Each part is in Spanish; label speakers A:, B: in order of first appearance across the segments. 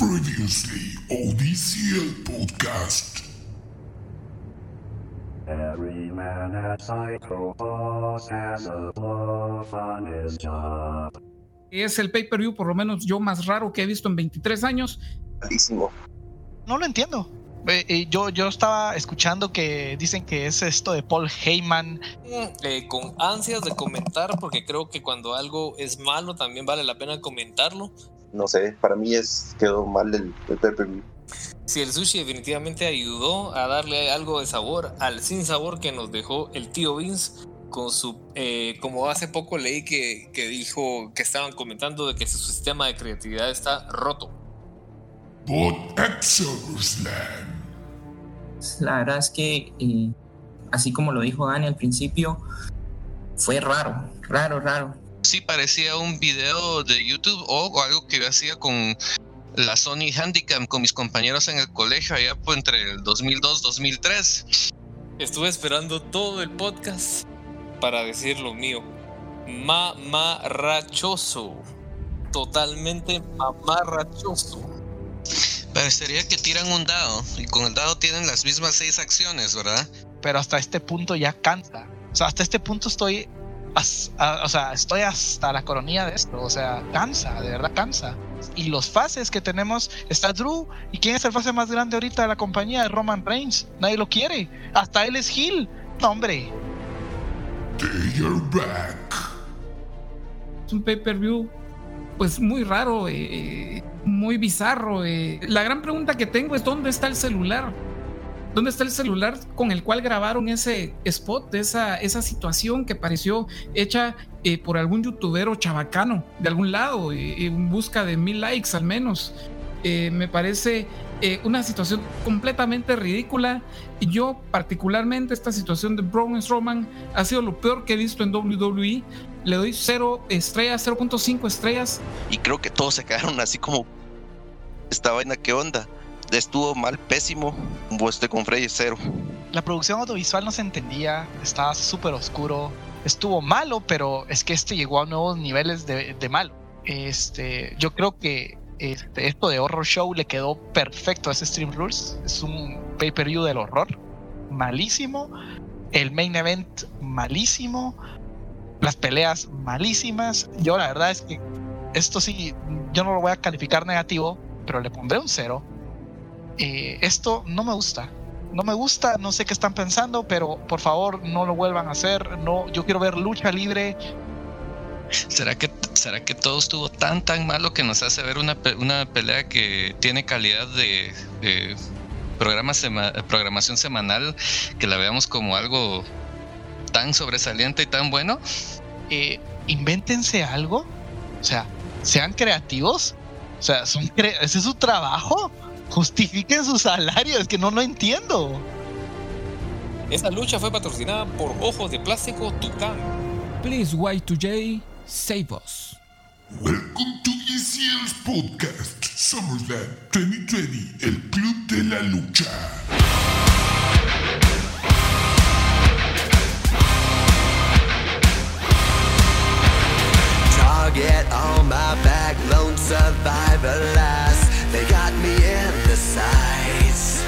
A: Previously, ODCL Podcast.
B: Every man at Psychobos has a bluff on his job.
C: Es el pay-per-view, por lo menos yo, más raro que he visto en 23 años.
D: malísimo.
E: no lo entiendo. Eh, eh, yo, yo estaba escuchando que dicen que es esto de Paul Heyman.
F: eh, con ansias de comentar porque creo que cuando algo es malo también vale la pena comentarlo.
D: No sé, para mí es quedó mal el, el pay-per-view.
F: Si el sushi definitivamente ayudó a darle algo de sabor al sin sabor que nos dejó el tío Vince con su, eh, como hace poco leí que, que dijo que estaban comentando de que su sistema de creatividad está roto.
G: La verdad es que, eh, así como lo dijo Dani al principio, fue raro, raro, raro.
H: Sí parecía un video de YouTube o algo que yo hacía con la Sony Handicam con mis compañeros en el colegio allá pues, entre el 2002-2003.
F: Estuve esperando todo el podcast para decir lo mío. Mamarrachoso. Totalmente mamarrachoso.
H: Parecería que tiran un dado y con el dado tienen las mismas seis acciones, ¿verdad?
E: pero hasta este punto ya cansa. O sea, hasta este punto estoy, as- a- o sea, estoy hasta la coronilla de esto. O sea, cansa, de verdad cansa. Y los fases que tenemos, está Drew. ¿Y quién es el fase más grande ahorita de la compañía? Roman Reigns. Nadie lo quiere. Hasta él es Hill. No, hombre.
A: they are back.
C: Es un pay-per-view, pues muy raro, eh, muy bizarro. eh. La gran pregunta que tengo es: ¿dónde está el celular? ¿Dónde está el celular con el cual grabaron ese spot, esa, esa situación que pareció hecha eh, por algún youtuber o chabacano de algún lado, eh, en busca de mil likes al menos? Eh, me parece eh, una situación completamente ridícula. Yo, particularmente, esta situación de Braun Strowman ha sido lo peor que he visto en WWE. Le doy 0 estrellas, 0.5 estrellas.
D: Y creo que todos se quedaron así como, esta vaina, ¿qué onda? Estuvo mal, pésimo. Estoy con Freddy, cero.
E: La producción audiovisual no se entendía. Estaba súper oscuro. Estuvo malo, pero es que este llegó a nuevos niveles de, de malo. Este, yo creo que este, esto de Horror Show le quedó perfecto a ese Stream Rules. Es un pay-per-view del horror. Malísimo. El main event malísimo. Las peleas malísimas. Yo la verdad es que esto sí, yo no lo voy a calificar negativo, pero le pondré un cero. Eh, esto no me gusta. No me gusta, no sé qué están pensando, pero por favor no lo vuelvan a hacer. No, yo quiero ver lucha libre.
H: ¿Será que, ¿Será que todo estuvo tan tan malo que nos hace ver una, una pelea que tiene calidad de, de programa sema- programación semanal que la veamos como algo tan sobresaliente y tan bueno?
E: Eh, invéntense algo. O sea, sean creativos. O sea, son cre- ese es su trabajo. Justifiquen su salario. Es que no lo entiendo.
F: Esta lucha fue patrocinada por Ojos de Plástico Tucán.
C: Please, Y2J, save us.
A: Welcome to ECL's Podcast, SummerSlam 2020, el Club de la Lucha.
I: Target on my back, lone survivor last. They got me in sights.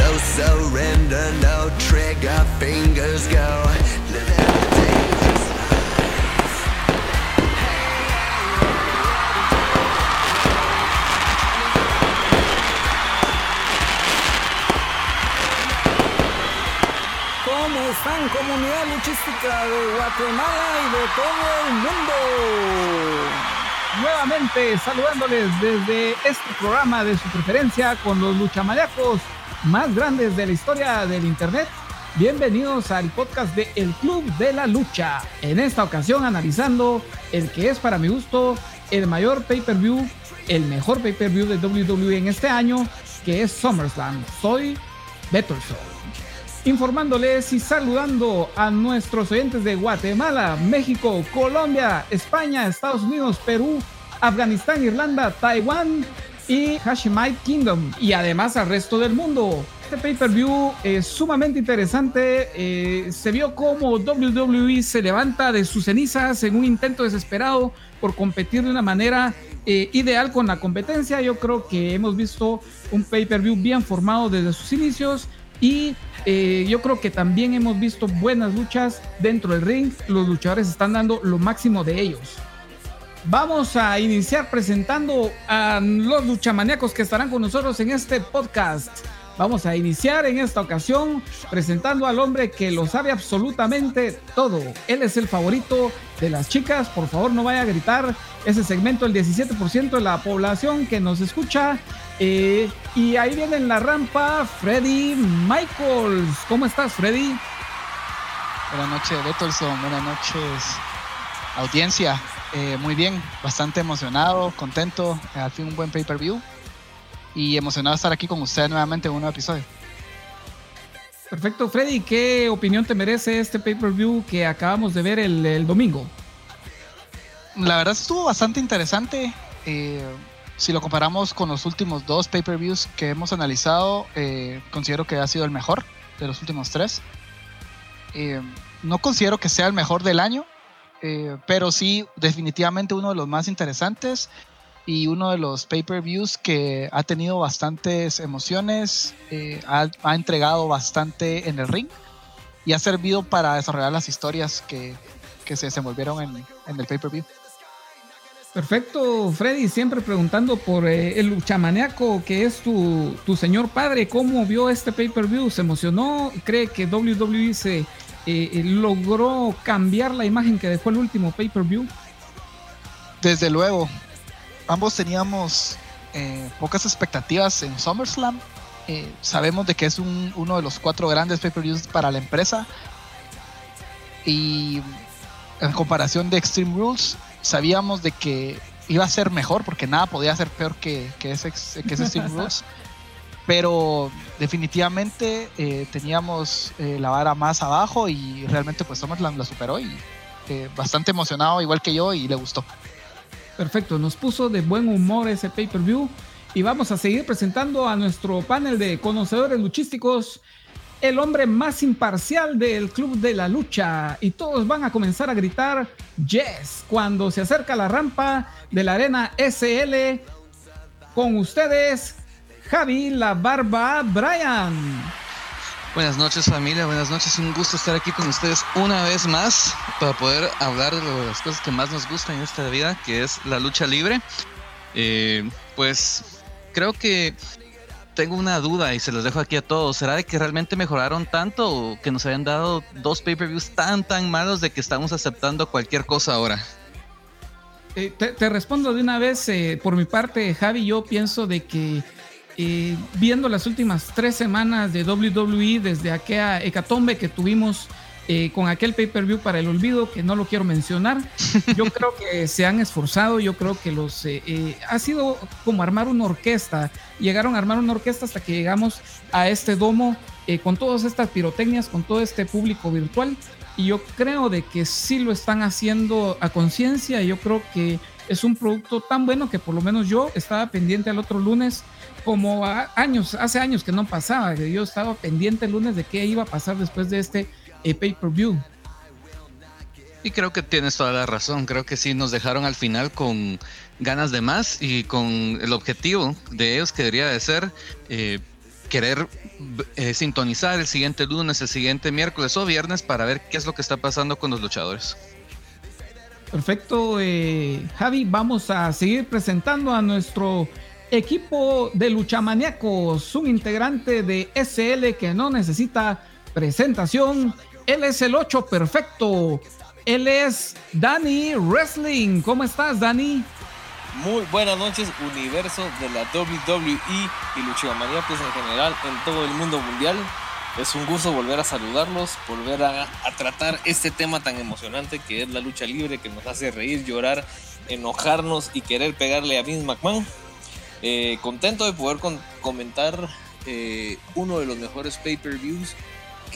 I: No surrender, no trigger, fingers go. Living a dangerous life.
C: ¿Cómo están, comunidad luchística de Guatemala y de todo el mundo? Nuevamente saludándoles desde este programa de su preferencia con los luchamayacos más grandes de la historia del internet. Bienvenidos al podcast de El Club de la Lucha. En esta ocasión analizando el que es para mi gusto el mayor pay-per-view, el mejor pay-per-view de WWE en este año, que es SummerSlam. Soy Betterson informándoles y saludando a nuestros oyentes de Guatemala, México, Colombia, España, Estados Unidos, Perú, Afganistán, Irlanda, Taiwán y Hashemite Kingdom y además al resto del mundo. Este pay-per-view es sumamente interesante. eh, se vio cómo WWE se levanta de sus cenizas en un intento desesperado por competir de una manera eh, ideal con la competencia. Yo creo que hemos visto un pay-per-view bien formado desde sus inicios y eh, yo creo que también hemos visto buenas luchas dentro del ring. Los luchadores están dando lo máximo de ellos. Vamos a iniciar presentando a los luchamaníacos que estarán con nosotros en este podcast. Vamos a iniciar en esta ocasión presentando al hombre que lo sabe absolutamente todo. Él es el favorito de las chicas. Por favor, no vaya a gritar ese segmento, el 17% de la población que nos escucha. Eh, y ahí viene en la rampa Freddy Michaels. ¿Cómo estás, Freddy?
E: Buenas noches, Bettelson. Buenas noches, audiencia. Eh, muy bien, bastante emocionado, contento. Al fin un buen pay-per-view. Y emocionado de estar aquí con ustedes nuevamente en un nuevo episodio.
C: Perfecto, Freddy. ¿Qué opinión te merece este pay-per-view que acabamos de ver el, domingo?
E: La verdad estuvo bastante interesante. Eh, si lo comparamos con los últimos dos pay-per-views que hemos analizado, eh, considero que ha sido el mejor de los últimos tres. no considero que sea el mejor del año, eh, pero sí, definitivamente uno de los más interesantes y uno de los pay-per-views que ha tenido bastantes emociones, eh, ha, entregado bastante en el ring y ha servido para desarrollar las historias que, que se desenvolvieron en, en el pay-per-view.
C: Perfecto, Freddy, siempre preguntando por eh, el luchamaneaco que es tu, tu, señor padre, ¿cómo vio este pay-per-view? ¿Se emocionó? ¿Cree que WWE eh, eh, logró cambiar la imagen que dejó el último pay-per-view?
E: Desde luego, ambos teníamos pocas expectativas en SummerSlam. sabemos de que es uno de los cuatro grandes pay-per-views para la empresa. Y en comparación de Extreme Rules, sabíamos de que iba a ser mejor porque nada podía ser peor que, que ese, que ese Rules. pero definitivamente eh, teníamos eh, la vara más abajo y realmente pues Thomas la, superó y eh, bastante emocionado igual que yo y le gustó.
C: Perfecto, nos puso de buen humor ese pay-per-view y vamos a seguir presentando a nuestro panel de conocedores luchísticos, el hombre más imparcial del club de la lucha y todos van a comenzar a gritar yes cuando se acerca la rampa de la arena SL con ustedes Javi La Barba Brian.
H: Buenas noches familia, buenas noches, un gusto estar aquí con ustedes una vez más para poder hablar de las cosas que más nos gustan en esta vida, que es la lucha libre. Eh, pues creo que tengo una duda y se los dejo aquí a todos. ¿Será de que realmente mejoraron tanto o que nos habían dado dos pay-per-views tan tan malos de que estamos aceptando cualquier cosa ahora?
C: Eh, te, respondo de una vez, eh, por mi parte, Javi, yo pienso de que eh, viendo las últimas tres semanas de WWE desde aquella hecatombe que tuvimos eh, con aquel pay-per-view para el olvido, que no lo quiero mencionar, yo creo que se han esforzado, yo creo que los eh, ha sido como armar una orquesta, llegaron a armar una orquesta hasta que llegamos a este domo con todas estas pirotecnias, con todo este público virtual, y yo creo de que sí lo están haciendo a conciencia, yo creo que es un producto tan bueno que por lo menos yo estaba pendiente al otro lunes como años, hace años que no pasaba. Yo estaba pendiente el lunes de qué iba a pasar después de este eh, pay-per-view.
H: Y creo que tienes toda la razón. Creo que sí nos dejaron al final con ganas de más y con el objetivo de ellos que debería de ser eh, querer eh, sintonizar el siguiente lunes, el siguiente miércoles o viernes para ver qué es lo que está pasando con los luchadores.
C: Perfecto, Javi. Vamos a seguir presentando a nuestro equipo de luchamaniacos, un integrante de SL que no necesita presentación. Él es el 8 perfecto. Él es Dani Wrestling. ¿Cómo estás, Dani?
F: Muy buenas noches, universo de la WWE y luchamaniacos en general en todo el mundo mundial. Es un gusto volver a saludarlos, volver a, a, tratar este tema tan emocionante que es la lucha libre, que nos hace reír, llorar, enojarnos y querer pegarle a Vince McMahon. Eh, contento de poder comentar eh, uno de los mejores pay-per-views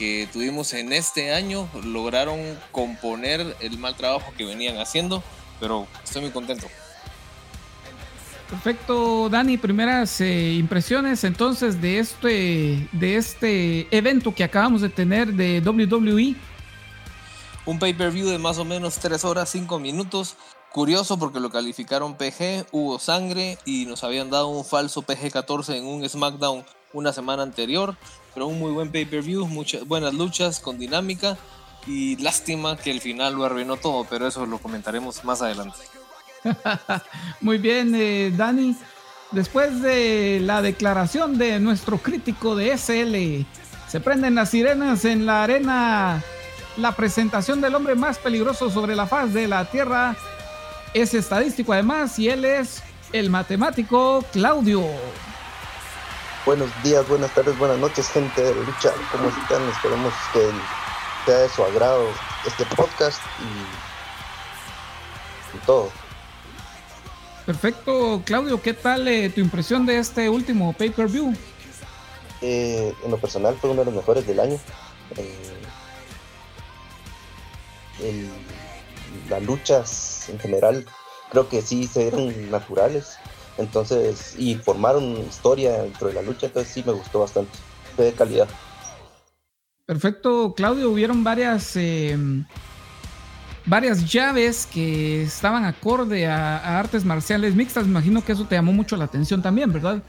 F: que tuvimos en este año. Lograron componer el mal trabajo que venían haciendo, pero estoy muy contento.
C: Perfecto, Dani. Primeras eh, impresiones entonces de este, de este evento que acabamos de tener de WWE.
F: Un pay-per-view de más o menos 3 horas 5 minutos Curioso porque lo calificaron PG, hubo sangre y nos habían dado un falso PG-14 en un SmackDown una semana anterior, pero un muy buen pay-per-view, muchas buenas luchas con dinámica y lástima que el final lo arruinó todo, pero eso lo comentaremos más adelante.
C: muy bien, eh, Dani. Después de la declaración de nuestro crítico de SL, se prenden las sirenas en la arena. La presentación del hombre más peligroso sobre la faz de la Tierra es estadístico además y él es el matemático Claudio.
J: Buenos días, buenas tardes, buenas noches, gente de lucha. ¿Cómo están? Esperemos que sea de su agrado este podcast y, y todo.
C: Perfecto, Claudio, ¿qué tal eh, tu impresión de este último pay-per-view?
J: Eh, en lo personal fue uno de los mejores del año. Eh, el- las luchas en general creo que sí se dieron naturales. Entonces, y formaron historia dentro de la lucha, entonces sí me gustó bastante. Fue de calidad.
C: Perfecto, Claudio, hubieron varias eh, varias llaves que estaban acorde a, a artes marciales mixtas. Me imagino que eso te llamó mucho la atención también, ¿verdad?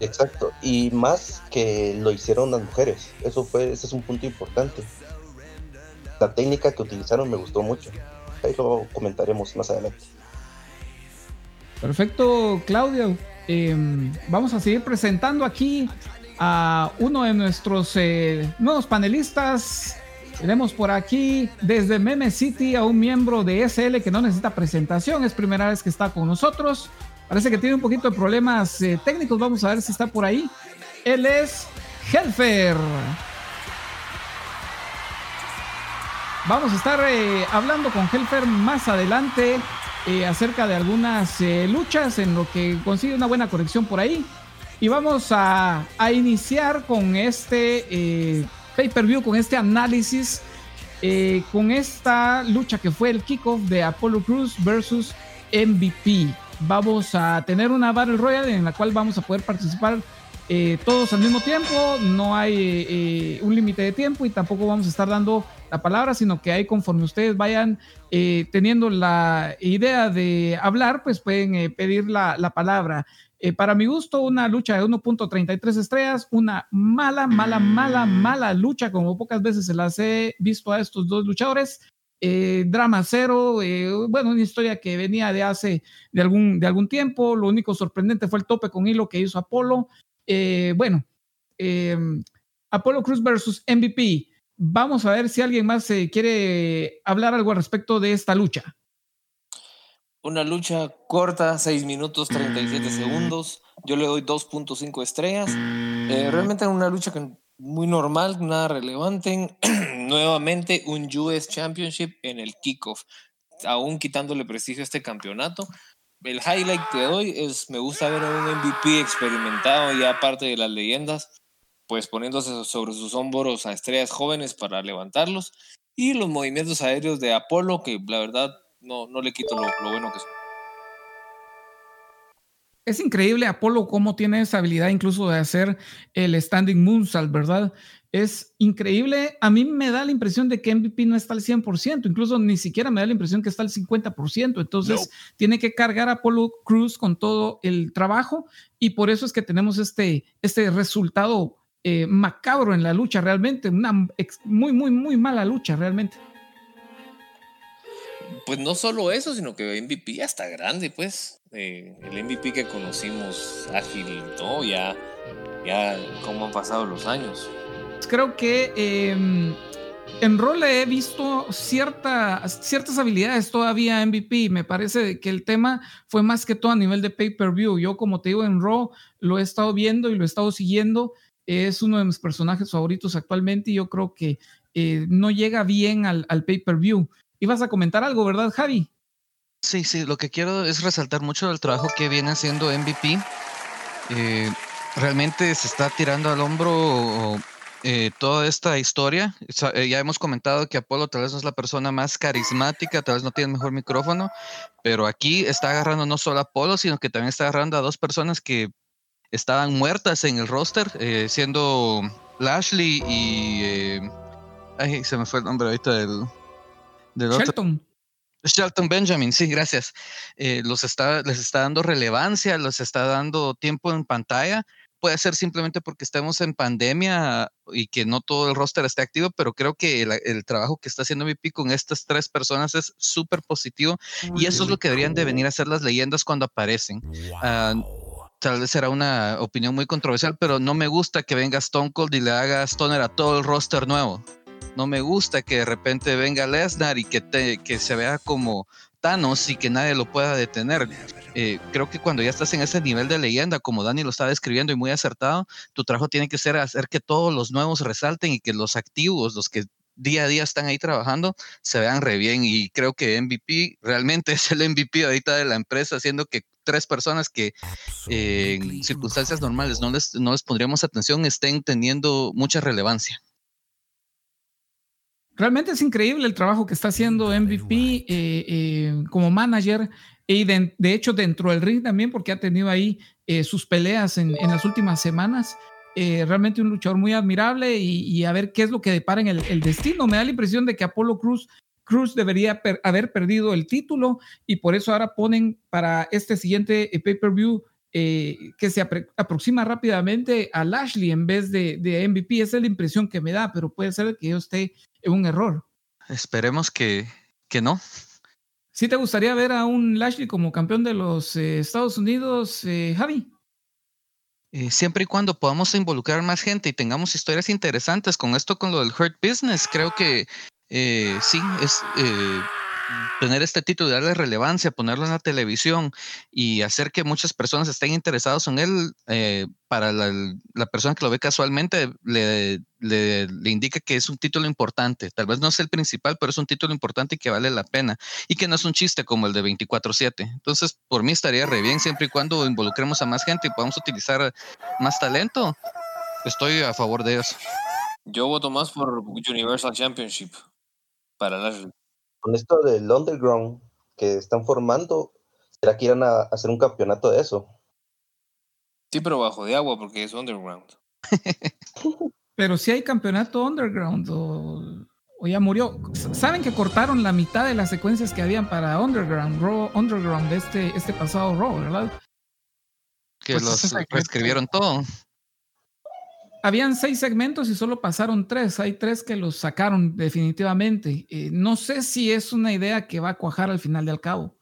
J: Exacto. Y más que lo hicieron las mujeres. Eso fue, ese es un punto importante. La técnica que utilizaron me gustó mucho. Ahí lo comentaremos más adelante.
C: Perfecto, Claudio. Eh, vamos a seguir presentando aquí a uno de nuestros eh, nuevos panelistas. Tenemos por aquí desde Meme City a un miembro de SL que no necesita presentación, es primera vez que está con nosotros. Parece que tiene un poquito de problemas eh, técnicos, vamos a ver si está por ahí. Él es Helfer. Vamos a estar eh, hablando con Helfer más adelante eh, acerca de algunas eh, luchas en lo que consigue una buena conexión por ahí. Y vamos a, a iniciar con este eh, pay-per-view, con este análisis, con esta lucha que fue el kickoff de Apollo Cruz versus MVP. Vamos a tener una Battle Royale en la cual vamos a poder participar eh, todos al mismo tiempo. No hay eh, un límite de tiempo y tampoco vamos a estar dando la palabra, sino que ahí conforme ustedes vayan eh, teniendo la idea de hablar, pues pueden eh, pedir la, la palabra. Eh, para mi gusto, una lucha de 1.33 estrellas, una mala, mala, mala, mala lucha, como pocas veces se las he visto a estos dos luchadores. Eh, drama cero, bueno, una historia que venía de hace de algún, de algún tiempo. Lo único sorprendente fue el tope con hilo que hizo Apolo. Eh, bueno, eh, Apolo Cruz versus MVP. Vamos a ver si alguien más eh, quiere hablar algo al respecto de esta lucha.
F: Una lucha corta, 6 minutos 37 segundos. Yo le doy 2.5 estrellas. Eh, realmente una lucha muy normal, nada relevante. Nuevamente un US Championship en el kickoff, aún quitándole prestigio a este campeonato. El highlight que doy es, me gusta ver a un MVP experimentado ya parte de las leyendas, pues poniéndose sobre sus hombros a estrellas jóvenes para levantarlos. Y los movimientos aéreos de Apolo, que la verdad no, no le quito lo, lo bueno que son.
C: Es increíble Apolo cómo tiene esa habilidad incluso de hacer el standing moonsault, ¿verdad? Es increíble. A mí me da la impresión de que MVP no está al 100%, incluso ni siquiera me da la impresión que está al 50%. Entonces
A: No.
C: tiene que cargar a Apolo Cruz con todo el trabajo y por eso es que tenemos este, este resultado eh, macabro en la lucha realmente. Una ex- muy, muy, muy mala lucha realmente.
F: Pues no solo eso, sino que MVP hasta grande, pues. Eh, el MVP que conocimos ágil, ¿no? Ya, ya cómo han pasado los años.
C: Creo que eh, en Raw le he visto cierta, ciertas habilidades todavía MVP. Me parece que el tema fue más que todo a nivel de pay-per-view. Yo, como te digo, en Raw lo he estado viendo y lo he estado siguiendo. Es uno de mis personajes favoritos actualmente y yo creo que eh, no llega bien al, al pay-per-view. Ibas a comentar algo, ¿verdad, Javi?
H: Sí, sí, lo que quiero es resaltar mucho el trabajo que viene haciendo MVP. Eh, realmente se está tirando al hombro eh, toda esta historia. Eh, ya hemos comentado que Apolo tal vez no es la persona más carismática, tal vez no tiene el mejor micrófono, pero aquí está agarrando no solo a Apolo, sino que también está agarrando a dos personas que estaban muertas en el roster, eh, siendo Lashley y... eh, ay, se me fue el nombre ahorita del, del otro.
C: Shelton.
H: Shelton Benjamin, sí, gracias. Los está, les está dando relevancia, les está dando tiempo en pantalla. Puede ser simplemente porque estamos en pandemia y que no todo el roster esté activo, pero creo que el, trabajo que está haciendo MVP con estas tres personas es súper positivo y eso es lo que deberían de venir a hacer las leyendas cuando aparecen. Ah, tal vez será una opinión muy controversial, pero no me gusta que venga Stone Cold y le haga Stoner a todo el roster nuevo. No me gusta que de repente venga Lesnar y que, que se vea como Y que nadie lo pueda detener. Eh, creo que cuando ya estás en ese nivel de leyenda, como Dani lo está describiendo y muy acertado, tu trabajo tiene que ser hacer que todos los nuevos resalten y que los activos, los que día a día están ahí trabajando, se vean re bien. Y creo que MVP realmente es el MVP ahorita de la empresa, haciendo que tres personas que eh, en circunstancias normales no les, no les pondríamos atención estén teniendo mucha relevancia.
C: Realmente es increíble el trabajo que está haciendo MVP eh, eh, como manager y de, hecho dentro del ring también porque ha tenido ahí eh, sus peleas en, las últimas semanas. realmente un luchador muy admirable y, a ver qué es lo que depara en el, destino. Me da la impresión de que Apolo Cruz, Cruz debería haber perdido el título y por eso ahora ponen para este siguiente pay-per-view eh, que se aproxima rápidamente a Lashley en vez de, de, MVP. Esa es la impresión que me da, pero puede ser que yo esté en un error.
H: Esperemos que, que no.
C: ¿Sí te gustaría ver a un Lashley como campeón de los eh, Estados Unidos, eh, Javi?
H: siempre y cuando podamos involucrar más gente y tengamos historias interesantes con esto, con lo del Hurt Business, creo que sí, es tener este título darle relevancia, ponerlo en la televisión y hacer que muchas personas estén interesados en él, eh, para la, persona que lo ve casualmente, le, le, indica que es un título importante. Tal vez no es el principal, pero es un título importante y que vale la pena. Y que no es un chiste como el de 24-7. Entonces, por mí estaría re bien siempre y cuando involucremos a más gente y podamos utilizar más talento. Estoy a favor de eso.
F: Yo voto más por Universal Championship para las
J: con esto del underground que están formando, ¿será que irán a hacer un campeonato de eso?
F: Sí, pero bajo de agua porque es underground.
C: pero si hay campeonato underground o, ya murió. Saben que cortaron la mitad de las secuencias que habían para underground, Raw, underground de este, este pasado Raw, ¿verdad?
H: Que pues los reescribieron todo
C: habían seis segmentos y solo pasaron tres. Hay tres que los sacaron definitivamente. Eh, no sé si es una idea que va a cuajar al final del cabo.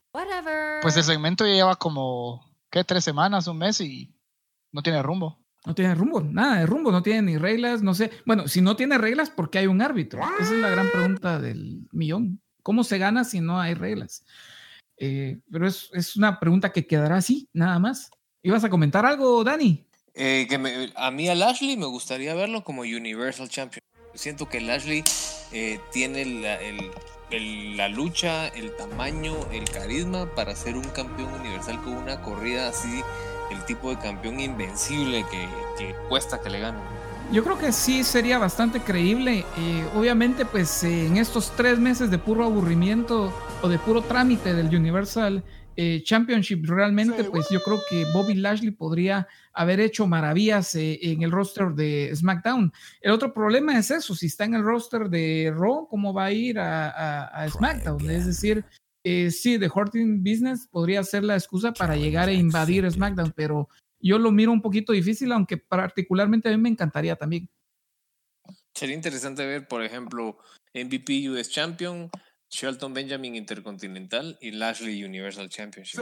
E: Pues el segmento ya lleva como, ¿qué? Tres semanas, un mes y no tiene rumbo.
C: No tiene rumbo, nada de rumbo, no tiene ni reglas, no sé. Bueno, si no tiene reglas, ¿por qué hay un árbitro? Esa es la gran pregunta del millón. ¿Cómo se gana si no hay reglas? Eh, pero es, es una pregunta que quedará así, nada más. ¿Ibas a comentar algo, Dani?
F: Eh, que a mí a Lashley me gustaría verlo como Universal Champion. Siento que Lashley eh, tiene la, lucha, el tamaño, el carisma para ser un campeón universal con una corrida así, el tipo de campeón invencible que, cuesta que le gane.
C: Yo creo que sí sería bastante creíble. Eh, obviamente, pues en estos tres meses de puro aburrimiento o de puro trámite del Universal eh, Championship realmente, pues yo creo que Bobby Lashley podría haber hecho maravillas eh, en el roster de SmackDown. El otro problema es eso, si está en el roster de Raw, ¿cómo va a ir a, SmackDown? Es decir, eh, sí, The Horting Business podría ser la excusa para llegar a invadir SmackDown, pero yo lo miro un poquito difícil, aunque particularmente a mí me encantaría también.
F: Sería interesante ver, por ejemplo, MVP US Champion, Shelton Benjamin Intercontinental y Lashley Universal Championship.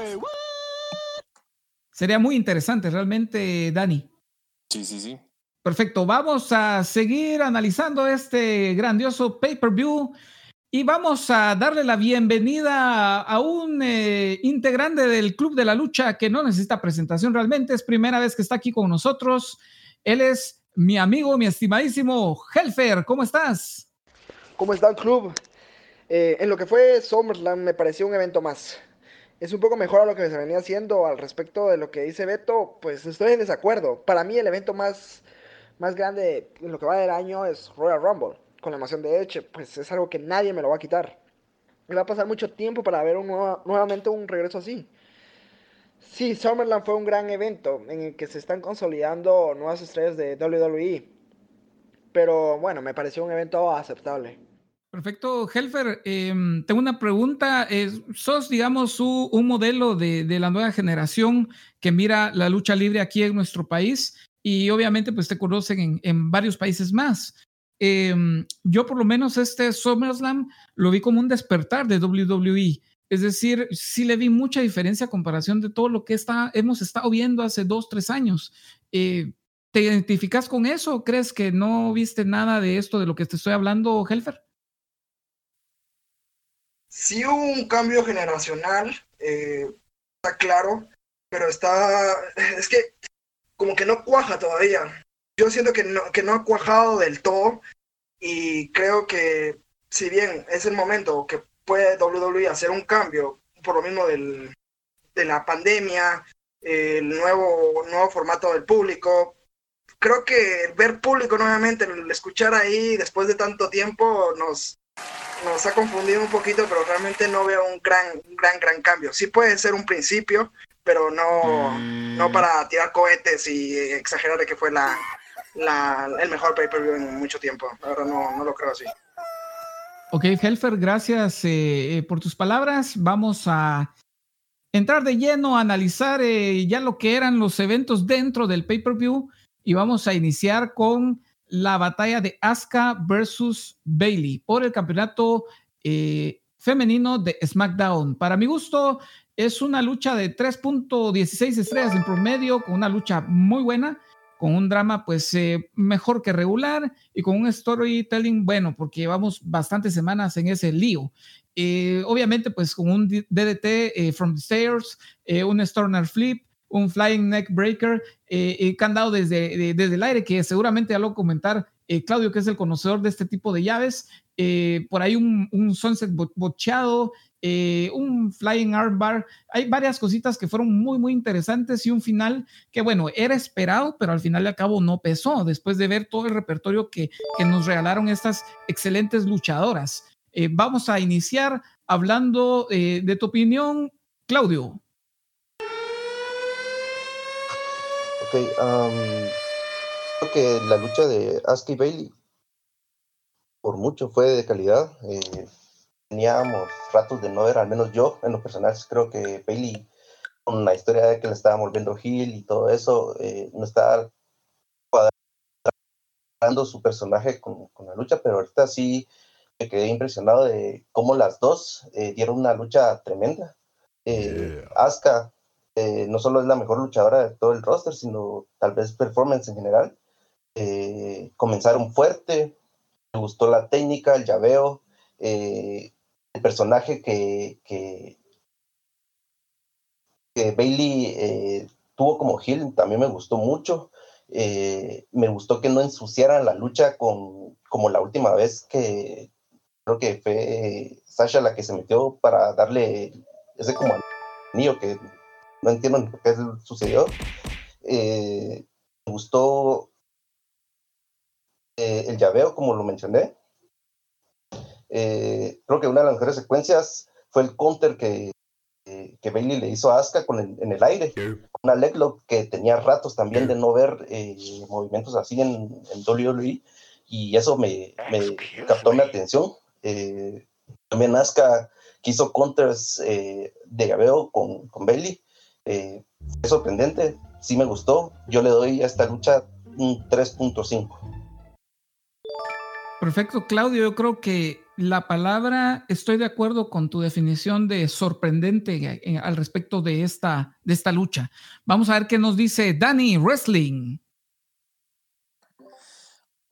C: Sería muy interesante realmente, Dani.
F: Sí, sí, sí.
C: Perfecto, vamos a seguir analizando este grandioso pay-per-view y vamos a darle la bienvenida a un eh, integrante del Club de la Lucha que no necesita presentación realmente, es primera vez que está aquí con nosotros. Él es mi amigo, mi estimadísimo Helfer, ¿cómo estás?
K: ¿Cómo está el club? Eh, en lo que fue SummerSlam me pareció un evento más. Es un poco mejor a lo que se venía haciendo al respecto de lo que dice Beto, pues estoy en desacuerdo. Para mí el evento más, más grande en lo que va del año es Royal Rumble, con la emoción de Eche, pues es algo que nadie me lo va a quitar. Me va a pasar mucho tiempo para ver nuevamente un regreso así. Sí, Summerland fue un gran evento en el que se están consolidando nuevas estrellas de WWE. Pero bueno, me pareció un evento aceptable.
C: Perfecto, Helfer. em, tengo una pregunta. Eh, ¿Sos, digamos, un modelo de, de la nueva generación que mira la lucha libre aquí en nuestro país? Y obviamente, pues te conocen en, en varios países más. Em, yo, por lo menos, este SummerSlam lo vi como un despertar de WWE. Es decir, sí le vi mucha diferencia a comparación de todo lo que está, hemos estado viendo hace dos, tres años. Eh, ¿Te identificas con eso crees que no viste nada de esto de lo que te estoy hablando, Helfer?
K: Sí hubo un cambio generacional, eh, está claro, pero está, es que como que no cuaja todavía. Yo siento que no, que no ha cuajado del todo y creo que si bien es el momento que puede WWE hacer un cambio, por lo mismo del, de la pandemia, el nuevo, nuevo formato del público, creo que ver público nuevamente, el escuchar ahí después de tanto tiempo nos, nos ha confundido un poquito, pero realmente no veo un gran, un gran, gran cambio. Sí puede ser un principio, pero no, no para tirar cohetes y exagerar de que fue la, la, el mejor pay-per-view en mucho tiempo. Ahora no, no lo creo así.
C: Ok, Helfer, gracias eh, eh, por tus palabras. Vamos a entrar de lleno a analizar eh, ya lo que eran los eventos dentro del pay-per-view y vamos a iniciar con la batalla de Asuka versus Bailey por el campeonato eh, femenino de SmackDown. Para mi gusto, es una lucha de 3.16 estrellas en promedio, con una lucha muy buena, con un drama pues eh, mejor que regular y con un storytelling bueno, porque llevamos bastantes semanas en ese lío. Eh, obviamente pues con un DDT from the stairs, un Storner Flip, un Flying Neck Breaker, eh, eh, que han dado desde, de- desde el aire, que seguramente ya lo comentar eh, Claudio, que es el conocedor de este tipo de llaves. Eh, por ahí un, un Sunset bo- bocheado, eh, un Flying Armbar. Hay varias cositas que fueron muy, muy interesantes y un final que, bueno, era esperado, pero al final de cabo no pesó, después de ver todo el repertorio que, que nos regalaron estas excelentes luchadoras. Vamos a iniciar hablando de tu opinión, Claudio.
J: Ok, am, creo que la lucha de Asuka y Bailey por mucho fue de calidad. eh, teníamos ratos de no ver, al menos yo en los personajes, creo que Bailey, con la historia de que le estaba volviendo heel y todo eso, eh, no estaba cuadrando su personaje con, con la lucha, pero ahorita sí me quedé impresionado de cómo las dos eh, dieron una lucha tremenda. Eh, Asuka eh, no solo es la mejor luchadora de todo el roster, sino tal vez performance en general. Eh, comenzaron fuerte, me gustó la técnica, el llaveo, eh, el personaje que, que, Bailey eh, tuvo como heel también me gustó mucho. Eh, me gustó que no ensuciaran la lucha con, como la última vez que creo que fue Sasha la que se metió para darle ese como anillo que no entiendo qué sucedió. Eh, me gustó eh, el llaveo, como lo mencioné. Eh, creo que una de las mejores secuencias fue el counter que, que, Bailey le hizo a Asuka con el- en el aire. Una leg lock que tenía ratos también de no ver eh, movimientos así en, en WWE y eso me, me captó mi atención. Eh, también Asuka que hizo counters de llaveo con, con Bailey. Eh, es sorprendente, sí me gustó. Yo le doy a esta lucha un 3.5.
C: Perfecto, Claudio. Yo creo que la palabra, estoy de acuerdo con tu definición de sorprendente eh, al respecto de esta, de esta lucha. Vamos a ver qué nos dice Dani Wrestling.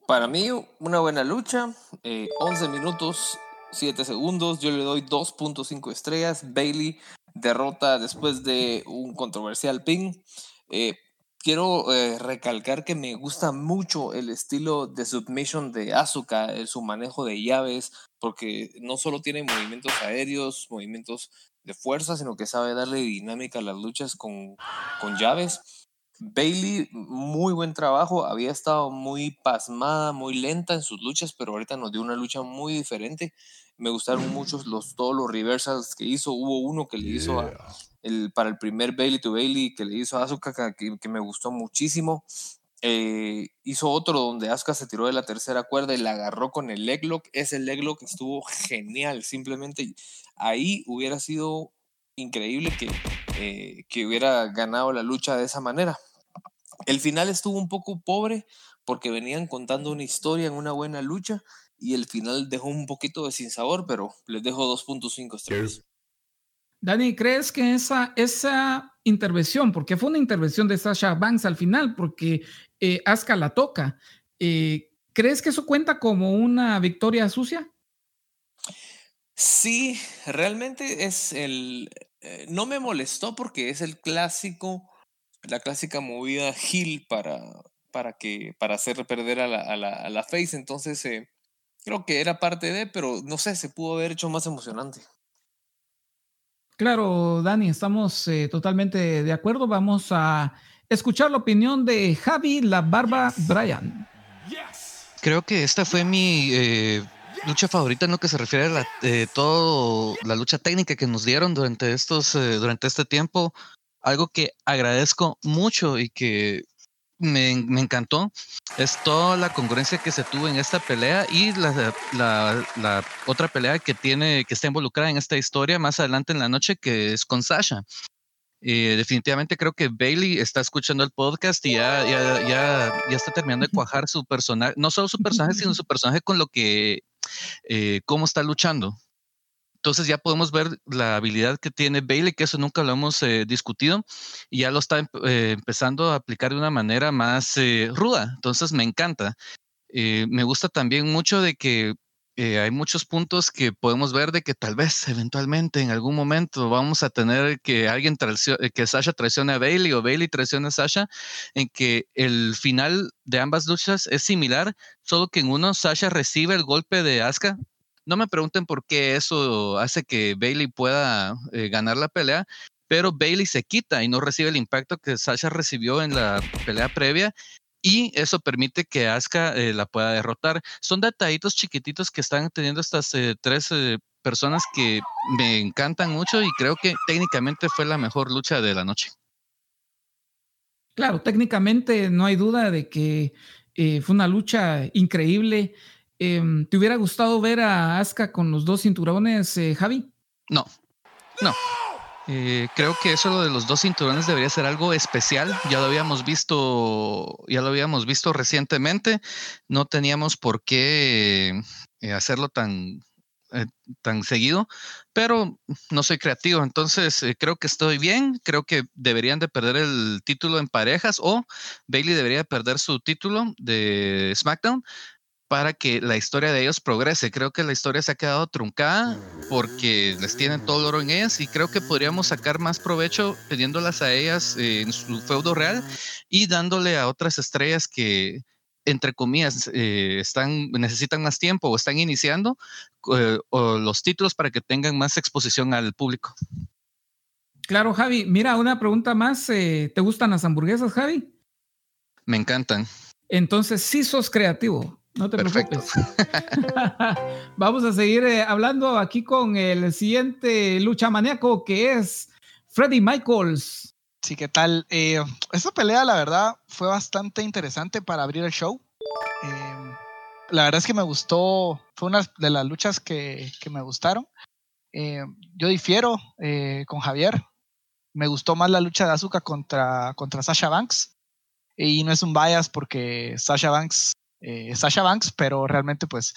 F: Para mí, una buena lucha. eh, 11 minutos, 7 segundos. Yo le doy 2.5 estrellas. Bailey derrota después de un controversial pin. Eh, quiero eh, recalcar que me gusta mucho el estilo de submission de Asuka, eh, su manejo de llaves, porque no solo tiene movimientos aéreos, movimientos de fuerza, sino que sabe darle dinámica a las luchas con, con llaves. Bailey, muy buen trabajo, había estado muy pasmada, muy lenta en sus luchas, pero ahorita nos dio una lucha muy diferente. Me gustaron mucho los, todos los reversals que hizo. Hubo uno que le hizo a- el, para el primer Bailey to Bailey que le hizo a Asuka que, que me gustó muchísimo. eh, hizo otro donde Asuka se tiró de la tercera cuerda y la agarró con el leg lock. Ese leg lock estuvo genial. Simplemente ahí hubiera sido increíble que, eh, que hubiera ganado la lucha de esa manera. El final estuvo un poco pobre porque venían contando una historia en una buena lucha y el final dejó un poquito de sinsabor, pero les dejo 2.5 estrellas.
C: Dani, ¿crees que esa, esa intervención, porque fue una intervención de Sasha Banks al final, porque eh, Asuka la toca, eh, ¿crees que eso cuenta como una victoria sucia?
F: Sí, realmente es el... Eh, no me molestó porque es el clásico, la clásica movida Hill para, para, que, para hacer perder a la, a la, a la Face, entonces eh, creo que era parte de, pero no sé, se pudo haber hecho más emocionante.
C: Claro, Dani, estamos eh, totalmente de acuerdo. Vamos a escuchar la opinión de Javi La Barba Bryan.
H: Creo que esta fue mi eh, lucha favorita en lo que se refiere a la, eh, todo la lucha técnica que nos dieron durante estos eh, durante este tiempo. Algo que agradezco mucho y que me, me, encantó es toda la congruencia que se tuvo en esta pelea y la, la, la, otra pelea que tiene que está involucrada en esta historia más adelante en la noche que es con Sasha. Eh, definitivamente creo que Bailey está escuchando el podcast y ya, ya, ya, ya está terminando de cuajar su personaje, no solo su personaje, sino su personaje con lo que, eh, cómo está luchando. Entonces ya podemos ver la habilidad que tiene Bailey, que eso nunca lo hemos eh, discutido, y ya lo está eh, empezando a aplicar de una manera más eh, ruda. Entonces me encanta. Me gusta también mucho de que hay muchos puntos que podemos ver de que tal vez eventualmente en algún momento vamos a tener que alguien que Sasha traicione a Bailey o Bailey traicione a Sasha, en que el final de ambas luchas es similar, solo que en uno Sasha recibe el golpe de Asuka no me pregunten por qué eso hace que Bailey pueda eh, ganar la pelea, pero Bailey se quita y no recibe el impacto que Sasha recibió en la pelea previa y eso permite que Asuka eh, la pueda derrotar. Son detallitos chiquititos que están teniendo estas eh, tres personas que me encantan mucho y creo que técnicamente fue la mejor lucha de la noche.
C: Claro, técnicamente no hay duda de que fue una lucha increíble. Eh, ¿Te hubiera gustado ver a Asuka con los dos cinturones, eh, Javi?
H: No, no. Eh, creo que eso de los dos cinturones debería ser algo especial. Ya lo habíamos visto, ya lo habíamos visto recientemente. No teníamos por qué eh, hacerlo tan, eh, tan seguido, pero no soy creativo. Entonces creo que estoy bien. Creo que deberían de perder el título en parejas o Bailey debería perder su título de SmackDown para que la historia de ellos progrese. Creo que la historia se ha quedado truncada porque les tienen todo el oro en ellas y creo que podríamos sacar más provecho pidiéndolas a ellas eh, en su feudo real y dándole a otras estrellas que entre comillas eh, están necesitan más tiempo o están iniciando eh, o los títulos para que tengan más exposición al público.
C: Claro, Javi. Mira, una pregunta más. ¿Te gustan las hamburguesas, Javi?
H: Me encantan.
C: Entonces sí sos creativo. No te
H: Perfecto.
C: preocupes. Vamos a seguir eh, hablando aquí con el siguiente lucha maníaco que es Freddy Michaels.
E: Sí, ¿qué tal? Eh, esta pelea, la verdad, fue bastante interesante para abrir el show. Eh, la verdad es que me gustó, fue una de las luchas que, que me gustaron. Eh, yo difiero eh, con Javier. Me gustó más la lucha de Asuka contra, contra Sasha Banks. Y no es un bias porque Sasha Banks eh, Sasha Banks, pero realmente pues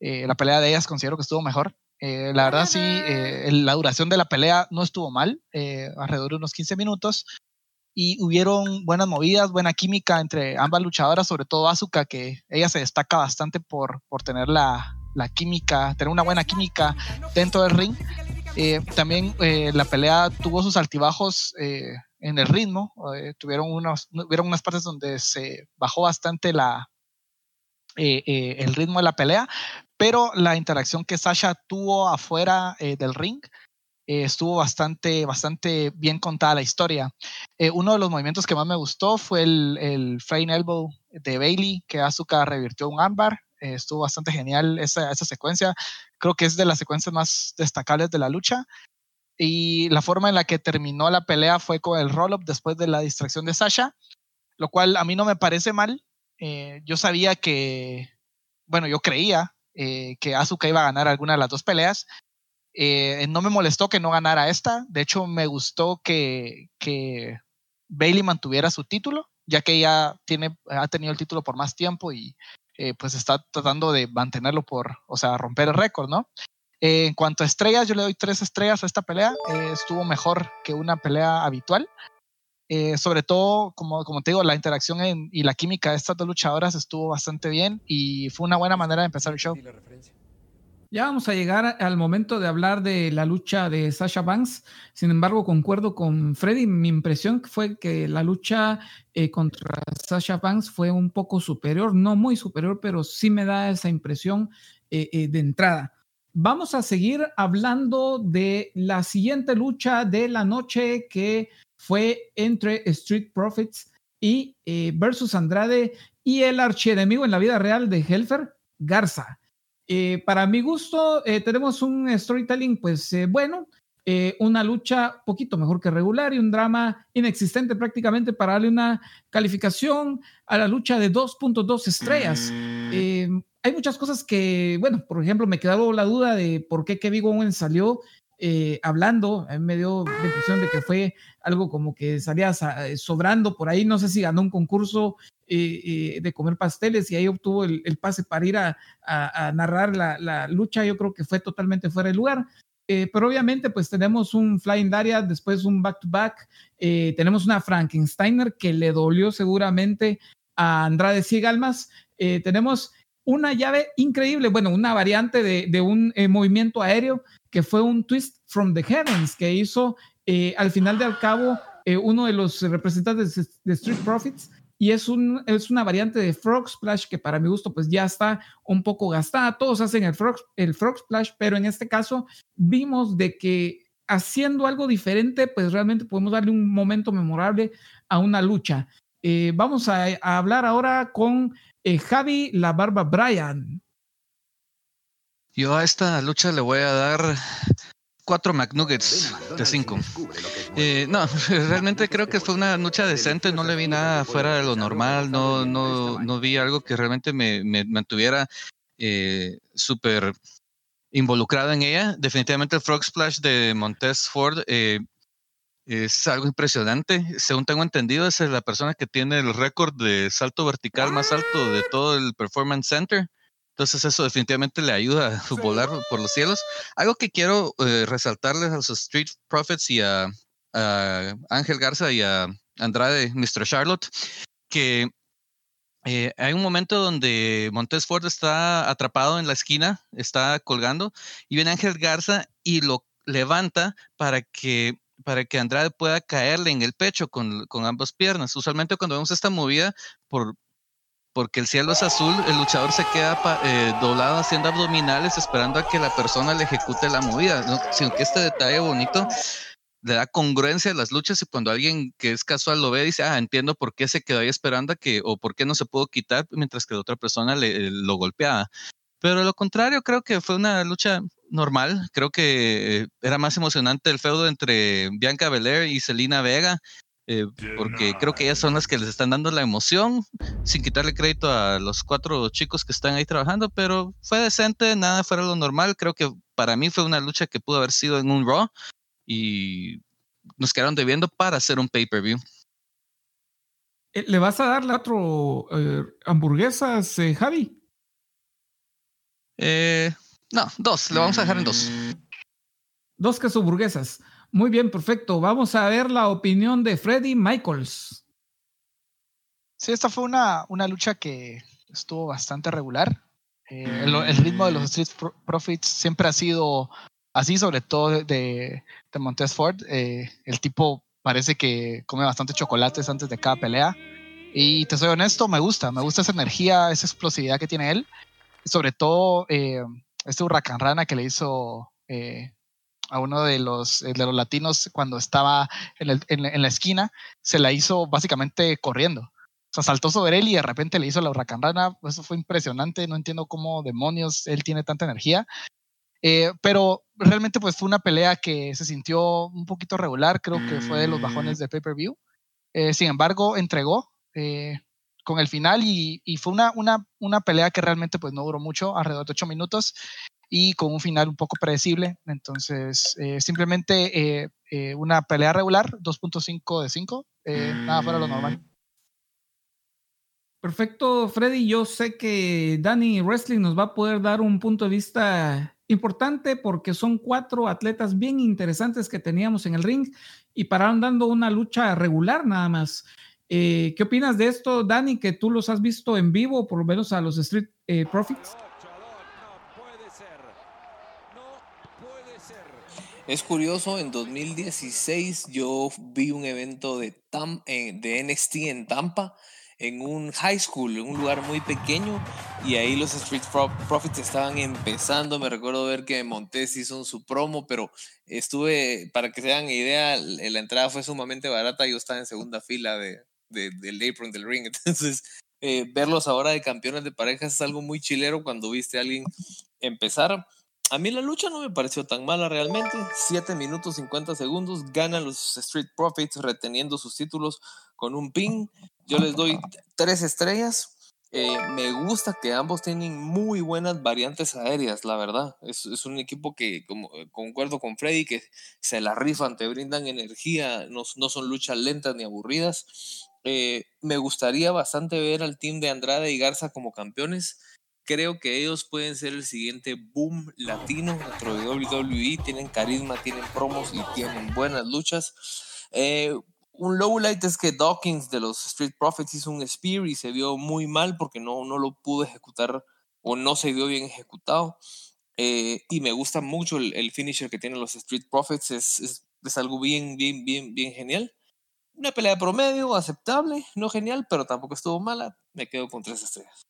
E: eh, la pelea de ellas considero que estuvo mejor. Eh, la verdad sí, la duración de la pelea no estuvo mal, alrededor de unos 15 minutos. Y hubieron buenas movidas, buena química entre ambas luchadoras, sobre todo Asuka, que ella se destaca bastante por, por tener la, la química, tener una buena química dentro del ring. También la pelea tuvo sus altibajos en el ritmo. tuvieron unos, hubieron unas partes donde se bajó bastante la, eh, eh, el ritmo de la pelea, pero la interacción que Sasha tuvo afuera eh, del ring estuvo bastante, bastante bien contada la historia. Uno de los movimientos que más me gustó fue el, el Flying Elbow de Bailey, que Asuka revirtió un ámbar. Estuvo bastante genial esa, esa secuencia. Creo que es de las secuencias más destacables de la lucha. Y la forma en la que terminó la pelea fue con el roll-up después de la distracción de Sasha. lo cual a mí no me parece mal. Eh, yo sabía que, bueno, yo creía eh, que Asuka iba a ganar alguna de las dos peleas. Eh, no me molestó que no ganara esta. De hecho, me gustó que, que Bailey mantuviera su título, ya que ella tiene, ha tenido el título por más tiempo y pues está tratando de mantenerlo por, o sea, romper el récord, ¿no? en cuanto a estrellas, yo le doy tres estrellas a esta pelea. estuvo mejor que una pelea habitual. Eh, sobre todo, como, como te digo, la interacción y la química de estas dos luchadoras estuvo bastante bien y fue una buena manera de empezar el show.
C: Ya vamos a llegar al momento de hablar de la lucha de Sasha Banks. Sin embargo, concuerdo con Freddy. Mi impresión fue que la lucha eh, contra Sasha Banks fue un poco superior, no muy superior, pero sí me da esa impresión eh, de entrada. Vamos a seguir hablando de la siguiente lucha de la noche que fue entre Street Profits y eh, versus Andrade y el archienemigo en la vida real de Helfer, Garza. Eh, para mi gusto, eh, tenemos un storytelling, pues bueno, una lucha poquito mejor que regular y un drama inexistente prácticamente para darle una calificación a la lucha de 2.2 estrellas. hay muchas cosas que, bueno, por ejemplo, me quedó la duda de por qué Kevin Owens salió eh, hablando, a mí me dio la impresión de que fue algo como que salía eh, sobrando por ahí, no sé si ganó un concurso eh, de comer pasteles y ahí obtuvo el, pase para ir a, narrar la, lucha, yo creo que fue totalmente fuera de lugar. pero obviamente pues tenemos un Flying Daria, después un back-to-back, tenemos una Frankensteiner que le dolió seguramente a Andrade Ciegalmas, tenemos una llave increíble, bueno, una variante de, un movimiento aéreo que fue un twist from the heavens que hizo eh, al final de al cabo eh, uno de los representantes de Street Profits y es, un, es una variante de Frog Splash que para mi gusto pues ya está un poco gastada. Todos hacen el Frog, el Splash, pero en este caso vimos de que haciendo algo diferente pues realmente podemos darle un momento memorable a una lucha. Eh, vamos a, hablar ahora con Javi La Barba Bryan.
H: Yo a esta lucha le voy a dar cuatro McNuggets de cinco. Eh, no, realmente creo que fue una lucha decente, no le vi nada fuera de lo normal, no, no, no vi algo que realmente me, mantuviera eh, súper involucrado en ella. Definitivamente el Frog Splash de Montez Ford eh, es algo impresionante. Según tengo entendido, es la persona que tiene el récord de salto vertical más alto de todo el Performance Center. Entonces eso definitivamente le ayuda a volar por los cielos. Algo que quiero eh, resaltarles a los Street Profits y a, Ángel Garza y a Andrade, Mr. Charlotte, que eh, hay un momento donde Montes Ford está atrapado en la esquina, está colgando, y viene Ángel Garza y lo levanta para que para que Andrade pueda caerle en el pecho con, con ambas piernas. Usualmente cuando vemos esta movida por, porque el cielo es azul, el luchador se queda eh, doblado haciendo abdominales esperando a que la persona le ejecute la movida, ¿no? sino que este detalle bonito le da congruencia a las luchas y cuando alguien que es casual lo ve dice, ah, entiendo por qué se quedó ahí esperando a que, o por qué no se pudo quitar mientras que la otra persona le, lo golpeaba. Pero de lo contrario, creo que fue una lucha normal, creo que era más emocionante el feudo entre Bianca Belair y Selina Vega, eh, porque creo que ellas son las que les están dando la emoción, sin quitarle crédito a los cuatro chicos que están ahí trabajando, pero fue decente, nada fuera lo normal. Creo que para mí fue una lucha que pudo haber sido en un Raw y nos quedaron debiendo para hacer un pay-per-view.
C: Eh, ¿Le vas a dar la otro eh, hamburguesas, Javi?
H: No, dos, le vamos a dejar en dos.
C: Dos queso hamburguesas. Muy bien, perfecto. Vamos a ver la opinión de Freddy Michaels.
E: Sí, esta fue una, una lucha que estuvo bastante regular. Eh, el, ritmo de los Street Profits siempre ha sido así, sobre todo de, de Montez Ford. Eh, el tipo parece que come bastante chocolates antes de cada pelea. Y te soy honesto, me gusta, me gusta esa energía, esa explosividad que tiene él. Sobre todo eh, este huracán rana que le hizo a uno de los, eh, de los latinos cuando estaba en, en, la esquina, se la hizo básicamente corriendo. O sea, saltó sobre él y de repente le hizo la huracanrana. Eso fue impresionante. No entiendo cómo demonios él tiene tanta energía. Eh, pero realmente pues fue una pelea que se sintió un poquito regular. Creo que fue de los bajones de pay-per-view. Eh, sin embargo, entregó. eh, con el final y, y fue una, una, una, pelea que realmente pues no duró mucho, alrededor de 8 minutos y con un final un poco predecible. Entonces, eh, simplemente eh, una pelea regular, 2.5 de 5, nada fuera de lo normal.
C: Perfecto, Freddy. Yo sé que Danny Wrestling nos va a poder dar un punto de vista importante porque son cuatro atletas bien interesantes que teníamos en el ring y pararon dando una lucha regular nada más. Eh, ¿Qué opinas de esto, Danny, que tú los has visto en vivo, por lo menos a los Street eh, Profits?
F: Es curioso, en 2016 yo vi un evento de, Tam, eh, NXT en Tampa en un high school, en un lugar muy pequeño, y ahí los Street Profits estaban empezando. Me recuerdo ver que Montes hizo su promo, pero estuve, para que se hagan idea, la entrada fue sumamente barata. Yo estaba en segunda fila de, del apron del ring, entonces eh, verlos ahora de campeones de parejas es algo muy chilero cuando viste a alguien empezar. A mí la lucha no me pareció tan mala realmente. 7 minutos 50 segundos. Ganan los Street Profits reteniendo sus títulos con un pin. Yo les doy tres estrellas. Eh, me gusta que ambos tienen muy buenas variantes aéreas, la verdad. Es, es un equipo que, como, eh, concuerdo con Freddy, que se la rifan, te brindan energía, no, no son luchas lentas ni aburridas. Eh, me gustaría bastante ver al team de Andrade y Garza como campeones. Creo que ellos pueden ser el siguiente boom latino dentro de WWE. Tienen carisma, tienen promos y tienen buenas luchas. Eh, un lowlight es que Dawkins de los Street Profits hizo un spear y se vio muy mal porque no, no lo pudo ejecutar o no se vio bien ejecutado. Eh, y me gusta mucho el, finisher que tienen los Street Profits, es, es, es, algo bien, bien, bien, bien genial. Una pelea promedio, aceptable, no genial, pero tampoco estuvo mala. Me quedo con tres estrellas.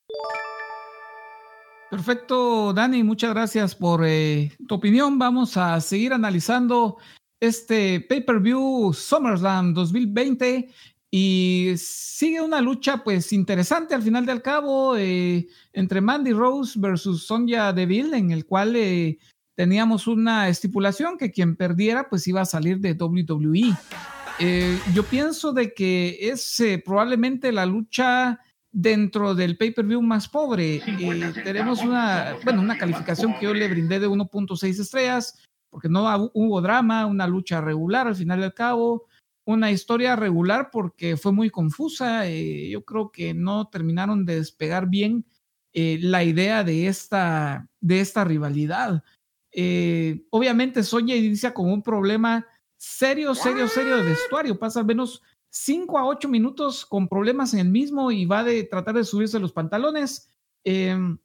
C: Perfecto, Dani, muchas gracias por eh, tu opinión. Vamos a seguir analizando este pay-per-view SummerSlam 2020 y sigue una lucha pues interesante al final del cabo eh, entre Mandy Rose versus Sonja Deville en el cual eh, teníamos una estipulación que quien perdiera pues iba a salir de WWE. Eh, yo pienso de que es probablemente la lucha dentro del pay-per-view más pobre. tenemos una, bueno, una calificación que yo le brindé de 1.6 estrellas porque no hubo drama, una lucha regular al final del cabo, una historia regular porque fue muy confusa. Eh, yo creo que no terminaron de despegar bien eh, la idea de esta, de esta rivalidad. Eh, obviamente Sonia inicia con un problema serio, serio, serio de vestuario. Pasa al menos 5 a 8 minutos con problemas en el mismo y va de tratar de subirse los pantalones. Em,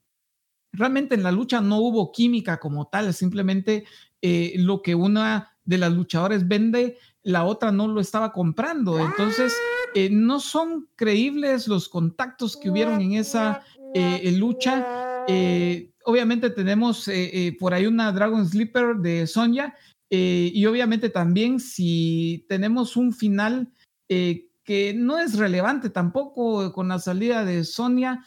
C: realmente en la lucha no hubo química como tal, simplemente eh, lo que una de las luchadoras vende, la otra no lo estaba comprando. Entonces, eh, no son creíbles los contactos que hubieron en esa eh, lucha. obviamente tenemos por ahí una Dragon Sleeper de Sonya y obviamente también si tenemos un final que no es relevante tampoco con la salida de Sonia,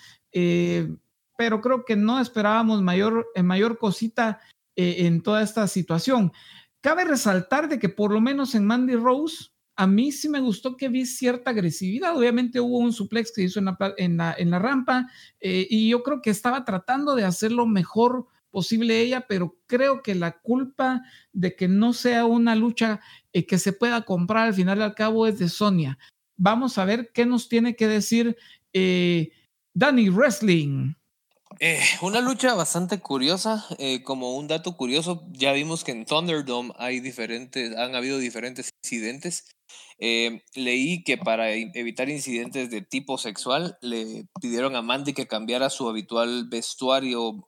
C: pero creo que no esperábamos mayor, mayor cosita eh, en toda esta situación. Cabe resaltar de que por lo menos en Mandy Rose, a mí sí me gustó que vi cierta agresividad. Obviamente hubo un suplex que hizo en la, en la, rampa eh, y yo creo que estaba tratando de hacer lo mejor posible ella, pero creo que la culpa de que no sea una lucha eh, que se pueda comprar al final al cabo es de Sonia. Vamos a ver qué nos tiene que decir Danny Wrestling.
F: Eh, una lucha bastante curiosa, eh, como un dato curioso, ya vimos que en Thunderdome hay diferentes, han habido diferentes incidentes. Eh, leí que para evitar incidentes de tipo sexual le pidieron a Mandy que cambiara su habitual vestuario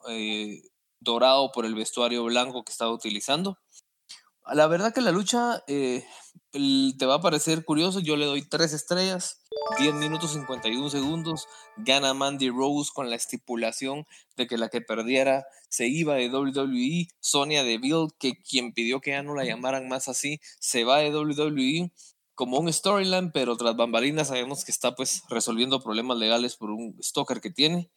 F: dorado por el vestuario blanco que estaba utilizando. La verdad que la lucha te va a parecer curioso, yo le doy tres estrellas. 10 minutos 51 segundos, gana Mandy Rose con la estipulación de que la que perdiera se iba de WWE. Sonia Deville, que quien pidió que ya no la llamaran más así, se va de WWE como un storyline, pero tras bambalinas sabemos que está pues resolviendo problemas legales por un stalker que tiene.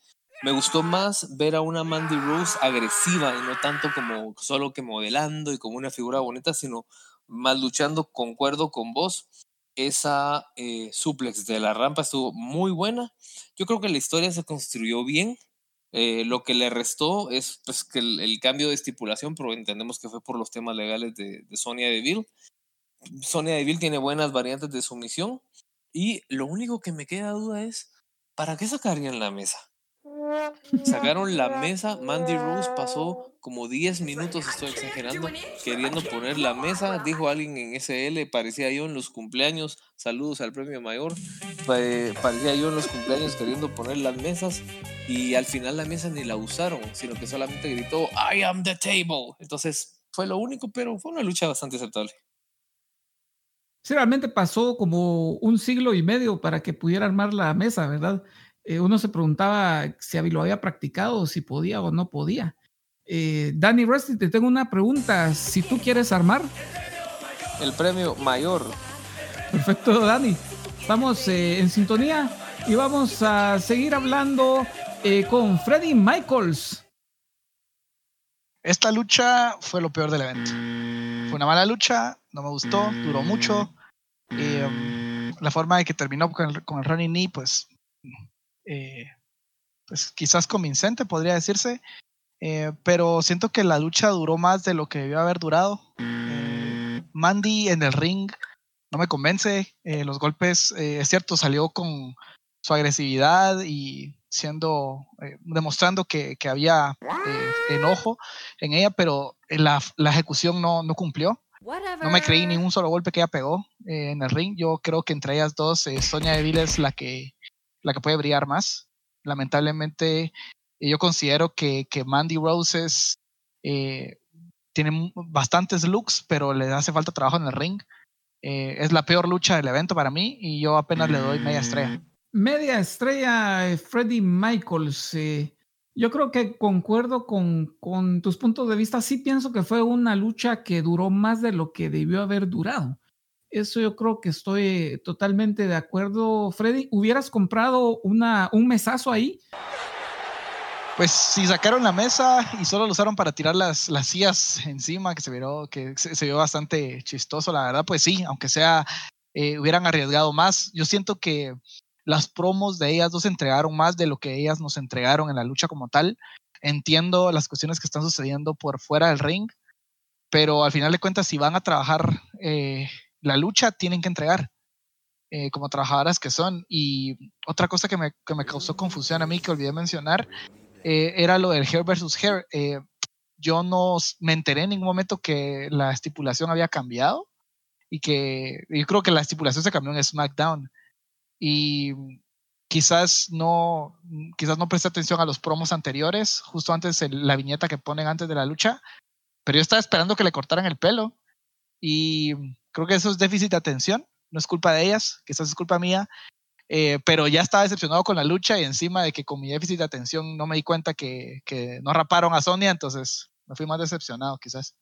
F: Me gustó más ver a una Mandy Rose agresiva y no tanto como solo que modelando y como una figura bonita, sino más luchando, concuerdo con vos esa eh, suplex de la rampa estuvo muy buena. Yo creo que la historia se construyó bien. Eh, lo que le restó es pues, que el, cambio de estipulación, pero entendemos que fue por los temas legales de, de Sonia Deville. Sonia Deville tiene buenas variantes de sumisión. Y lo único que me queda duda es, ¿para qué sacarían la mesa? Sacaron la mesa, Mandy Rose pasó como 10 minutos, estoy exagerando, queriendo poner la mesa, dijo alguien en SL, parecía yo en los cumpleaños, saludos al premio mayor, pa- parecía yo en los cumpleaños queriendo poner las mesas y al final la mesa ni la usaron, sino que solamente gritó, I am the table. Entonces fue lo único, pero fue una lucha bastante aceptable.
C: Sí, realmente pasó como un siglo y medio para que pudiera armar la mesa, ¿verdad? Eh, uno se preguntaba si lo había practicado, si podía o no podía. Eh, Danny Rusty, te tengo una pregunta. Si tú quieres armar,
F: El premio mayor
C: perfecto, Dani. Estamos eh, en sintonía y vamos a seguir hablando eh, con Freddy Michaels.
E: Esta lucha fue lo peor del evento. Fue una mala lucha, no me gustó, duró mucho. la forma de que terminó con el, con el running knee, pues, eh, pues quizás convincente, podría decirse. eh, pero siento que la lucha duró más de lo que debió haber durado. Eh, Mandy en el ring no me convence. eh, los golpes, eh, es cierto, salió con su agresividad y siendo, eh, demostrando que, que había eh, enojo en ella, pero la, la ejecución no, no cumplió. No me creí ni un solo golpe que ella pegó eh, en el ring. Yo creo que entre ellas dos, eh, Sonia Deville es la que, la que puede brillar más. Lamentablemente, eh, yo considero que, que Mandy Roses eh, tiene bastantes looks, pero le hace falta trabajo en el ring. Eh, es la peor lucha del evento para mí y yo apenas le doy media estrella.
C: Media estrella, Freddy Michaels. eh, yo creo que concuerdo con, con tus puntos de vista. Sí pienso que fue una lucha que duró más de lo que debió haber durado. Eso yo creo que estoy totalmente de acuerdo, Freddy. ¿Hubieras comprado una, un mesazo ahí?
E: Pues si sacaron la mesa y solo lo usaron para tirar las, las sillas encima, que se vio, que se, vio bastante chistoso, la verdad, pues sí, aunque sea, eh, hubieran arriesgado más. Yo siento que las promos de ellas dos entregaron más de lo que ellas nos entregaron en la lucha como tal. Entiendo las cuestiones que están sucediendo por fuera del ring, pero al final de cuentas, si van a trabajar eh, la lucha, tienen que entregar. eh, como trabajadoras que son. Y otra cosa que me, que me causó confusión a mí, que olvidé mencionar, eh, era lo del hair versus hair. Eh, yo no me enteré en ningún momento que la estipulación había cambiado y que yo creo que la estipulación se cambió en SmackDown y quizás no quizás no presté atención a los promos anteriores justo antes el- la viñeta que ponen antes de la lucha pero yo estaba esperando que le cortaran el pelo y creo que eso es déficit de atención no es culpa de ellas quizás es culpa mía eh, pero ya estaba decepcionado con la lucha y encima de que con mi déficit de atención no me di cuenta que, no raparon a Sonia, entonces me fui más decepcionado quizás.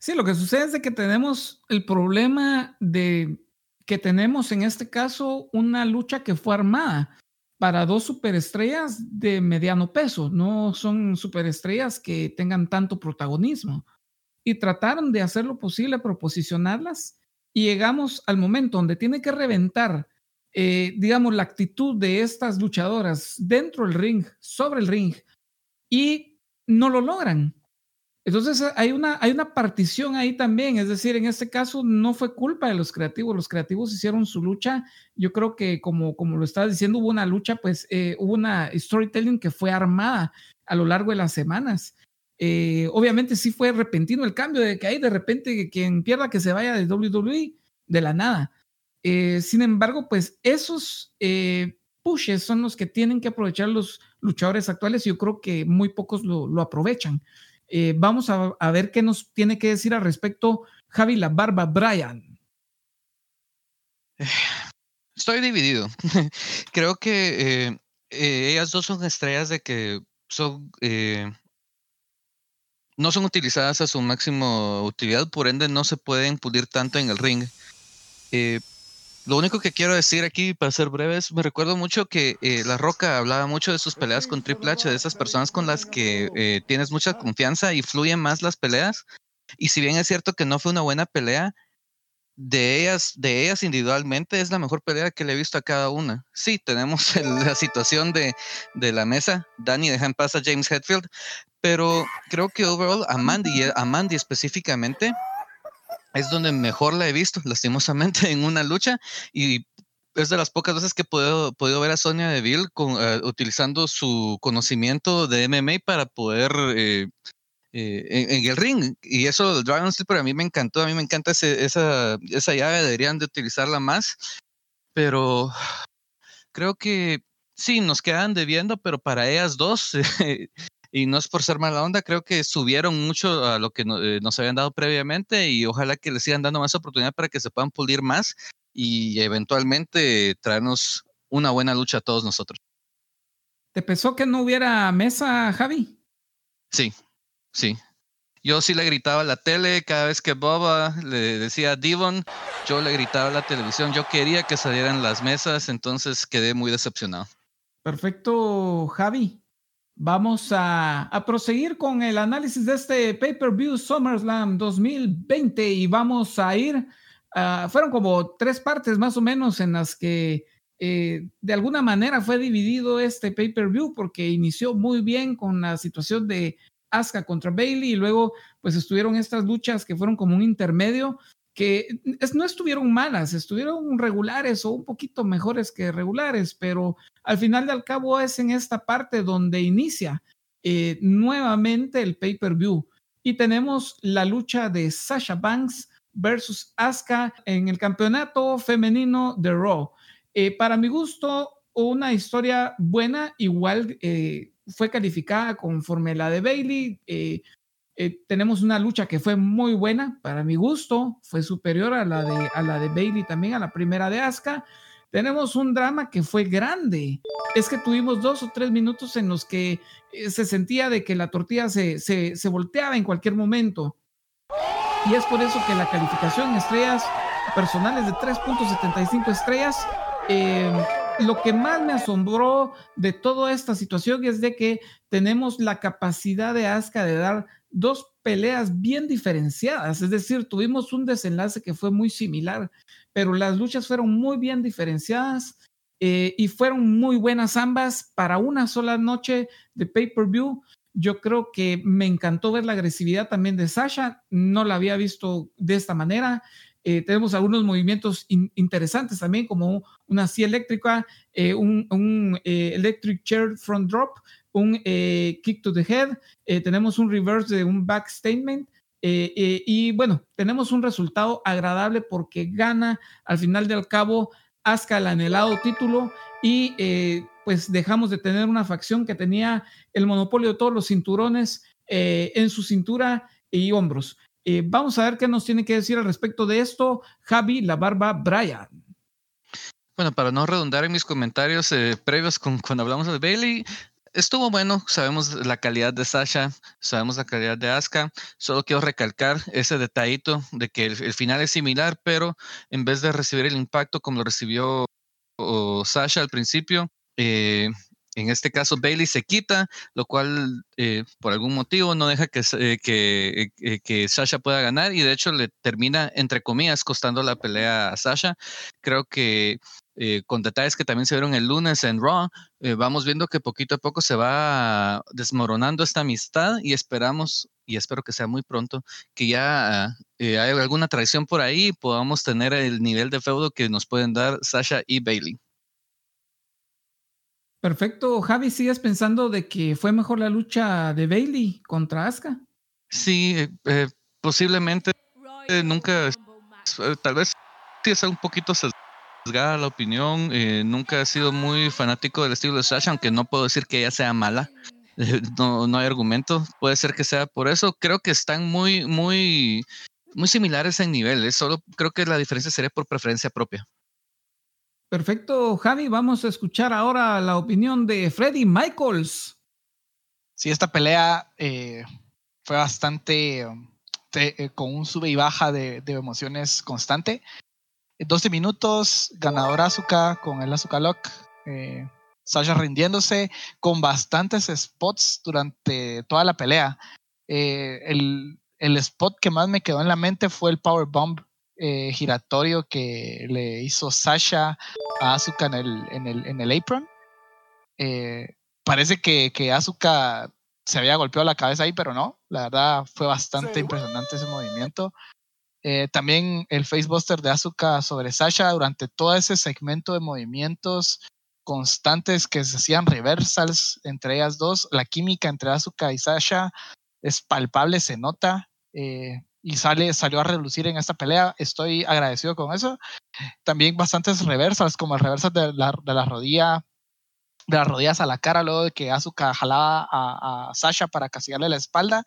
C: Sí, lo que sucede es que tenemos el problema de que tenemos en este caso una lucha que fue armada para dos superestrellas de mediano peso, no son superestrellas que tengan tanto protagonismo. Y trataron de hacer lo posible para posicionarlas y llegamos al momento donde tiene que reventar, eh, digamos, la actitud de estas luchadoras dentro del ring, sobre el ring, y no lo logran. Entonces hay una, hay una partición ahí también, es decir, en este caso no fue culpa de los creativos, los creativos hicieron su lucha, yo creo que como, como lo estás diciendo, hubo una lucha, pues eh, hubo una storytelling que fue armada a lo largo de las semanas. Eh, obviamente sí fue repentino el cambio de que hay de repente quien pierda que se vaya de WWE de la nada. Eh, sin embargo, pues esos eh, pushes son los que tienen que aprovechar los luchadores actuales y yo creo que muy pocos lo, lo aprovechan. Vamos a, ver qué nos tiene que decir al respecto Javi La Barba Brian.
H: Estoy dividido. Creo que ellas dos son estrellas de que son no son utilizadas a su máximo utilidad, por ende no se pueden pulir tanto en el ring. Eh, lo único que quiero decir aquí, para ser breves, me recuerdo mucho que eh, La Roca hablaba mucho de sus peleas con Triple H, de esas personas con las que eh, tienes mucha confianza y fluyen más las peleas. Y si bien es cierto que no fue una buena pelea, de ellas, de ellas individualmente es la mejor pelea que le he visto a cada una. Sí, tenemos la situación de, de, la mesa, Dani deja en paz a James Hetfield, pero creo que overall a Mandy, a Mandy específicamente es donde mejor la he visto, lastimosamente, en una lucha y es de las pocas veces que he podido, ver a Sonia Deville uh, utilizando su conocimiento de MMA para poder eh, eh, en, en, el ring. Y eso del Dragon Sleeper a mí me encantó, a mí me encanta ese, esa, esa llave, deberían de utilizarla más, pero creo que sí, nos quedan debiendo, pero para ellas dos, y no es por ser mala onda, creo que subieron mucho a lo que no, eh, nos habían dado previamente y ojalá que les sigan dando más oportunidad para que se puedan pulir más y eventualmente traernos una buena lucha a todos nosotros.
C: ¿Te pensó que no hubiera mesa, Javi?
H: Sí, sí. Yo sí le gritaba a la tele cada vez que Boba le decía a Devon, yo le gritaba a la televisión, yo quería que salieran las mesas, entonces quedé muy decepcionado.
C: Perfecto, Javi. Vamos a, a, proseguir con el análisis de este pay-per-view SummerSlam 2020 y vamos a ir, uh, fueron como tres partes más o menos en las que eh, de alguna manera fue dividido este pay-per-view porque inició muy bien con la situación de Asuka contra Bailey y luego pues estuvieron estas luchas que fueron como un intermedio que no estuvieron malas, estuvieron regulares o un poquito mejores que regulares, pero al final del cabo es en esta parte donde inicia eh, nuevamente el pay-per-view y tenemos la lucha de Sasha Banks versus Asuka en el campeonato femenino de Raw. Eh, para mi gusto, una historia buena, igual eh, fue calificada conforme la de Bailey. Eh, tenemos una lucha que fue muy buena, para mi gusto, fue superior a la de, a la de Bailey también, a la primera de Asuka. Tenemos un drama que fue grande. Es que tuvimos dos o tres minutos en los que eh, se sentía de que la tortilla se, se, se volteaba en cualquier momento. Y es por eso que la calificación en estrellas personales de 3.75 estrellas, eh, lo que más me asombró de toda esta situación es de que tenemos la capacidad de Asuka de dar dos peleas bien diferenciadas, es decir, tuvimos un desenlace que fue muy similar, pero las luchas fueron muy bien diferenciadas eh, y fueron muy buenas ambas para una sola noche de pay-per-view. Yo creo que me encantó ver la agresividad también de Sasha, no la había visto de esta manera. Eh, tenemos algunos movimientos in interesantes también, como una silla eléctrica, eh, un, eh, electric chair front drop, un eh, kick to the head, eh, tenemos un reverse de un back statement. Eh, y bueno, tenemos un resultado agradable porque gana al final del cabo Asuka el anhelado título y pues dejamos de tener una facción que tenía el monopolio de todos los cinturones en su cintura y hombros. vamos a ver qué nos tiene que decir al respecto de esto Javi La Barba Brian.
H: Bueno, para no redundar en mis comentarios previos con, cuando hablamos de Bailey, estuvo bueno, sabemos la calidad de Sasha, sabemos la calidad de Asuka, solo quiero recalcar ese detallito de que el, final es similar, pero en vez de recibir el impacto como lo recibió Sasha al principio, eh, en este caso Bailey se quita, lo cual eh, por algún motivo no deja que, eh, que, eh, que, Sasha pueda ganar y de hecho le termina, entre comillas, costando la pelea a Sasha. Creo que eh, con detalles que también se vieron el lunes en Raw, eh, vamos viendo que poquito a poco se va desmoronando esta amistad y esperamos, y espero que sea muy pronto, que ya eh, haya alguna traición por ahí y podamos tener el nivel de feudo que nos pueden dar Sasha y Bailey.
C: Perfecto. Javi, ¿sigues pensando de que fue mejor la lucha de Bailey contra Asuka?
H: Sí, posiblemente nunca, tal vez sí es un poquito la opinión. Eh, nunca he sido muy fanático del estilo de Sasha, aunque no puedo decir que ella sea mala. no, no hay argumento. Puede ser que sea por eso. Creo que están muy, muy, muy similares en niveles. Solo creo que la diferencia sería por preferencia propia.
C: Perfecto, Javi. Vamos a escuchar ahora la opinión de Freddy Michaels.
E: Sí, esta pelea eh, fue bastante eh, con un sube y baja de, de emociones constante. 12 minutos, ganador Azuka con el Azuka Lock. Eh, Sasha rindiéndose con bastantes spots durante toda la pelea. Eh, el, el, spot que más me quedó en la mente fue el Power Bomb eh, giratorio que le hizo Sasha a Asuka en el, en el, en el apron. Eh, parece que, que Asuka se había golpeado la cabeza ahí, pero no. La verdad fue bastante impresionante ese movimiento. Eh, también el facebuster de Asuka sobre Sasha durante todo ese segmento de movimientos constantes que se hacían reversals entre ellas dos. La química entre Asuka y Sasha es palpable, se nota. Eh, y sale, salió a relucir en esta pelea. Estoy agradecido con eso. También bastantes reversals, como el reversal de la, de la rodilla, de las rodillas a la cara, luego de que Asuka jalaba a, Sasha para castigarle la espalda.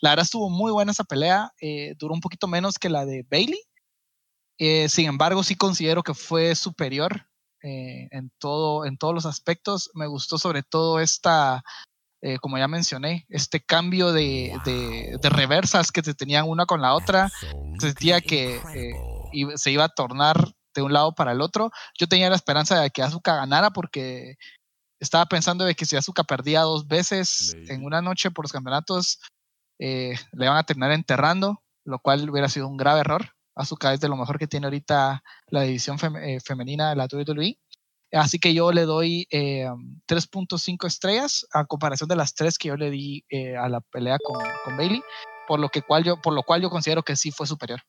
E: La verdad estuvo muy buena esa pelea. Eh, duró un poquito menos que la de Bailey. Eh, sin embargo, sí considero que fue superior eh, en, todo, en todos los aspectos. Me gustó sobre todo esta eh, como ya mencioné, este cambio de, de, reversas que se tenían una con la otra, se sentía que se iba a tornar de un lado para el otro. Yo tenía la esperanza de que Azuka ganara porque estaba pensando de que si Azuka perdía dos veces en una noche por los campeonatos, eh, le van a terminar enterrando, lo cual hubiera sido un grave error. Azuka es de lo mejor que tiene ahorita la división femenina de la WWE. Así que yo le doy 3.5 eh, estrellas a comparación de las tres que yo le di eh, a la pelea con, con, Bailey, por lo, que cual yo, por lo cual yo considero que sí fue superior.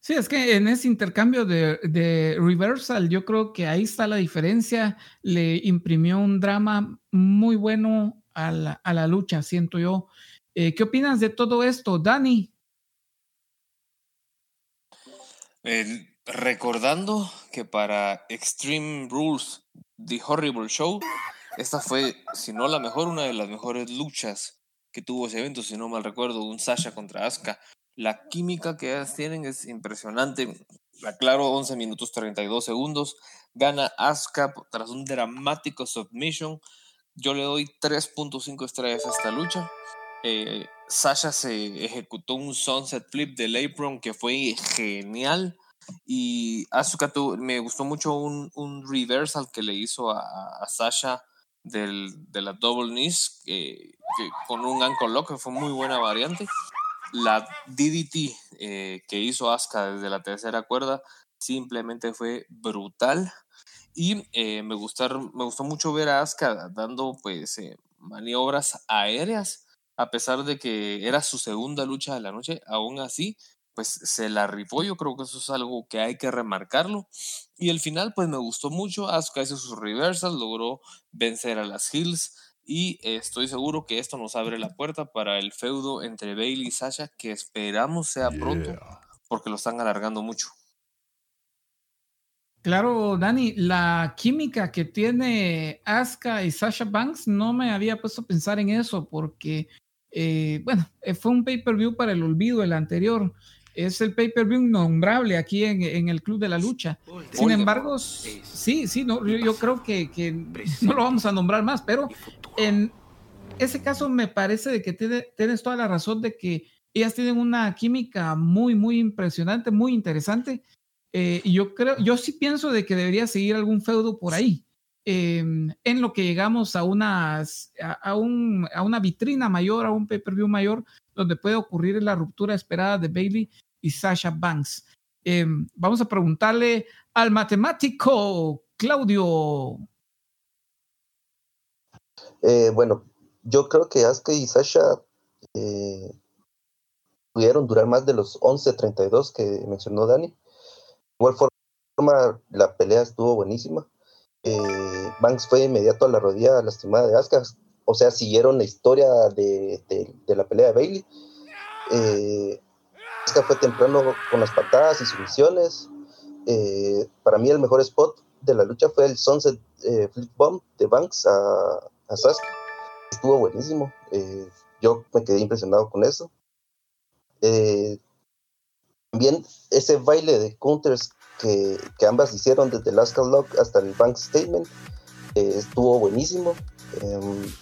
C: Sí, es que en ese intercambio de, de, reversal, yo creo que ahí está la diferencia. Le imprimió un drama muy bueno a la, a la lucha, siento yo. Eh, ¿Qué opinas de todo esto, Dani?
F: recordando que para Extreme Rules The Horrible Show, esta fue, si no la mejor, una de las mejores luchas que tuvo ese evento, si no mal recuerdo, un Sasha contra Asuka. La química que ellas tienen es impresionante. Aclaro, 11 minutos 32 segundos. Gana Asuka tras un dramático submission. Yo le doy 3.5 estrellas a esta lucha. Eh, Sasha se ejecutó un sunset flip del apron que fue genial. Y Asuka me gustó mucho un, un, reversal que le hizo a, Sasha del, de la double knees que, con un ankle lock que fue muy buena variante. La DDT eh, que hizo Asuka desde la tercera cuerda simplemente fue brutal. Y eh, me, gustaron, me gustó mucho ver a Asuka dando pues eh, maniobras aéreas, a pesar de que era su segunda lucha de la noche, aún así pues se la rifó. Yo creo que eso es algo que hay que remarcarlo. Y el final, pues me gustó mucho. Asuka hizo sus reversals, logró vencer a las Hills. Y estoy seguro que esto nos abre la puerta para el feudo entre Bailey y Sasha, que esperamos sea pronto, porque lo están alargando mucho.
C: Claro, Dani, la química que tiene Asuka y Sasha Banks no me había puesto a pensar en eso, porque, eh, bueno, eh, fue un pay-per-view para el olvido el anterior es el pay-per-view innombrable aquí en, el Club de la Lucha. Sin embargo, sí, sí, no, yo, creo que, no lo vamos a nombrar más, pero en ese caso me parece de que tienes toda la razón de que ellas tienen una química muy, muy impresionante, muy interesante. Eh, y yo creo, yo sí pienso de que debería seguir algún feudo por ahí. Em, en lo que llegamos a, unas, a, un, a una vitrina mayor, a un pay-per-view mayor, donde puede ocurrir la ruptura esperada de Bailey y Sasha Banks. Em, vamos a preguntarle al matemático Claudio.
J: Eh, bueno, yo creo que Asuka y Sasha eh, pudieron durar más de los 11.32 que mencionó Dani. De igual forma, la pelea estuvo buenísima. Eh, Banks fue inmediato a la rodilla lastimada de Asuka. O sea, siguieron la historia de, la pelea de Bailey. Eh, fue temprano con las patadas y sumisiones. Eh, para mí el mejor spot de la lucha fue el Sunset eh, Flip Bomb de Banks a, a. Estuvo buenísimo. Eh, yo me quedé impresionado con eso. también ese baile de counters que, que ambas hicieron desde el Alaska Lock hasta el Bank Statement estuvo buenísimo. Em,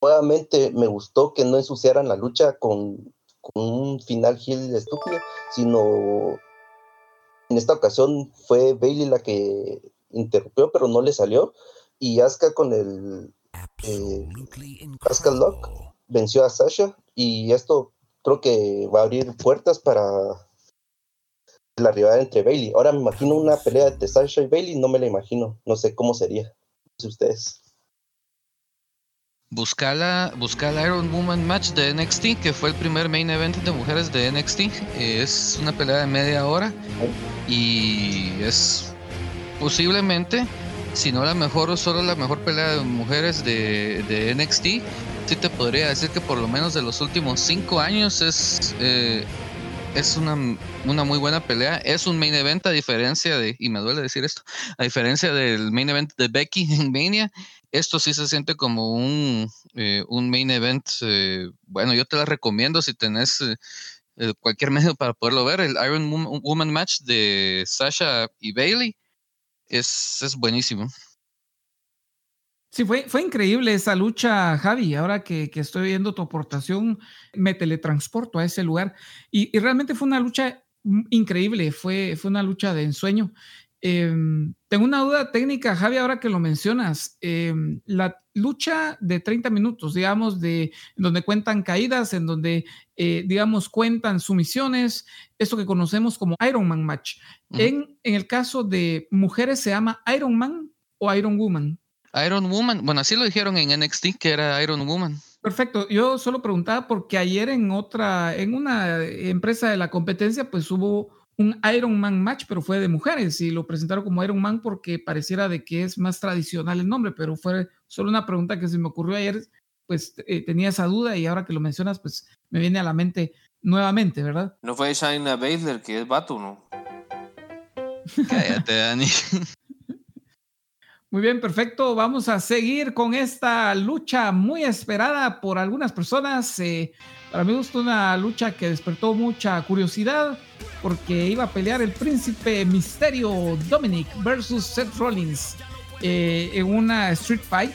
J: nuevamente me gustó que no ensuciaran la lucha con con un final Hill estúpido, sino en esta ocasión fue Bailey la que interrumpió, pero no le salió. Y Asuka con el eh, Asuka Lock venció a Sasha. Y esto creo que va a abrir puertas para la rivalidad entre Bailey. Ahora me imagino una pelea de Sasha y Bailey, no me la imagino. No sé cómo sería. No ustedes.
H: Busca la, busca la Iron Woman match de NXT, que fue el primer main event de mujeres de NXT. Es una pelea de media hora y es posiblemente, si no la mejor o solo la mejor pelea de mujeres de, de NXT, sí te podría decir que por lo menos de los últimos cinco años es, eh, es una, una muy buena pelea. Es un main event a diferencia de, y me duele decir esto, a diferencia del main event de Becky en Mania, esto sí se siente como un, eh, un main event. eh, bueno, yo te la recomiendo si tenés eh, cualquier medio para poderlo ver. El Iron Wom- Woman match de Sasha y Bailey es, es buenísimo.
C: Sí, fue, fue increíble esa lucha, Javi. Ahora que, que estoy viendo tu aportación, me teletransporto a ese lugar. Y, y realmente fue una lucha increíble, fue, fue una lucha de ensueño. Em, tengo una duda técnica, Javi, ahora que lo mencionas. Em, la lucha de 30 minutos, digamos, de donde cuentan caídas, en donde, eh, digamos, cuentan sumisiones, esto que conocemos como Iron Man Match. En, en el caso de mujeres, ¿se llama Iron Man o Iron Woman?
H: Iron Woman, bueno, así lo dijeron en NXT que era Iron Woman.
C: Perfecto. Yo solo preguntaba porque ayer en otra, en una empresa de la competencia, pues hubo un Iron Man match, pero fue de mujeres y lo presentaron como Iron Man porque pareciera de que es más tradicional el nombre, pero fue solo una pregunta que se me ocurrió ayer, pues eh, tenía esa duda y ahora que lo mencionas, pues me viene a la mente nuevamente, ¿verdad?
F: No fue Shayna Baszler, que es vato, ¿no?
H: Cállate, Dani.
C: Muy bien, perfecto. Vamos a seguir con esta lucha muy esperada por algunas personas. Eh, para mí gustó una lucha que despertó mucha curiosidad porque iba a pelear el príncipe misterio Dominic versus Seth Rollins eh, en una Street Fight.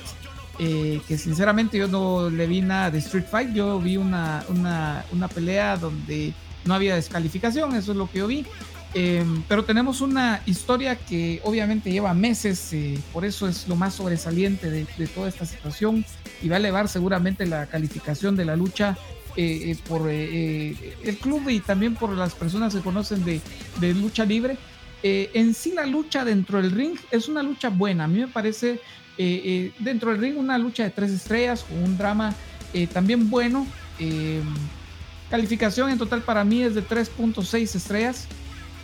C: eh, que sinceramente yo no le vi nada de Street Fight. Yo vi una, una, una pelea donde no había descalificación, eso es lo que yo vi. Eh, pero tenemos una historia que obviamente lleva meses, eh, por eso es lo más sobresaliente de, toda esta situación y va a elevar seguramente la calificación de la lucha eh, eh, por el club y también por las personas que conocen de, de lucha libre. En sí la lucha dentro del ring es una lucha buena, a mí me parece dentro del ring una lucha de tres estrellas con un drama también bueno. Eh, calificación en total para mí es de 3.6 estrellas.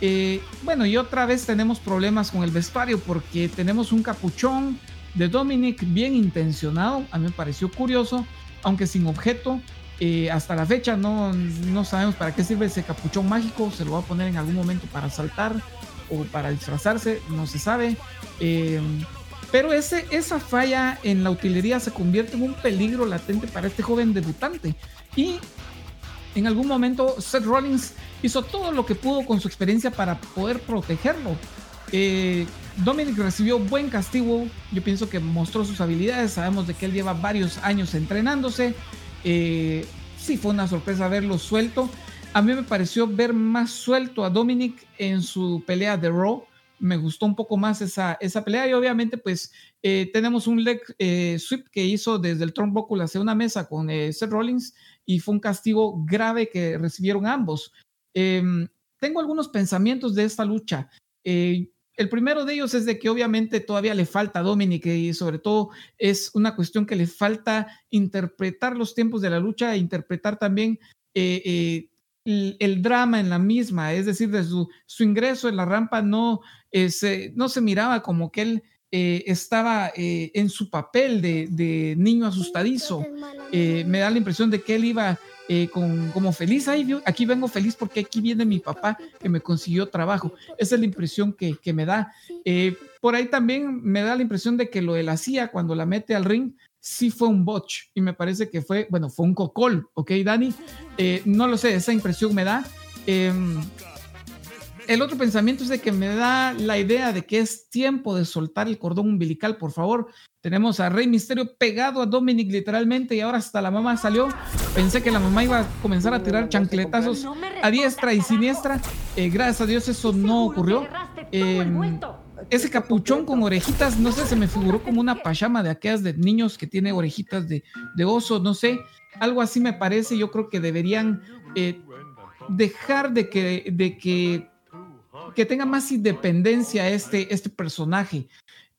C: Eh, bueno, y otra vez tenemos problemas con el vestuario porque tenemos un capuchón de Dominic bien intencionado. A mí me pareció curioso, aunque sin objeto. Eh, hasta la fecha no, no sabemos para qué sirve ese capuchón mágico. Se lo va a poner en algún momento para saltar o para disfrazarse, no se sabe. Eh, pero esa falla en la utilería se convierte en un peligro latente para este joven debutante. Y en algún momento Seth Rollins hizo todo lo que pudo con su experiencia para poder protegerlo. Eh, Dominic recibió buen castigo, yo pienso que mostró sus habilidades, sabemos de que él lleva varios años entrenándose. Eh, sí fue una sorpresa verlo suelto. A mí me pareció ver más suelto a Dominic en su pelea de Raw. Me gustó un poco más esa, esa pelea y obviamente pues eh, tenemos un leg sweep que hizo desde el turnbuckle hacia una mesa con Seth Rollins y fue un castigo grave que recibieron ambos. Eh, tengo algunos pensamientos de esta lucha. Eh, el primero de ellos es de que obviamente todavía le falta a Dominic y sobre todo es una cuestión que le falta interpretar los tiempos de la lucha e interpretar también eh, eh, el, drama en la misma, es decir, de su, su ingreso en la rampa no, se, no se miraba como que él eh, estaba eh, en su papel de, de niño asustadizo. Eh, me da la impresión de que él iba eh, con, como feliz. Ay, aquí vengo feliz porque aquí viene mi papá que me consiguió trabajo. Esa es la impresión que, que me da. Por ahí también me da la impresión de que lo de la CIA cuando la mete al ring sí fue un botch y me parece que fue, bueno, fue un cocol, ¿ok, Dani? No lo sé, esa impresión me da. Em, el otro pensamiento es de que me da la idea de que es tiempo de soltar el cordón umbilical, por favor. Tenemos a Rey Misterio pegado a Dominic literalmente y ahora hasta la mamá salió. Pensé que la mamá iba a comenzar a tirar chancletazos a diestra y siniestra. Eh, gracias a Dios eso no ocurrió. Eh, ese capuchón con orejitas, no sé, se me figuró como una pachama de aquellas de niños que tiene orejitas de, de oso, no sé. Algo así me parece. Yo creo que deberían eh, dejar de que, de que que tenga más independencia este, este personaje.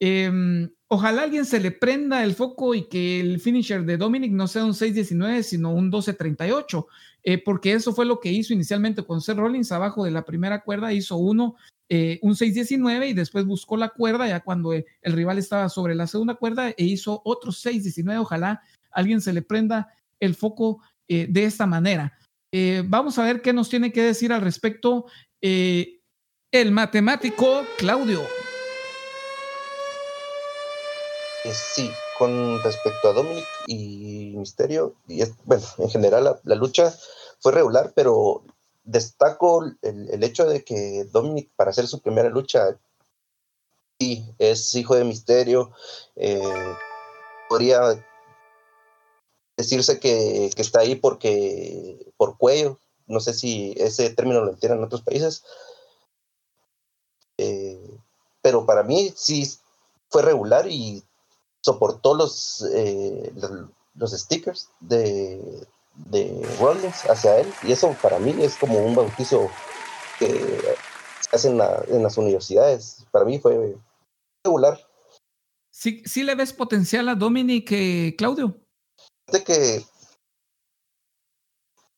C: Em, ojalá alguien se le prenda el foco y que el finisher de Dominic no sea un 6.19, sino un 12.38, eh, porque eso fue lo que hizo inicialmente con Seth Rollins abajo de la primera cuerda, hizo uno, eh, un 6.19 y después buscó la cuerda ya cuando el rival estaba sobre la segunda cuerda e hizo otro 6.19. Ojalá alguien se le prenda el foco eh, de esta manera. vamos a ver qué nos tiene que decir al respecto el matemático Claudio.
J: sí, con respecto a Dominic y Misterio, y bueno, en general la, lucha fue regular, pero destaco el, hecho de que Dominic, para hacer su primera lucha, sí, es hijo de Misterio, eh, podría decirse que, está ahí porque por cuello, no sé si ese término lo entienden en otros países, eh, pero para mí sí fue regular y soportó los, eh, los, stickers de, de Rollins hacia él. Y eso para mí es como un bautizo que se hace en, las universidades. Para mí fue regular.
C: ¿Sí, sí le ves potencial a Dominic, eh, Claudio?
J: De que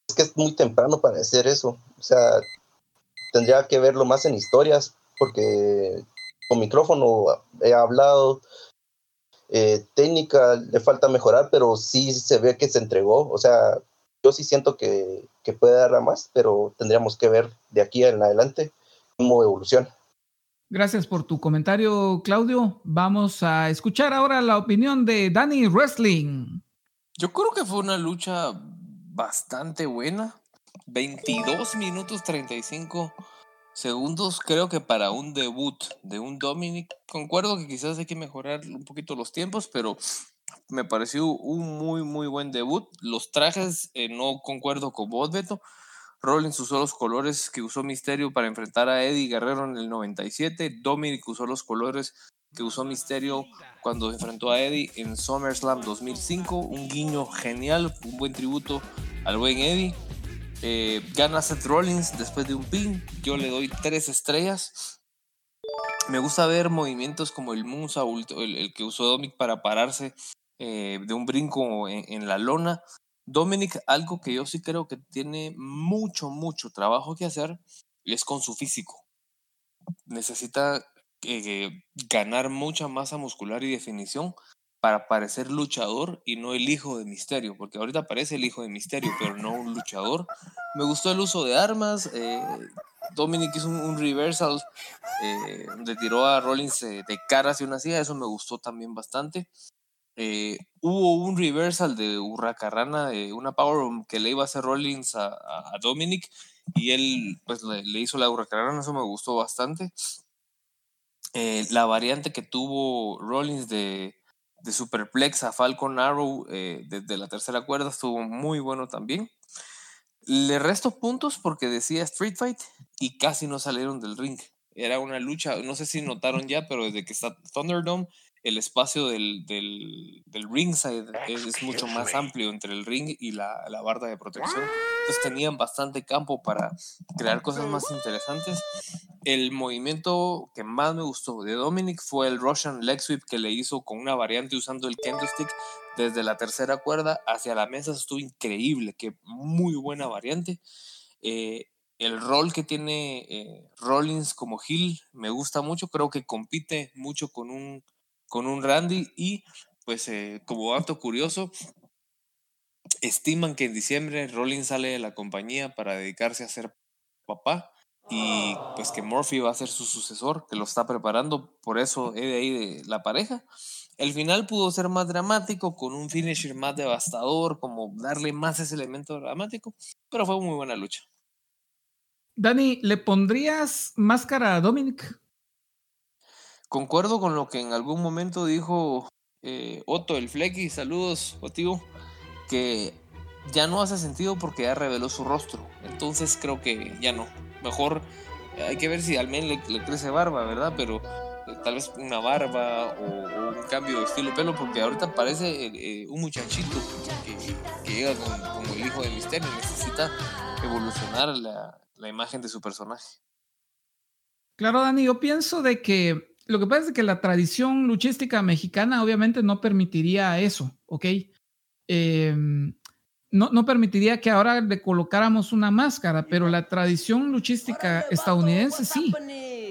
J: es que es muy temprano para hacer eso. O sea, tendría que verlo más en historias, porque con micrófono he hablado, eh, técnica le falta mejorar, pero sí se ve que se entregó. O sea, yo sí siento que, puede dar a más, pero tendríamos que ver de aquí en adelante cómo evoluciona.
C: Gracias por tu comentario, Claudio. Vamos a escuchar ahora la opinión de Danny Wrestling.
F: Yo creo que fue una lucha bastante buena. 22 minutos 35 segundos, creo que para un debut de un Dominic, concuerdo que quizás hay que mejorar un poquito los tiempos, pero me pareció un muy, muy buen debut. Los trajes, eh, no concuerdo con vos, Beto. Rollins usó los colores que usó Misterio para enfrentar a Eddie Guerrero en el 97. Dominic usó los colores que usó Misterio cuando enfrentó a Eddie en SummerSlam 2005. Un guiño genial, un buen tributo al buen Eddie. Eh, gana Seth Rollins después de un pin. Yo le doy tres estrellas. Me gusta ver movimientos como el moonsault, el, que usó Dominic para pararse eh, de un brinco en, la lona. Dominic, algo que yo sí creo que tiene mucho, mucho trabajo que hacer es con su físico. Necesita eh, ganar mucha masa muscular y definición para parecer luchador y no el hijo de Misterio, porque ahorita parece el hijo de Misterio, pero no un luchador. Me gustó el uso de armas. Eh, Dominic hizo un, reversal, eh, donde tiró a Rollins eh, de cara hacia una silla, eso me gustó también bastante. Eh, hubo un reversal de Hurracarrana, una power que le iba a hacer Rollins a, Dominic, y él pues le, hizo la Hurracarrana, eso me gustó bastante. la variante que tuvo Rollins de de Superplex a Falcon Arrow eh, desde la tercera cuerda estuvo muy bueno también. Le resto puntos porque decía Street Fight y casi no salieron del ring. Era una lucha, no sé si notaron ya, pero desde que está Thunderdome el espacio del, del, del ringside es, mucho más amplio entre el ring y la, la, barda de protección. Entonces tenían bastante campo para crear cosas más interesantes. El movimiento que más me gustó de Dominic fue el Russian leg sweep que le hizo con una variante usando el kendo stick desde la tercera cuerda hacia la mesa. Estuvo increíble, que muy buena variante. Eh, el rol que tiene eh, Rollins como Hill me gusta mucho. Creo que compite mucho con un con un Randy y pues eh, como dato curioso, estiman que en diciembre Rollins sale de la compañía para dedicarse a ser papá y pues que Murphy va a ser su sucesor, que lo está preparando, por eso he de ahí de la pareja. El final pudo ser más dramático, con un finisher más devastador, como darle más ese elemento dramático, pero fue muy buena lucha.
C: Dani, ¿le pondrías máscara a Dominic?
F: Concuerdo con lo que en algún momento dijo eh, Otto el Flecky, saludos, Otto, que ya no hace sentido porque ya reveló su rostro. Entonces creo que ya no. Mejor hay que ver si al menos le, crece barba, ¿verdad? Pero eh, tal vez una barba o, un cambio de estilo de pelo, porque ahorita parece eh, un muchachito que, llega con, el hijo de Misterio. Necesita evolucionar la, la imagen de su personaje.
C: Claro, Dani, yo pienso de que lo que pasa es que la tradición luchística mexicana obviamente no permitiría eso, ¿ok? Em, no, no, permitiría que ahora le colocáramos una máscara, pero la tradición luchística estadounidense sí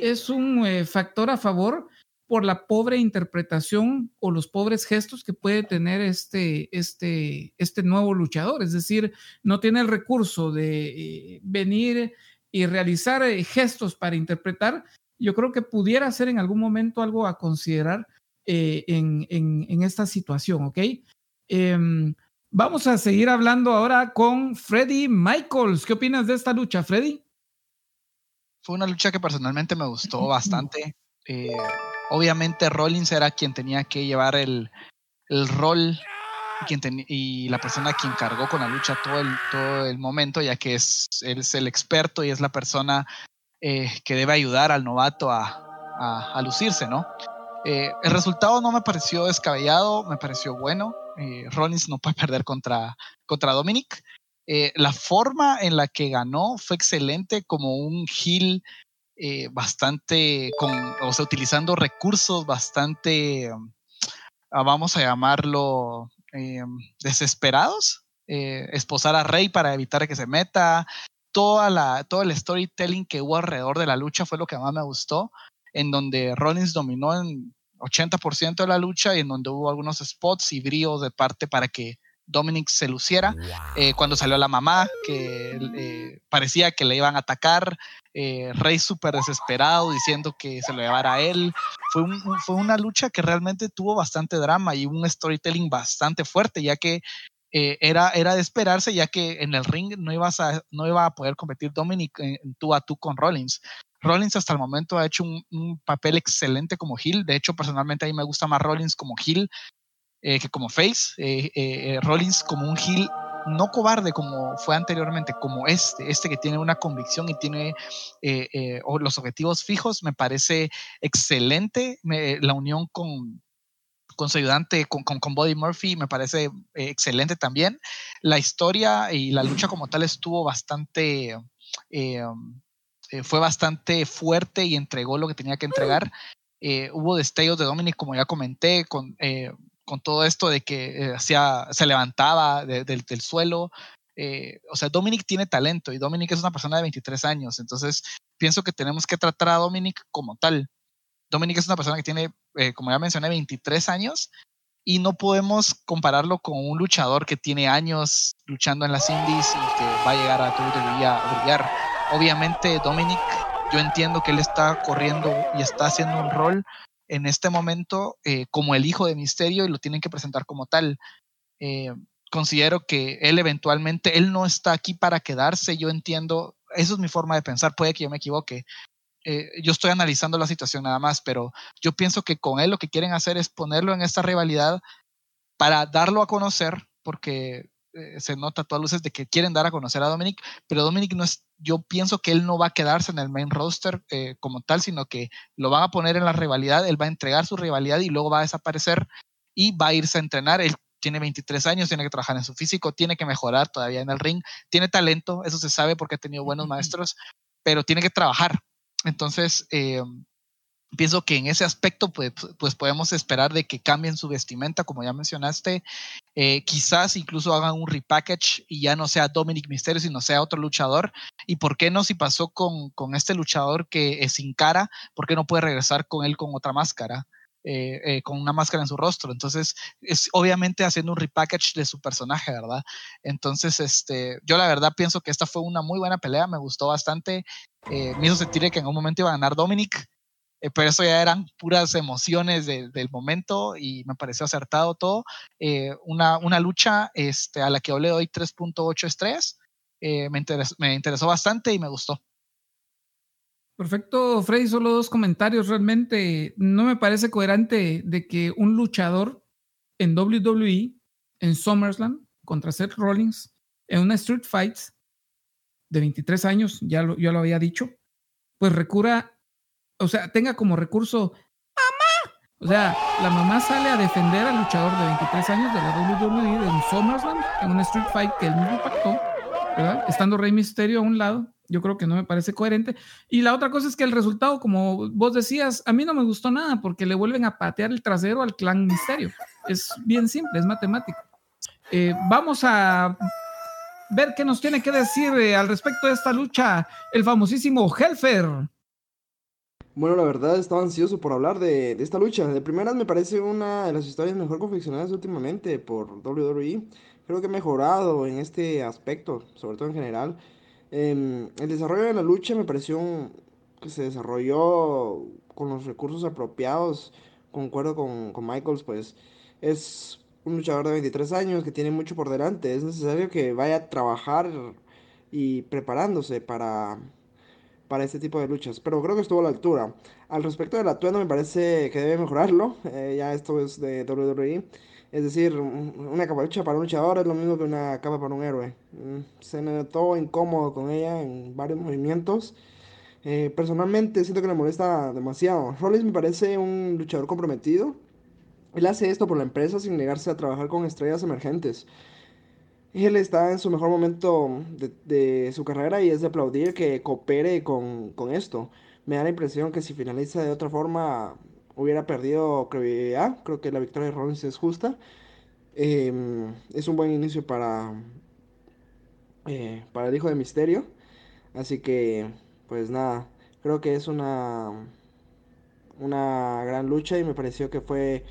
C: es un eh, factor a favor por la pobre interpretación o los pobres gestos que puede tener este, este, este nuevo luchador. Es decir, no tiene el recurso de eh, venir y realizar eh, gestos para interpretar, yo creo que pudiera ser en algún momento algo a considerar eh, en, en, esta situación, ¿ok? Em, vamos a seguir hablando ahora con Freddy Michaels. ¿Qué opinas de esta lucha, Freddy?
E: Fue una lucha que personalmente me gustó bastante. Eh, obviamente Rollins era quien tenía que llevar el, el rol y la persona quien cargó con la lucha todo el, todo el momento, ya que es, él es el experto y es la persona eh, que debe ayudar al novato a, lucirse, ¿no? Eh, el resultado no me pareció descabellado, me pareció bueno. Eh, Rollins no puede perder contra, contra Dominic. la forma en la que ganó fue excelente, como un heel bastante, o sea, utilizando recursos bastante, ah, vamos a llamarlo, eh, desesperados, eh, esposar a Rey para evitar que se meta. Toda la, todo el storytelling que hubo alrededor de la lucha fue lo que más me gustó, en donde Rollins dominó en 80% de la lucha y en donde hubo algunos spots y bríos de parte para que Dominic se luciera. Eh, cuando salió la mamá, que eh, parecía que le iban a atacar, eh, Rey súper desesperado diciendo que se lo llevara a él. Fue, fue una lucha que realmente tuvo bastante drama y un storytelling bastante fuerte, ya que era, era de esperarse, ya que en el ring no, ibas a, no iba a poder competir Dominic en, tú a tú con Rollins. Rollins hasta el momento ha hecho un, papel excelente como Hill. De hecho, personalmente a mí me gusta más Rollins como Hill eh, que como face, eh, eh, Rollins como un heel no cobarde como fue anteriormente, como este, este que tiene una convicción y tiene los objetivos fijos, me parece excelente. la unión con, con su ayudante, con, con, con Murphy, me parece excelente también. La historia y la lucha como tal estuvo bastante, fue bastante fuerte y entregó lo que tenía que entregar. hubo destellos de Dominic, como ya comenté, con, con todo esto de que eh, se levantaba del suelo. Eh, o sea, Dominic tiene talento y Dominic es una persona de 23 años, entonces pienso que tenemos que tratar a Dominic como tal. Dominic es una persona que tiene, eh, como ya mencioné, 23 años y no podemos compararlo con un luchador que tiene años luchando en las indies y que va a llegar a WWE a brillar. Obviamente Dominic, yo entiendo que él está corriendo y está haciendo un rol en este momento eh, como el hijo de Misterio y lo tienen que presentar como tal. Eh, considero que él eventualmente, él no está aquí para quedarse, yo entiendo, eso es mi forma de pensar, puede que yo me equivoque. Eh, yo estoy analizando la situación nada más, pero yo pienso que con él lo que quieren hacer es ponerlo en esta rivalidad para darlo a conocer, porque eh, se nota todas luces de que quieren dar a conocer a Dominic, pero Dominic no es, yo pienso que él no va a quedarse en el main roster eh, como tal, sino que lo van a poner en la rivalidad, él va a entregar su rivalidad y luego va a desaparecer y va a irse a entrenar. Él tiene 23 años, tiene que trabajar en su físico, tiene que mejorar todavía en el ring, tiene talento, eso se sabe porque ha tenido buenos maestros, pero tiene que trabajar. Entonces, eh, pienso que en ese aspecto pues, pues podemos esperar de que cambien su vestimenta, como ya mencionaste, eh, quizás incluso hagan un repackage y ya no sea Dominic Mysterio, sino sea otro luchador. ¿Y por qué no si pasó con, con este luchador que es sin cara, por qué no puede regresar con él con otra máscara? Eh, eh, con una máscara en su rostro. Entonces, es obviamente haciendo un repackage de su personaje, ¿verdad? Entonces, este, yo la verdad pienso que esta fue una muy buena pelea, me gustó bastante. me hizo sentir que en un momento iba a ganar Dominic, eh, pero eso ya eran puras emociones del momento y me pareció acertado todo. Eh, una, una, lucha este, a la que yo le doy 3.8 estrellas. Eh, me, me interesó bastante y me gustó.
C: Perfecto, Freddy, solo dos comentarios. Realmente no me parece coherente de que un luchador en WWE, en SummerSlam, contra Seth Rollins, en una Street Fight de 23 años, ya lo, ya lo había dicho, pues recurra o sea, tenga como recurso mamá. O sea, la mamá sale a defender al luchador de 23 años de la WWE de un SummerSlam en un Street Fight que él mismo pactó, ¿verdad? Estando Rey Misterio a un lado Yo creo que no me parece coherente. Y la otra cosa es que el resultado, como vos decías, a mí no me gustó nada porque le vuelven a patear el trasero al clan Misterio. Es bien simple, es matemático. Eh, vamos a ver qué nos tiene que decir eh, al respecto de esta lucha el famosísimo Helfer.
K: Bueno, la verdad estaba ansioso por hablar de, de esta lucha. De primeras me parece una de las historias mejor confeccionadas últimamente por WWE. Creo que ha mejorado en este aspecto, sobre todo en general. Em, el desarrollo de la lucha me pareció que se desarrolló con los recursos apropiados. Concuerdo con, con Michaels, pues es un luchador de 23 años que tiene mucho por delante. Es necesario que vaya a trabajar y preparándose para, para este tipo de luchas. Pero creo que estuvo a la altura. Al respecto del atuendo, me parece que debe mejorarlo. eh, ya esto es de WWE. Es decir, un- una capachucha para un luchador es lo mismo que una capa para un héroe. Mm, Se notó incómodo con ella en varios movimientos. Eh, personalmente siento que le molesta demasiado. Rollins me parece un luchador comprometido. Él hace esto por la empresa sin negarse a trabajar con estrellas emergentes. Él está en su mejor momento de, de su carrera y es de aplaudir que coopere con, con esto. Me da la impresión que si finaliza de otra forma hubiera perdido credibilidad. Creo que la victoria de Rollins es justa. Em, es un buen inicio para, eh, para el hijo de Misterio. Así que, pues nada, creo que es una, una gran lucha y me pareció que fue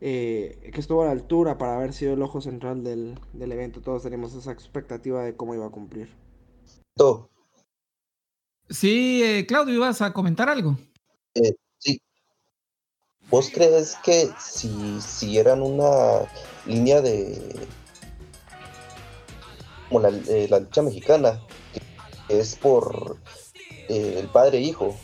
K: eh, que estuvo a la altura para haber sido el ojo central del, del evento. Todos teníamos esa expectativa de cómo iba a cumplir.
J: Todo.
C: Sí, eh, Claudio, ibas a comentar algo.
J: Eh, sí. ¿Vos crees que si siguieran una línea de como la, eh, la lucha mexicana, que es por eh, el padre e hijo,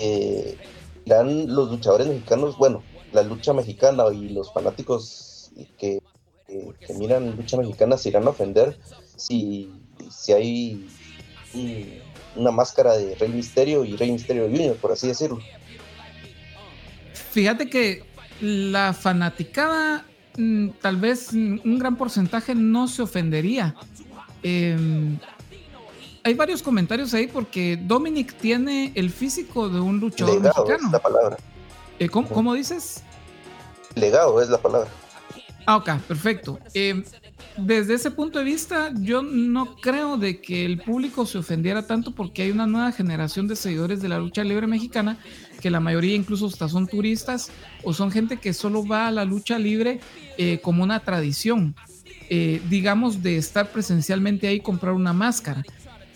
J: eh, irán los luchadores mexicanos, bueno, la lucha mexicana y los fanáticos que, que- miran lucha mexicana se irán a ofender si, si hay un- una máscara de Rey Misterio y Rey Misterio Jr., por así decirlo.
C: Fíjate que la fanaticada, mm, tal vez mm, un gran porcentaje no se ofendería. Em, hay varios comentarios ahí porque Dominic tiene el físico de un luchador
J: Legado
C: mexicano.
J: es la palabra.
C: Eh, ¿cómo, cómo dices?
J: Legado es la palabra.
C: Ah, ok, perfecto. Eh, desde ese punto de vista, yo no creo de que el público se ofendiera tanto porque hay una nueva generación de seguidores de la lucha libre mexicana, que la mayoría incluso hasta son turistas o son gente que solo va a la lucha libre eh, como una tradición, eh, digamos, de estar presencialmente ahí y comprar una máscara.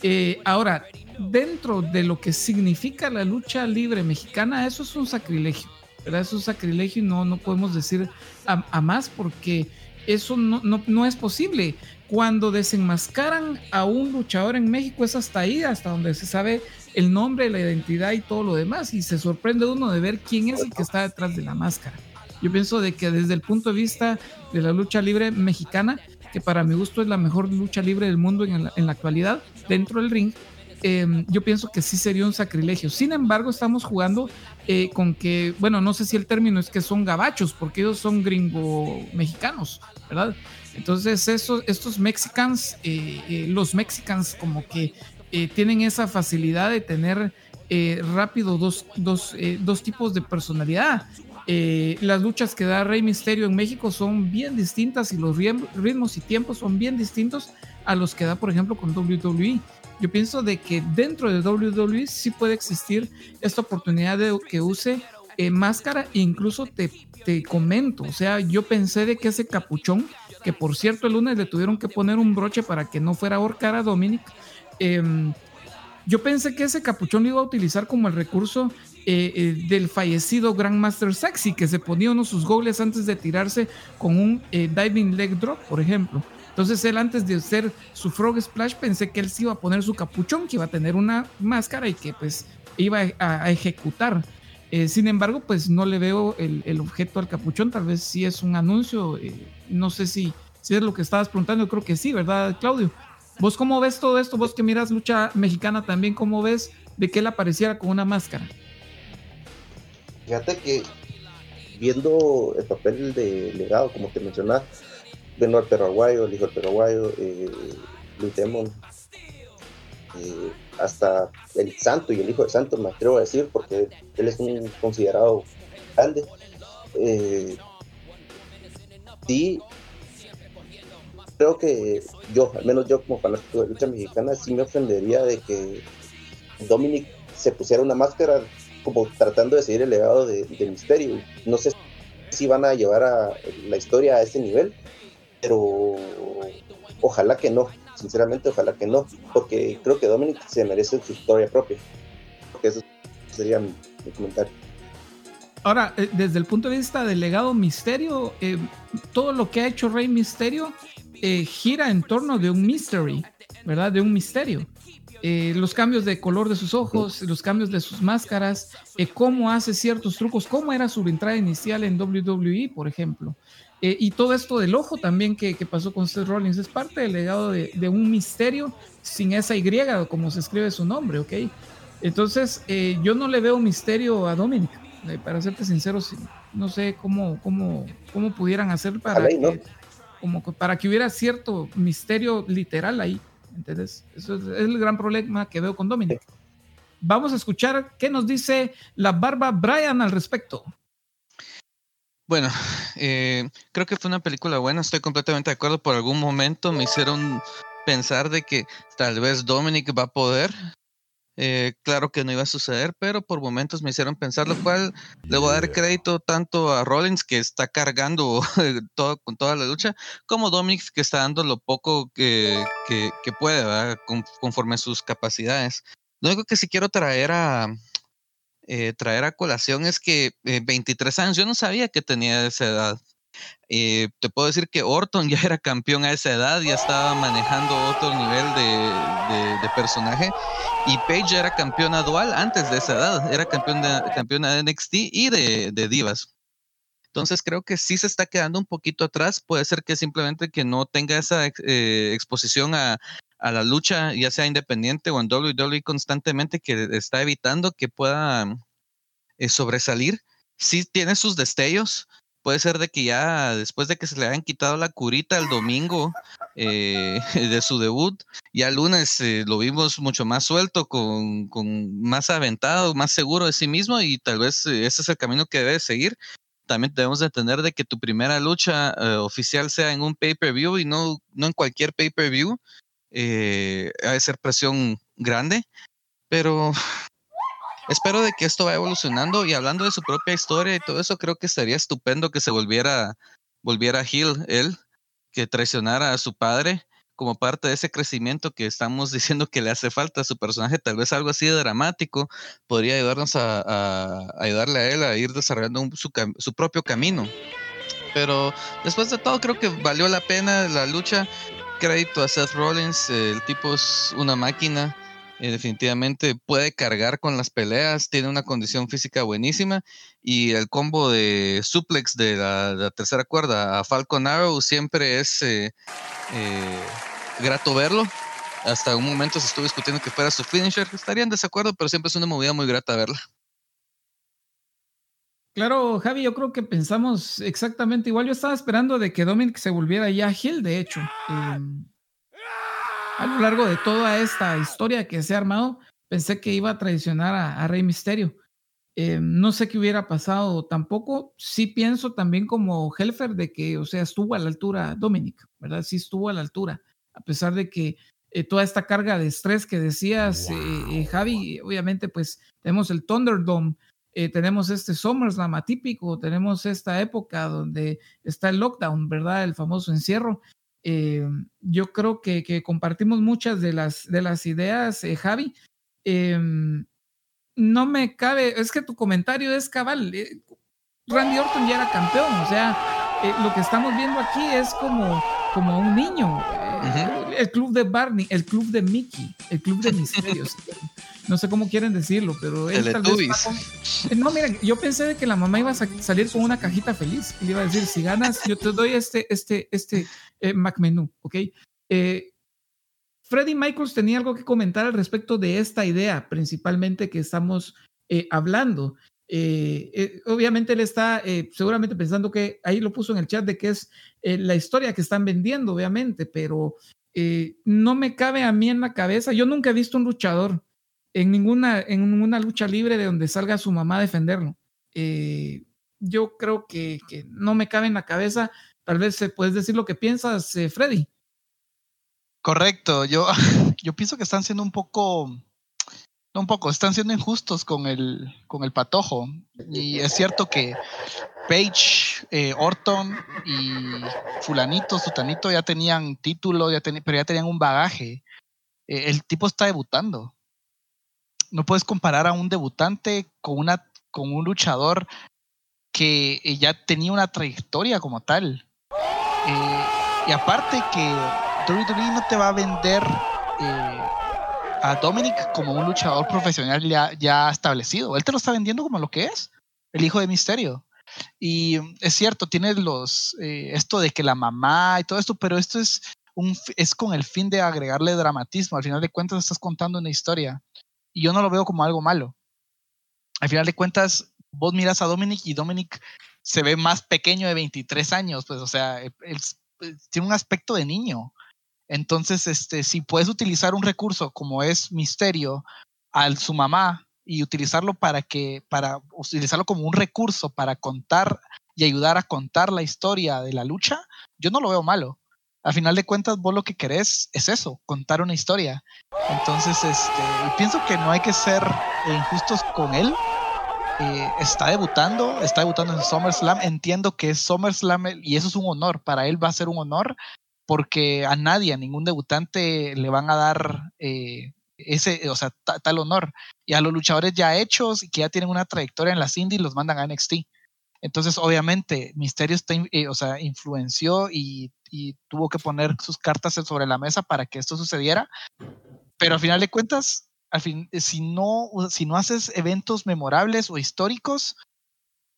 C: Eh, ahora, dentro de lo que significa la lucha libre mexicana, eso es un sacrilegio. ¿verdad? Es un sacrilegio y no, no podemos decir a, más porque eso no, no, no es posible. Cuando desenmascaran a un luchador en México es hasta ahí, hasta donde se sabe el nombre, la identidad y todo lo demás. Y se sorprende uno de ver quién es el que está detrás de la máscara. Yo pienso de que desde el punto de vista de la lucha libre mexicana, que para mi gusto es la mejor lucha libre del mundo en la, actualidad, dentro del ring, eh, yo pienso que sí sería un sacrilegio. Sin embargo, estamos jugando eh, con que, bueno, no sé si el término es que son gabachos, porque ellos son gringo mexicanos, ¿verdad? Entonces, estos mexicanos, eh, eh, los mexicanos como que eh, tienen esa facilidad de tener eh, rápido dos, dos, eh, dos tipos de personalidad. Eh, las luchas que da Rey Misterio en México son bien distintas y los ritmos y tiempos son bien distintos a los que da, por ejemplo, con WWE. Yo pienso de que dentro de WWE sí puede existir esta oportunidad de que use máscara e incluso te, te comento, o sea, yo pensé de que ese capuchón, que por cierto el lunes le tuvieron que poner un broche para que no fuera a ahorcar a Dominic, em, yo pensé que ese capuchón lo iba a utilizar como el recurso eh, eh, del fallecido Grandmaster Sexy, que se ponía uno sus goles antes de tirarse con un eh, diving leg drop, por ejemplo. Entonces él antes de hacer su frog splash pensé que él se iba a poner su capuchón, que iba a tener una máscara y que pues iba a, ejecutar. Sin embargo, pues no le veo el, objeto al capuchón, tal vez sí es un anuncio, no sé si, si es lo que estabas preguntando, creo que sí, ¿verdad, Claudio? ¿Vos cómo ves todo esto? Vos que miras lucha mexicana también, ¿cómo ves de que él apareciera con una máscara?
J: Fíjate que viendo el papel de legado, como te mencionaba, Benoit Perro Aguayo, el hijo del Perro Aguayo, eh, Luis Demon, hasta el santo y el hijo de santo, me atrevo a decir, porque él es un considerado grande. Eh, sí, creo que yo, al menos yo como fanático de lucha mexicana, sí me ofendería de que Dominic se pusiera una máscara como tratando de seguir el legado de, Misterio. No sé si van a llevar a la historia a ese nivel, pero ojalá que no, sinceramente ojalá que no, porque creo que Dominic se merece su historia propia. Porque eso sería mi comentario.
C: Ahora, eh, desde el punto de vista del legado Misterio, eh, todo lo que ha hecho Rey Misterio eh, gira en torno de un mystery, ¿verdad? De un misterio. Eh, los cambios de color de sus ojos, los cambios de sus máscaras, eh, cómo hace ciertos trucos, cómo era su entrada inicial en WWE, por ejemplo. Eh, y todo esto del ojo también que, que, pasó con Seth Rollins es parte del legado de, de, un misterio sin esa Y, como se escribe su nombre, ¿ok? Entonces, yo no le veo misterio a Dominic, para serte sincero, no sé cómo, cómo, cómo pudieran hacer para, que, ¿no? Como para que hubiera cierto misterio literal ahí. ¿Entendés? Eso es, el gran problema que veo con Dominic. Vamos a escuchar qué nos dice la barba Brian al respecto.
H: Bueno, eh, creo que fue una película buena, estoy completamente de acuerdo. Por algún momento me hicieron pensar de que tal vez Dominic va a poder. Eh, claro que no iba a suceder, pero por momentos me hicieron pensar, lo cual le voy a dar crédito tanto a Rollins, que está cargando todo, con toda la lucha, como Dominic, que está dando lo poco que, que, que puede, ¿verdad? conforme a sus capacidades. Lo único que sí quiero traer a, eh, traer a colación es que eh, 23 años, yo no sabía que tenía esa edad. Eh, te puedo decir que Orton ya era campeón a esa edad, ya estaba manejando otro nivel de, de, personaje. Y Paige ya era campeona dual antes de esa edad, era campeón de, campeona de NXT y de, Divas. Entonces creo que sí se está quedando un poquito atrás. Puede ser que simplemente que no tenga esa eh, exposición a, a, la lucha, ya sea independiente o en WWE constantemente, que está evitando que pueda eh, sobresalir. Sí tiene sus destellos, puede ser de que ya después de que se le hayan quitado la curita el domingo eh, de su debut, ya el lunes eh, lo vimos mucho más suelto, con, con, más aventado, más seguro de sí mismo y tal vez eh, ese es el camino que debe seguir. También debemos de entender de que tu primera lucha oficial sea en un pay-per-view y no, no en cualquier pay-per-view. Ha de ser presión grande, pero espero de que esto vaya evolucionando y hablando de su propia historia y todo eso, creo que estaría estupendo que se volviera, volviera Hill, él, que traicionara a su padre como parte de ese crecimiento que estamos diciendo que le hace falta a su personaje, tal vez algo así de dramático, podría ayudarnos a, ayudarle a él a ir desarrollando su, su propio camino. Pero después de todo, creo que valió la pena la lucha. Crédito a Seth Rollins, el tipo es una máquina eh, definitivamente puede cargar con las peleas, tiene una condición física buenísima y el combo de suplex de la, de la tercera cuerda a Falcon Arrow siempre es eh, eh, grato verlo. Hasta un momento se estuvo discutiendo que fuera su finisher, estaría en desacuerdo, pero siempre es una movida muy grata verla.
C: Claro, Javi, yo creo que pensamos exactamente igual. Yo estaba esperando de que Dominic se volviera ya Hill, de hecho. Eh, a lo largo de toda esta historia que se ha armado, pensé que iba a traicionar a, a Rey Misterio. Eh, no sé qué hubiera pasado tampoco. Sí pienso también como Helfer de que, o sea, estuvo a la altura Dominic, ¿verdad? Sí estuvo a la altura, a pesar de que eh, toda esta carga de estrés que decías, wow. eh, Javi, obviamente pues tenemos el Thunderdome, eh, tenemos este SummerSlam atípico, tenemos esta época donde está el lockdown, ¿verdad? El famoso encierro. Eh, yo creo que, compartimos muchas de las, de las ideas, eh, Javi. Eh, no me cabe, es que tu comentario es cabal. Eh, Randy Orton ya era campeón, o sea, lo que estamos viendo aquí es como, como un niño. Uh -huh. El club de Barney, el club de Mickey, el club de misterios. no sé cómo quieren decirlo, pero él tal vez con... No, miren, yo pensé de que la mamá iba a salir con una cajita feliz y le iba a decir, si ganas, yo te doy este, este, este eh, McMenú, ¿ok? Eh, Freddy Michaels tenía algo que comentar al respecto de esta idea, principalmente que estamos eh, hablando. Eh, eh, obviamente él está eh, seguramente pensando que ahí lo puso en el chat de que es la historia que están vendiendo, obviamente, pero no me cabe a mí en la cabeza. Yo nunca he visto un luchador en ninguna, en lucha libre de donde salga su mamá a defenderlo. Yo creo que, que, no me cabe en la cabeza. Tal vez se puedes decir lo que piensas, Freddy.
E: Correcto. Yo, yo pienso que están siendo un poco, un poco, están siendo injustos con el, con el patojo. Y es cierto que Page, eh, Orton y Fulanito, Sutanito ya tenían título, ya pero ya tenían un bagaje. Eh, el tipo está debutando. No puedes comparar a un debutante con, una, con un luchador que eh, ya tenía una trayectoria como tal. Y aparte que WWE no te va a vender a Dominic como un luchador profesional ya, ya establecido. Él te lo está vendiendo como lo que es, el hijo de Misterio. Y es cierto, tiene los esto de que la mamá y todo esto, pero esto es un es con el fin de agregarle dramatismo. Al final de cuentas estás contando una historia y yo no lo veo como algo malo. Al final de cuentas vos miras a Dominic y Dominic se ve más pequeño de 23 años, pues o sea, él, tiene un aspecto de niño. Entonces, este, si puedes utilizar un recurso como es Misterio a su mamá y utilizarlo para que, para utilizarlo como un recurso para contar y ayudar a contar la historia de la lucha, yo no lo veo malo. Al final de cuentas, vos lo que querés es eso, contar una historia. Entonces, este, pienso que no hay que ser injustos con él. Eh, está debutando, está debutando en SummerSlam. Entiendo que es SummerSlam y eso es un honor. Para él va a ser un honor porque a nadie, a ningún debutante le van a dar eh, ese, o sea, tal honor. Y a los luchadores ya hechos y que ya tienen una trayectoria en las indies los mandan a NXT. Entonces, obviamente, Misterio está, eh, o sea, influenció y, tuvo que poner sus cartas sobre la mesa para que esto sucediera. Pero al final de cuentas, al fin, eh, si no, si no haces eventos memorables o históricos,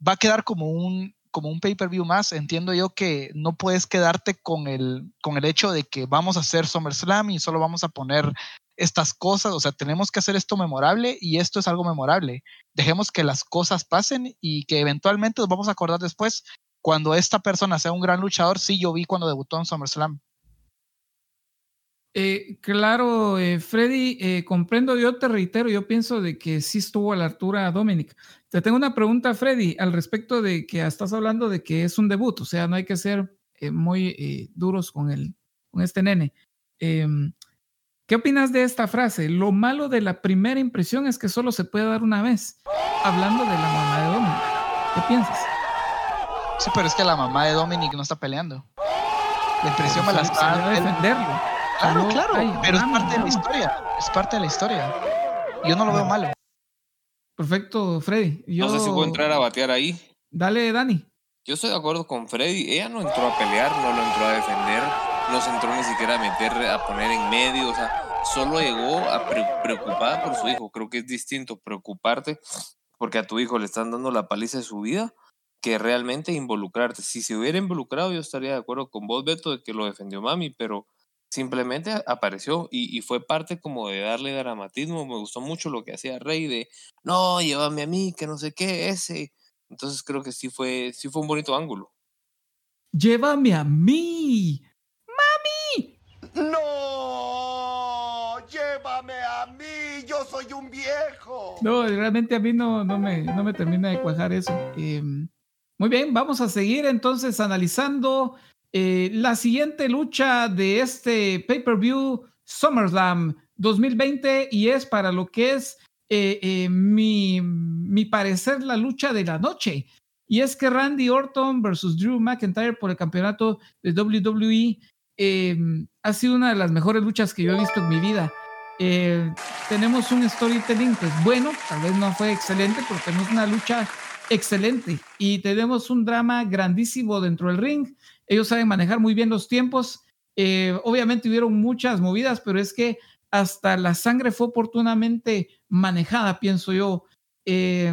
E: va a quedar como un, como un pay-per-view más. Entiendo yo que no puedes quedarte con el, con el hecho de que vamos a hacer SummerSlam y solo vamos a poner estas cosas, o sea, tenemos que hacer esto memorable y esto es algo memorable. Dejemos que las cosas pasen y que eventualmente nos vamos a acordar después cuando esta persona sea un gran luchador. Sí, yo vi cuando debutó en SummerSlam.
C: Eh, claro, eh, Freddy, eh, comprendo, yo te reitero, yo pienso de que sí estuvo a la altura Dominic. Te tengo una pregunta, Freddy, al respecto de que estás hablando de que es un debut, o sea, no hay que ser muy duros con, el, con este nene. Em, ¿Qué opinas de esta frase? Lo malo de la primera impresión es que solo se puede dar una vez. Hablando de la mamá de Dominic. ¿Qué piensas?
E: Sí, pero es que la mamá de Dominic no está peleando. La impresión me la
C: está defenderlo.
E: Claro, claro. pero es parte de la historia. Es parte de la historia. Yo no lo veo malo.
C: Perfecto, Freddy.
F: No sé si puedo entrar a batear ahí.
C: Dale, Dani.
F: Yo estoy de acuerdo con Freddy. Ella no entró a pelear, no lo entró a defender no se entró ni siquiera a meter, a poner en medio, o sea, solo llegó a preocupada por su hijo. Creo que es distinto preocuparte porque a tu hijo le están dando la paliza de su vida que realmente involucrarte. Si se hubiera involucrado, yo estaría de acuerdo con vos, Beto, de que lo defendió mami, pero simplemente apareció y, y, fue parte como de darle dramatismo. Me gustó mucho lo que hacía Rey de, no, llévame a mí, que no sé qué, ese. Entonces creo que sí fue, sí fue un bonito ángulo.
C: Llévame a mí.
I: ¡No! ¡Llévame a mí! ¡Yo soy un viejo!
C: No, realmente a mí no, no, me, no me termina de cuajar eso. Em, muy bien, vamos a seguir entonces analizando eh, la siguiente lucha de este pay-per-view SummerSlam 2020 y es para lo que es eh, eh, mi, mi parecer la lucha de la noche. Y es que Randy Orton versus Drew McIntyre por el campeonato de WWE ha sido una de las mejores luchas que yo he visto en mi vida. Tenemos un storytelling, pues bueno, tal vez no fue excelente, pero tenemos una lucha excelente y tenemos un drama grandísimo dentro del ring. Ellos saben manejar muy bien los tiempos. Eh, obviamente hubieron muchas movidas, pero es que hasta la sangre fue oportunamente manejada, pienso yo. Eh,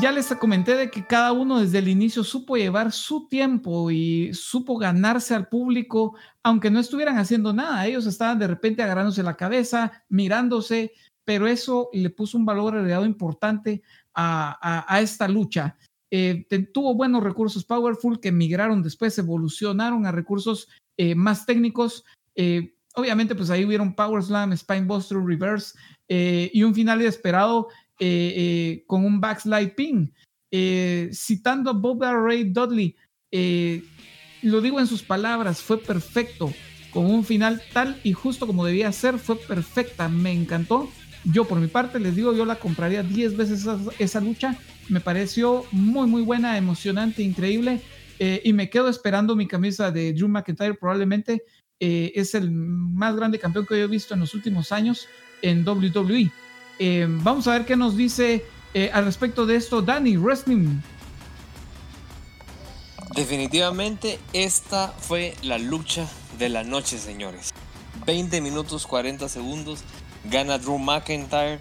C: ya les comenté de que cada uno desde el inicio supo llevar su tiempo y supo ganarse al público, aunque no estuvieran haciendo nada. Ellos estaban de repente agarrándose la cabeza, mirándose, pero eso le puso un valor agregado importante a, esta lucha. Eh, tuvo buenos recursos Powerful que migraron después, evolucionaron a recursos eh, más técnicos. Eh, obviamente, pues ahí hubieron Power Slam, Spinebuster, Reverse y un final inesperado con un backslide pin. citando a Bob Ray Dudley, lo digo en sus palabras, fue perfecto, con un final tal y justo como debía ser, fue perfecta, me encantó. Yo por mi parte les digo, yo la compraría 10 veces esa lucha, me pareció muy muy buena, emocionante, increíble. Eh, y me quedo esperando mi camisa de Drew McIntyre. Probablemente eh, es el más grande campeón que yo he visto en los últimos años en WWE. Eh, vamos a ver qué nos dice al respecto de esto Danny Wrestling.
F: Definitivamente esta fue la lucha de la noche, señores. 20 minutos 40 segundos. Gana Drew McIntyre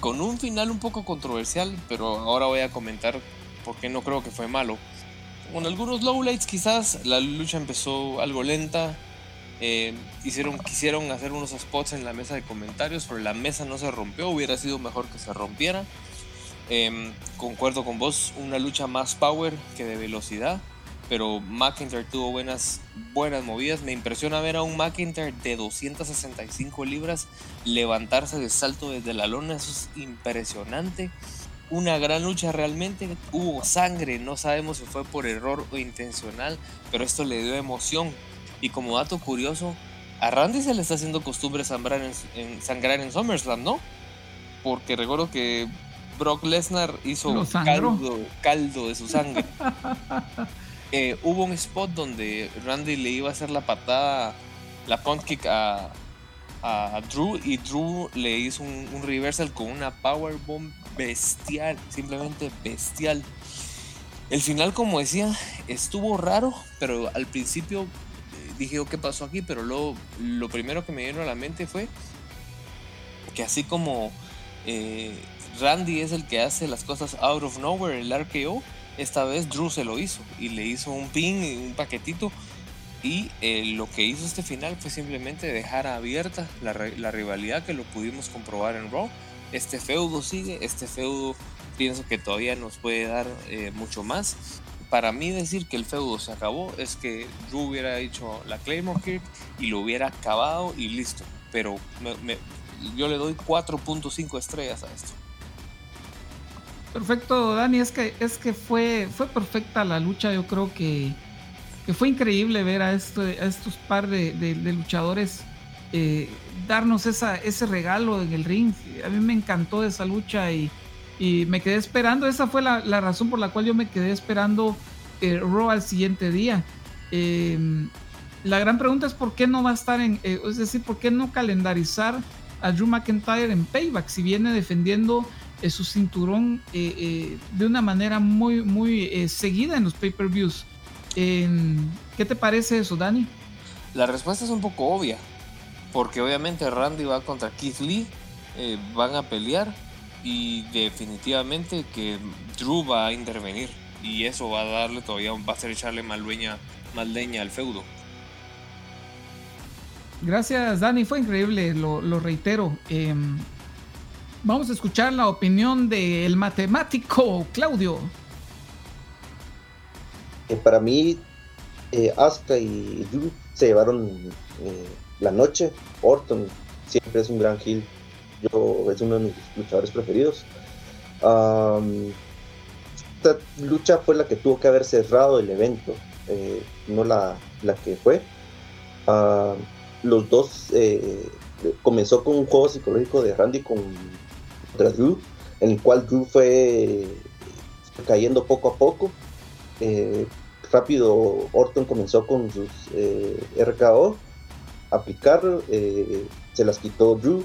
F: con un final un poco controversial, pero ahora voy a comentar por qué no creo que fue malo con algunos lowlights quizás. La lucha empezó algo lenta. Eh, quisieron hacer unos spots en la mesa de comentarios, pero la mesa no se rompió. Hubiera sido mejor que se rompiera. Em, concuerdo con vos, una lucha más power que de velocidad. Pero McIntyre tuvo buenas, buenas movidas. Me impresiona ver a un McIntyre de 265 libras levantarse de salto desde la lona. Eso es impresionante una gran lucha realmente. Hubo sangre, no sabemos si fue por error o intencional, pero esto le dio emoción. Y como dato curioso, a Randy se le está haciendo costumbre sangrar en, sangrar en SummerSlam, ¿no? Porque recuerdo que Brock Lesnar hizo caldo, caldo de su sangre. Eh, hubo un spot donde Randy le iba a hacer la patada, la punt kick a, Drew y Drew le hizo un, reversal con una power bomb bestial, simplemente bestial. El final, como decía, estuvo raro, pero al principio eh, dije, oh, ¿qué pasó aquí? Pero luego lo primero que me vino a la mente fue que así como eh, Randy es el que hace las cosas out of nowhere, el RKO, esta vez Drew se lo hizo y le hizo un pin, un paquetito. Y eh, lo que hizo este final fue simplemente dejar abierta la, rivalidad que lo pudimos comprobar en Raw este feudo sigue, este feudo pienso que todavía nos puede dar eh, mucho más. Para mí decir que el feudo se acabó es que Drew hubiera hecho la Claymore Kick y lo hubiera acabado y listo. Pero yo le doy 4.5 estrellas a esto.
C: Perfecto, Dani, es que, es que fue, fue perfecta la lucha, yo creo que, que fue increíble ver a, este, a estos par de, luchadores eh, darnos esa, ese regalo en el ring. A mí me encantó esa lucha y, me quedé esperando. Esa fue la, razón por la cual yo me quedé esperando eh, Raw al siguiente día. Em, la gran pregunta es por qué no va a estar en, eh, es decir, por qué no calendarizar a Drew McIntyre en Payback si viene defendiendo su cinturón de una manera muy, muy seguida en los pay-per-views. ¿Qué te parece eso, Dani?
F: La respuesta es un poco obvia porque obviamente Randy va contra Keith Lee, eh, van a pelear y definitivamente que Drew va a intervenir y eso va a darle todavía, va a ser echarle más leña, más leña al feudo.
C: Gracias Dani, fue increíble, lo, reitero. Em, vamos a escuchar la opinión del matemático Claudio.
J: Eh, para mí, eh, Asuka y Drew se llevaron eh, la noche. Orton siempre es un gran heel. Yo es uno de mis luchadores preferidos. esta lucha fue la que tuvo que haber cerrado el evento, eh, no la, la, que fue. los dos eh, comenzó con un juego psicológico de Randy con, Drew, en el cual Drew fue cayendo poco a poco. Eh, rápido Orton comenzó con sus RKO aplicar, eh, se las quitó Drew.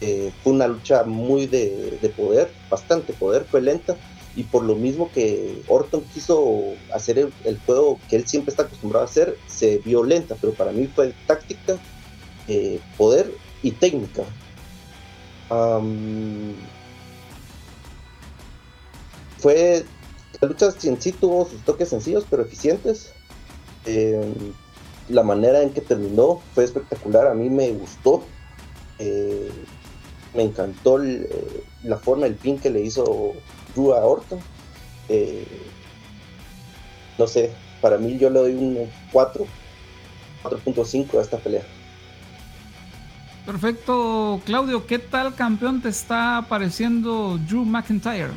J: Eh, fue una lucha muy de, poder, bastante poder, fue lenta. Y por lo mismo que Orton quiso hacer el, juego que él siempre está acostumbrado a hacer, se vio lenta, pero para mí fue táctica, eh, poder y técnica. Fue la lucha en sí tuvo sus toques sencillos pero eficientes la manera en que terminó fue espectacular, a mí me gustó, eh, me encantó eh, la forma, el pin que le hizo Drew a Orton. Eh, no sé, para mí yo le doy un 4. 4.5 de esta pelea.
C: Perfecto, Claudio, ¿qué tal campeón te está pareciendo Drew McIntyre?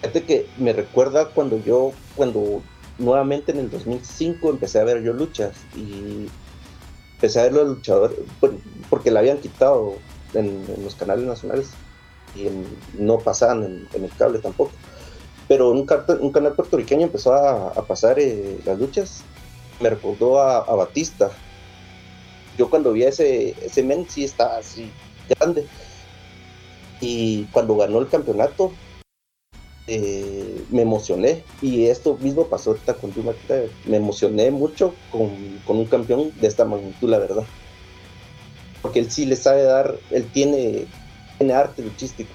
J: Fíjate que me recuerda cuando yo, cuando nuevamente en el 2005 empecé a ver yo luchas y empecé a ver los luchadores, porque la habían quitado en, los canales nacionales y no pasaban en, el cable tampoco. Pero un, un canal puertorriqueño empezó a, pasar eh, las luchas, me recordó a Batista, yo cuando vi a ese, ese men sí estaba así grande. Y cuando ganó el campeonato, eh, me emocioné. Y esto mismo pasó ahorita con Drew Me emocioné mucho con, un campeón de esta magnitud, la verdad. Porque él sí le sabe dar, él tiene, tiene arte luchístico.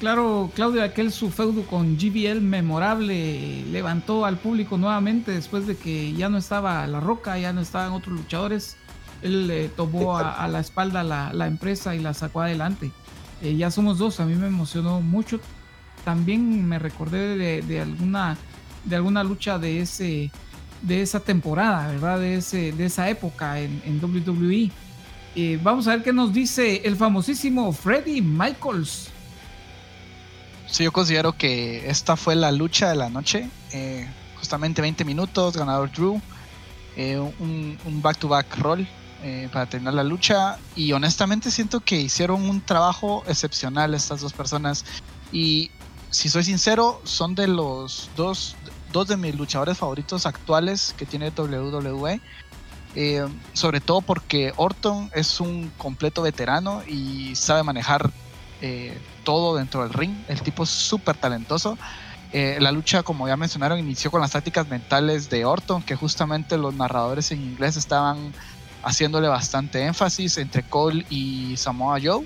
C: Claro, Claudio, aquel su feudo con GBL memorable levantó al público nuevamente después de que ya no estaba La Roca, ya no estaban otros luchadores. Él le tomó a, la espalda la, empresa y la sacó adelante. Eh, ya somos dos, a mí me emocionó mucho. También me recordé de, alguna, de alguna lucha de, ese, de esa temporada, ¿verdad? De, ese, de esa época en, WWE. Eh, vamos a ver qué nos dice el famosísimo Freddie Michaels.
E: Sí, yo considero que esta fue la lucha de la noche. Eh, justamente 20 minutos, ganador Drew. Eh, un, back-to-back roll eh, para terminar la lucha. Y honestamente siento que hicieron un trabajo excepcional estas dos personas. Y si soy sincero, son de los dos, dos de mis luchadores favoritos actuales que tiene WWE. sobre todo porque Orton es un completo veterano y sabe manejar eh, todo dentro del ring. El tipo es súper talentoso. Eh, la lucha, como ya mencionaron, inició con las tácticas mentales de Orton, que justamente los narradores en inglés estaban haciéndole bastante énfasis entre Cole y Samoa Joe.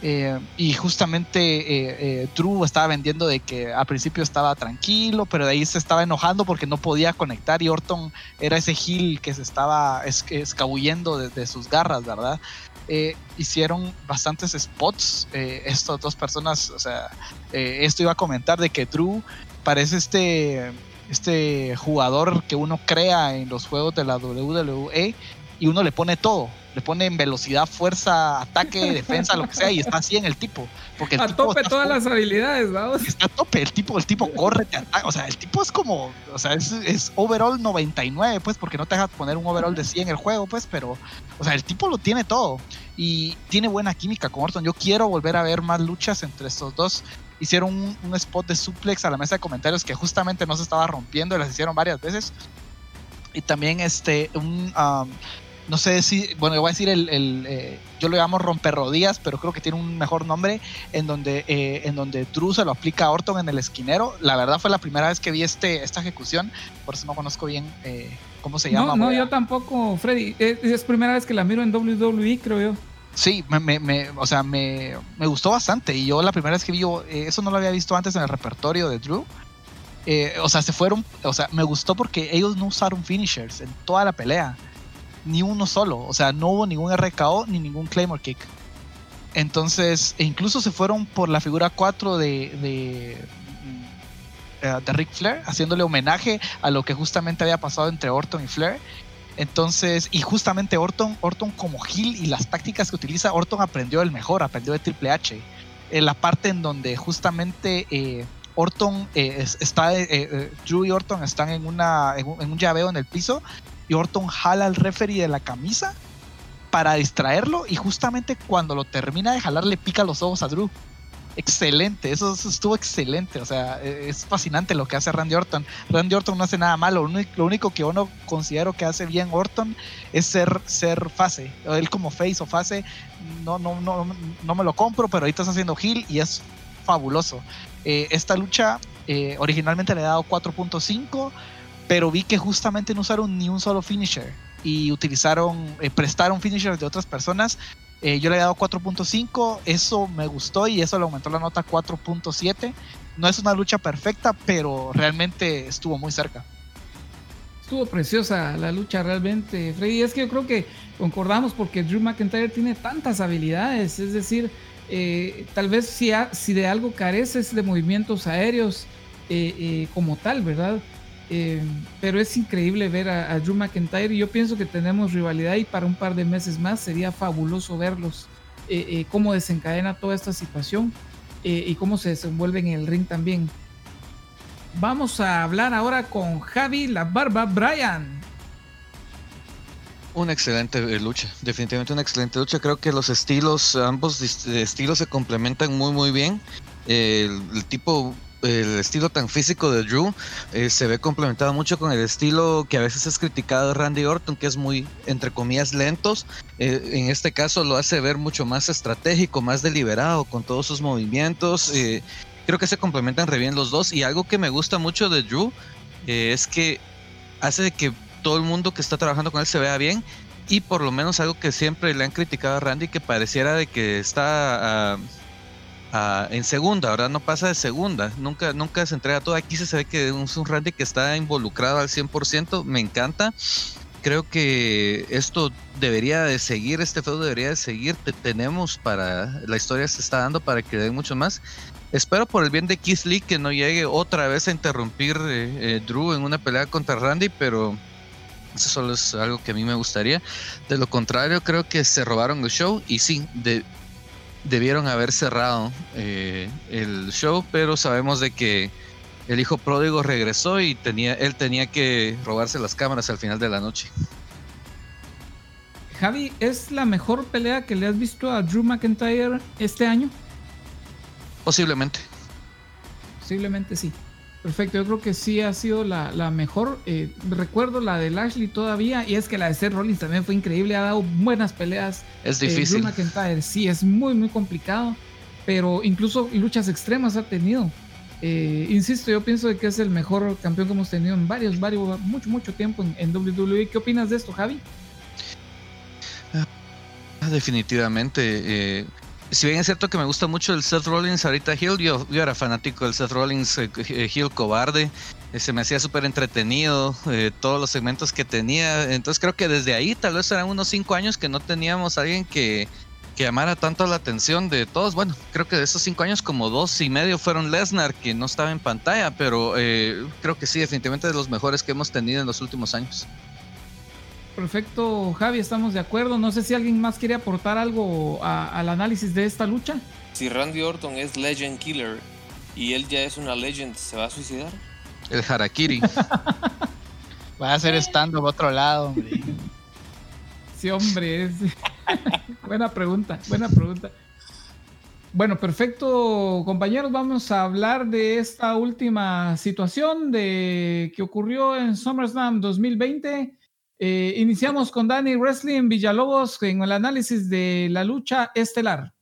E: Eh, y justamente Drew estaba vendiendo de que al principio estaba tranquilo, pero de ahí se estaba enojando porque no podía conectar y Orton era ese heel que se estaba escabullendo de sus garras, ¿verdad? Eh, hicieron bastantes spots. Eh, estas dos personas, o sea, eh, esto iba a comentar de que Drew parece este, este jugador que uno crea en los juegos de la WWE y uno le pone todo le ponen velocidad, fuerza, ataque, defensa, lo que sea, y está así en el tipo. Porque el
C: a tope todas las habilidades, vamos.
E: Está a tope, el tipo, el tipo corre, te ataca, o sea, el tipo es como, o sea, es, es, overall 99, pues, porque no te deja poner un overall de 100 en el juego, pues, pero, o sea, el tipo lo tiene todo y tiene buena química con Orton. Yo quiero volver a ver más luchas entre estos dos. Hicieron un, spot de suplex a la mesa de comentarios que justamente no se estaba rompiendo y las hicieron varias veces. Y también este, un, um, no sé si, bueno, yo voy a decir el, eh, yo lo llamo romper rodillas, pero creo que tiene un mejor nombre, en donde, eh, en donde Drew se lo aplica a Orton en el esquinero. La verdad fue la primera vez que vi este, esta ejecución, por eso no conozco bien eh, cómo se llama.
C: No, no yo tampoco, Freddy. Es, es, primera vez que la miro en WWE, creo yo.
E: Sí, me, me, o sea, me, me, gustó bastante. Y yo la primera vez que vi, eso no lo había visto antes en el repertorio de Drew. o sea, se fueron, o sea, me gustó porque ellos no usaron finishers en toda la pelea ni uno solo. O sea, no hubo ningún RKO ni ningún Claymore Kick. Entonces, e incluso se fueron por la figura 4 de, de, eh, de Ric Flair, haciéndole homenaje a lo que justamente había pasado entre Orton y Flair. Entonces, y justamente Orton, Orton como Hill y las tácticas que utiliza, Orton aprendió el mejor, aprendió de Triple H. En la parte en donde justamente eh, Orton eh, está, Drew y Orton están en, una, en un, llaveo en el piso y Orton jala al referee de la camisa para distraerlo y justamente cuando lo termina de jalar le pica los ojos a Drew. Excelente, eso, estuvo excelente, o sea, e, es fascinante lo que hace Randy Orton. Randy Orton no hace nada malo, lo único, que uno considero que hace bien Orton es ser, ser face. Él como face o face, no, no, no, no me lo compro, pero ahorita está haciendo heel y es fabuloso. Eh, esta lucha eh, originalmente le he dado 4.5 pero vi que justamente no usaron ni un solo finisher y utilizaron, eh, prestaron finishers de otras personas. Eh, yo le he dado 4.5, eso me gustó y eso le aumentó la nota 4.7. No es una lucha perfecta, pero realmente estuvo muy cerca.
C: Estuvo preciosa la lucha realmente, Freddy. Es que yo creo que concordamos porque Drew McIntyre tiene tantas habilidades, es decir, eh, tal vez si, si, de algo careces de movimientos aéreos como tal, ¿verdad? Eh, pero es increíble ver a, Drew McIntyre yo pienso que tenemos rivalidad y para un par de meses más sería fabuloso verlos, eh, eh, cómo desencadena toda esta situación y cómo se desenvuelve en el ring también. Vamos a hablar ahora con Javi La Barba Bryan.
H: Una excelente lucha, definitivamente una excelente lucha. Creo que los estilos, ambos estilos se complementan muy muy bien. el tipo el estilo tan físico de Drew eh, se ve complementado mucho con el estilo que a veces es criticado de Randy Orton, que es muy, entre comillas, lentos. Eh, en este caso lo hace ver mucho más estratégico, más deliberado con todos sus movimientos. Eh, creo que se complementan re bien los dos. Y algo que me gusta mucho de Drew es que hace que todo el mundo que está trabajando con él se vea bien. Y por lo menos algo que siempre le han criticado a Randy, que pareciera de que está... En segunda, ¿verdad? No pasa de segunda, nunca, nunca se entrega todo. Aquí se ve que es un Randy que está involucrado al 100%, me encanta. Creo que esto debería de seguir, este feudo debería de seguir. tenemos para, la historia se está dando para que den mucho más. Espero por el bien de Keith Lee que no llegue otra vez a interrumpir eh, eh, Drew en una pelea contra Randy, pero eso solo es algo que a mí me gustaría. De lo contrario, creo que se robaron el show y sí, de, debieron haber cerrado eh, el show, pero sabemos de que el hijo pródigo regresó y tenía, él tenía que robarse las cámaras al final de la noche.
C: Javi, ¿es la mejor pelea que le has visto a Drew McIntyre este año?
H: Posiblemente.
C: Posiblemente sí. Perfecto, yo creo que sí ha sido la, mejor. Eh, recuerdo la de Lashley todavía, y es que la de Seth Rollins también fue increíble, ha dado buenas peleas.
H: Es difícil.
C: Drew McIntyre, sí, es muy, muy complicado, pero incluso luchas extremas ha tenido. Eh, insisto, yo pienso que es el mejor campeón que hemos tenido en varios, varios, mucho, mucho tiempo en, WWE. ¿Qué opinas de esto, Javi?
H: Ah, definitivamente. Eh, si bien es cierto que me gusta mucho el Seth Rollins ahorita Hill, yo, era fanático del Seth Rollins eh, eh, Hill cobarde, eh, se me hacía súper entretenido todos los segmentos que tenía, entonces creo que desde ahí tal vez eran unos cinco años que no teníamos a alguien que, que llamara tanto la atención de todos, bueno, creo que de esos cinco años como dos y medio fueron Lesnar, que no estaba en pantalla, pero creo que sí, definitivamente de los mejores que hemos tenido en los últimos años.
C: Perfecto, Javi, estamos de acuerdo. No sé si alguien más quiere aportar algo al análisis de esta lucha.
F: Si Randy Orton es Legend Killer y él ya es una Legend, ¿se va a suicidar?
H: El Harakiri.
E: va a hacer stand-up otro lado, hombre.
C: Sí, hombre. buena pregunta, buena pregunta. Bueno, perfecto, compañeros. Vamos a hablar de esta última situación de que ocurrió en SummerSlam 2020 eh, iniciamos con Dani Wrestling Villalobos en el análisis de la lucha estelar.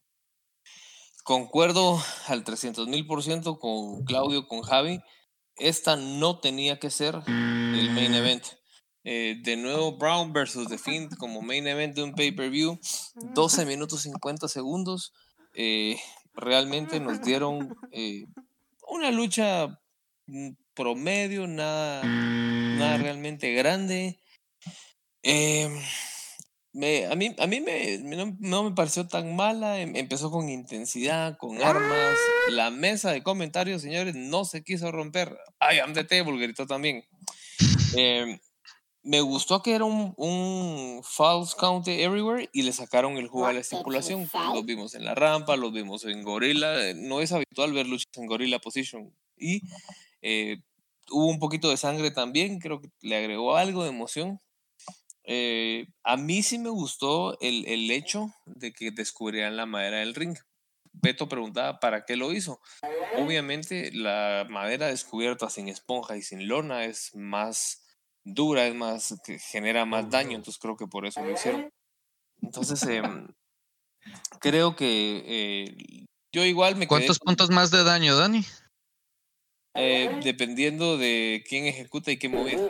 F: Concuerdo al 300 mil por ciento con Claudio, con Javi. Esta no tenía que ser el main event. Eh, de nuevo, Brown versus The Fiend como main event de un pay-per-view. 12 minutos 50 segundos. Eh, realmente nos dieron una lucha mm, promedio, nada, nada realmente grande. Em, me, a mí, a mí me, no, me pareció tan mala. em- Empezó con intensidad, con armas. La mesa de comentarios, señores, no se quiso romper. Ay, am the table, gritó también. Em, me gustó que era un, un false count everywhere y le sacaron el juego a la estipulación. Los vimos en la rampa, los vimos en gorila. eh, No es habitual ver luchas en gorila position. Y eh, hubo un poquito de sangre también, creo que le agregó algo de emoción. Eh, a mí sí me gustó el, el hecho de que descubrieran la madera del ring. Beto preguntaba para qué lo hizo. Obviamente la madera descubierta sin esponja y sin lona es más dura, es más, que genera más daño, entonces creo que por eso lo hicieron. Entonces, em, creo que eh, yo igual me quedé
H: ¿Cuántos puntos más de daño, Dani?
F: eh, dependiendo de quién ejecuta y qué movida.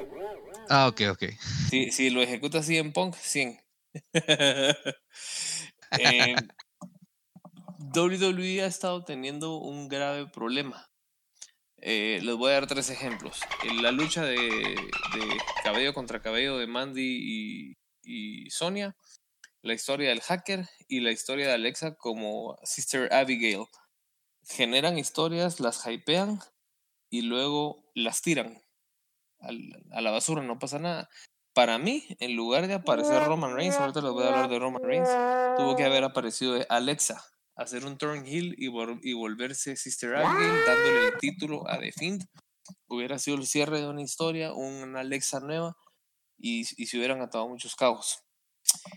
H: Ah, ok, ok.
F: Si, si lo ejecuta así en Punk, 100. Eh, WWE ha estado teniendo un grave problema. Eh, les voy a dar tres ejemplos. En la lucha de, cabello contra cabello de Mandy y, y Sonia, la historia del hacker y la historia de Alexa como Sister Abigail. Generan historias, las hypean y luego las tiran. Al- a la basura, no pasa nada. Para mí, en lugar de aparecer Roman Reigns, ahorita les voy a hablar de Roman Reigns, tuvo que haber aparecido Alexa, hacer un turn heel y, vol- y volverse Sister Abigail, dándole el título a The Fiend. Hubiera sido el cierre de una historia, una Alexa nueva, y, y se hubieran atado muchos cabos.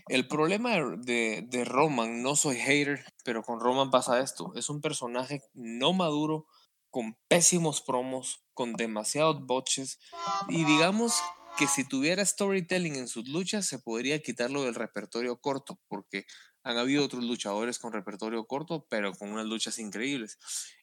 F: El problema de, de- de Roman, no soy hater, pero con Roman pasa esto. Es un personaje no maduro, con pésimos promos, con demasiados botches. Y digamos que si tuviera storytelling en sus luchas, se podría quitarlo del repertorio corto, porque han habido otros luchadores con repertorio corto, pero con unas luchas increíbles.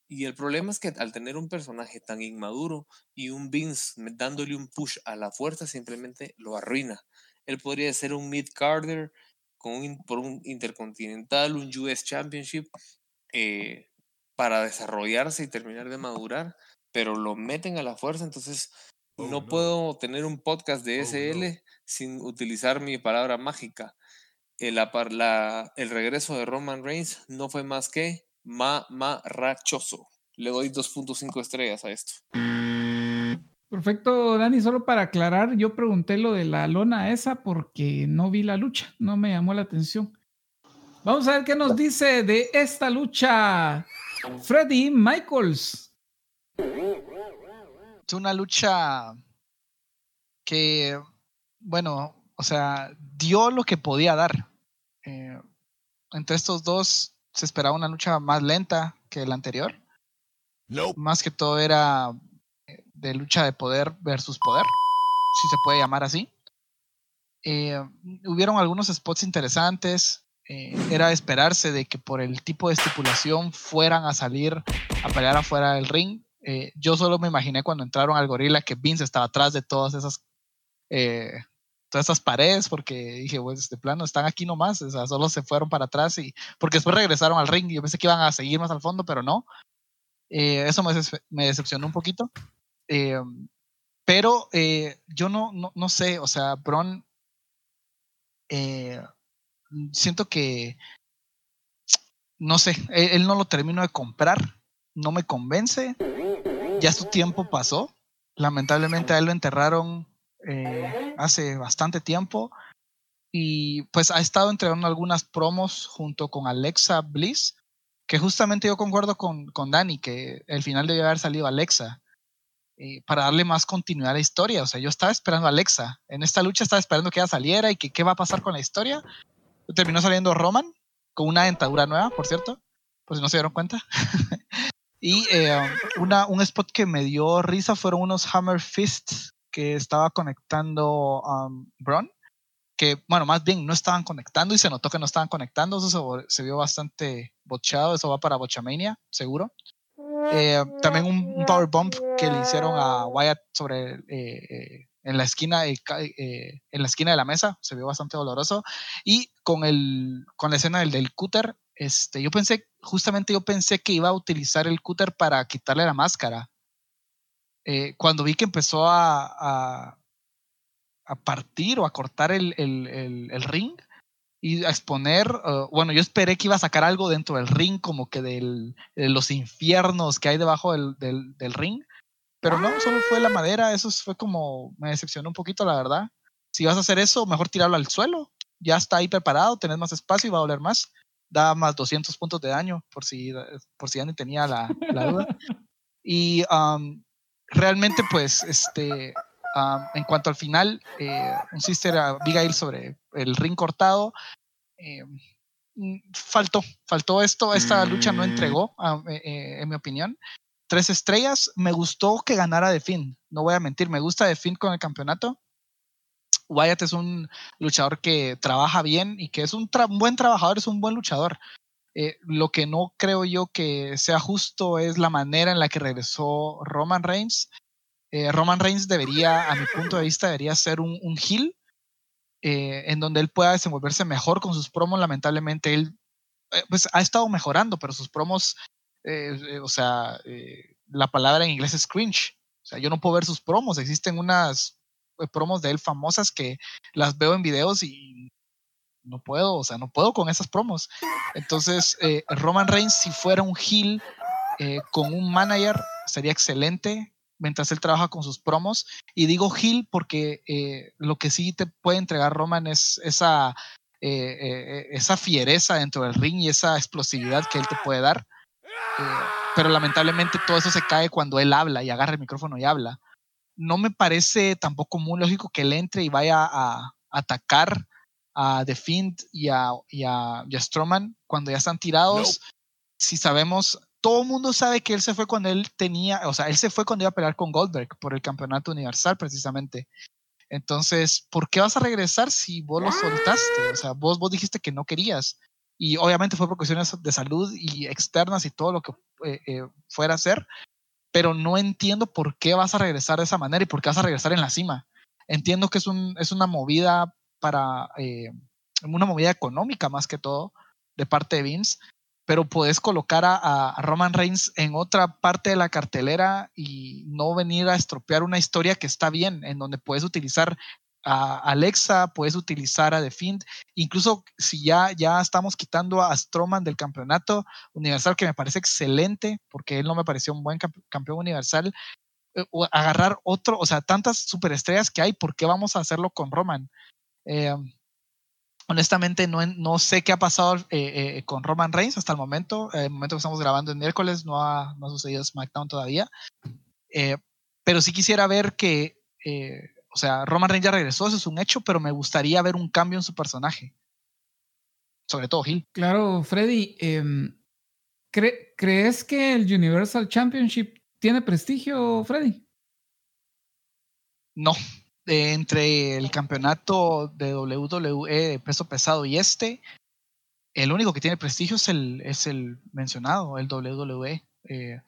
F: Y el problema es que al tener un personaje tan inmaduro y un Vince dándole un push a la fuerza, simplemente lo arruina. Él podría ser un mid carder con un, in- por un intercontinental, un US Championship, eh, para desarrollarse y terminar de madurar, pero lo meten a la fuerza, entonces no puedo tener un podcast de SL sin utilizar mi palabra mágica. El, la- el regreso de Roman Reigns no fue más que mamarrachoso. Le doy 2.5 estrellas a esto.
C: Perfecto, Dani, solo para aclarar, yo pregunté lo de la lona esa porque no vi la lucha, no me llamó la atención. Vamos a ver qué nos dice de esta lucha Freddy Michaels.
E: Es una lucha que, bueno, o sea, dio lo que podía dar. Eh, entre estos dos se esperaba una lucha más lenta que la anterior. Más que todo era eh, de lucha de poder versus poder, si se puede llamar así. Eh, hubieron algunos spots interesantes. Eh, era esperarse de que por el tipo de estipulación fueran a salir a pelear afuera del ring. Eh, yo solo me imaginé cuando entraron al gorila que Vince estaba atrás de todas esas eh, todas esas paredes porque dije pues de plano están aquí nomás o sea solo se fueron para atrás y porque después regresaron al ring yo pensé que iban a seguir más al fondo pero no Eh, eso me, me decepcionó un poquito Eh, pero eh, yo no, no no sé o sea eh, siento que no sé, él, no lo termino de comprar, no me convence, ya su tiempo pasó, lamentablemente a él lo enterraron eh, hace bastante tiempo y pues ha estado entregando algunas promos junto con Alexa Bliss, que justamente yo concuerdo con, con Dani, que el final debió haber salido Alexa. eh, para darle más continuidad a la historia. O sea, yo estaba esperando a Alexa. En esta lucha estaba esperando que ella saliera y que qué va a pasar con la historia. Terminó saliendo Roman con una dentadura nueva, por cierto, por si no se dieron cuenta. y eh, una, un spot que me dio risa fueron unos Hammer Fists que estaba conectando um, Braun, que, bueno, más bien no estaban conectando y se notó que no estaban conectando, eso se, se vio bastante bochado, eso va para Bochamania, seguro. Eh, también un, power bump que le hicieron a Wyatt sobre eh, en la esquina ca- eh, en la esquina de la mesa se vio bastante doloroso. Y con el con la escena del, del cúter este yo pensé justamente yo pensé que iba a utilizar el cúter para quitarle la máscara. Eh, cuando vi que empezó a, a, a partir o a cortar el, el- el- el ring y a exponer, uh, bueno, yo esperé que iba a sacar algo dentro del ring, como que del, de los infiernos que hay debajo del, del, del ring, pero no, solo fue la madera, eso fue como, me decepcionó un poquito, la verdad. Si vas a hacer eso, mejor tirarlo al suelo, ya está ahí preparado, tenés más espacio y va a doler más, da más 200 puntos de daño, por si, por si tenía la, la duda. Y um, realmente, pues, este, um, en cuanto al final, eh, un Sister Abigail sobre el ring cortado, eh, mm, faltó, faltó esto, esta lucha no entregó, ah, eh, eh, en mi opinión. Tres estrellas, me gustó que ganara The Finn, no voy a mentir, me gusta The Finn con el campeonato. Wyatt es un luchador que trabaja bien y que es un, buen trabajador, es un buen luchador. Eh, lo que no creo yo que sea justo es la manera en la que regresó Roman Reigns. Eh, Roman Reigns debería, a mi punto de vista, debería ser un, un heel eh, en donde él pueda desenvolverse mejor con sus promos. Lamentablemente, él pues ha estado mejorando, pero sus promos, eh, o sea, eh, la palabra en inglés es cringe. O sea, yo no puedo ver sus promos. Existen unas eh, promos de él famosas que las veo en videos y no puedo, o sea, no puedo con esas promos. Entonces, eh, Roman Reigns, si fuera un heel con un manager, sería excelente. mientras él trabaja con sus promos. Y digo Hill porque lo que sí te puede entregar Roman es esa, esa fiereza dentro del ring y esa explosividad que él te puede dar. Pero lamentablemente todo eso se cae cuando él habla y agarra el micrófono y habla. No me parece tampoco muy lógico que él entre y vaya a, atacar a The Fiend y a, y a, Strowman cuando ya están tirados. Si sabemos todo el mundo sabe que él se fue cuando él tenía, o sea, él se fue cuando iba a pelear con Goldberg por el campeonato universal precisamente. Entonces, ¿por qué vas a regresar si vos lo soltaste? O sea, vos, vos dijiste que no querías. Y obviamente fue por cuestiones de salud y externas y todo lo que eh, eh, fuera a ser. Pero no entiendo por qué vas a regresar de esa manera y por qué vas a regresar en la cima. Entiendo que es, un, es una movida para, eh, una movida económica más que todo de parte de Vince, pero puedes colocar a, Roman Reigns en otra parte de la cartelera y no venir a estropear una historia que está bien, en donde puedes utilizar a Alexa, puedes utilizar a The Fiend, incluso si ya, ya estamos quitando a Strowman del campeonato universal, que me parece excelente, porque él no me pareció un buen campeón universal, eh, agarrar otro, o sea, tantas superestrellas que hay, ¿por qué vamos a hacerlo con Roman? Eh, honestamente no, no sé qué ha pasado eh, eh, con Roman Reigns hasta el momento. El momento que estamos grabando el miércoles no ha, no ha sucedido SmackDown todavía. Eh, pero sí quisiera ver que, o sea, Roman Reigns ya regresó, eso es un hecho, pero me gustaría ver un cambio en su personaje. Sobre todo Gil.
C: Claro, Freddy. Em, ¿Crees que el Universal Championship tiene prestigio, Freddy?
E: No, entre el campeonato de WWE de peso pesado y este, el único que tiene prestigio es el, es el mencionado, el WWE. Eh,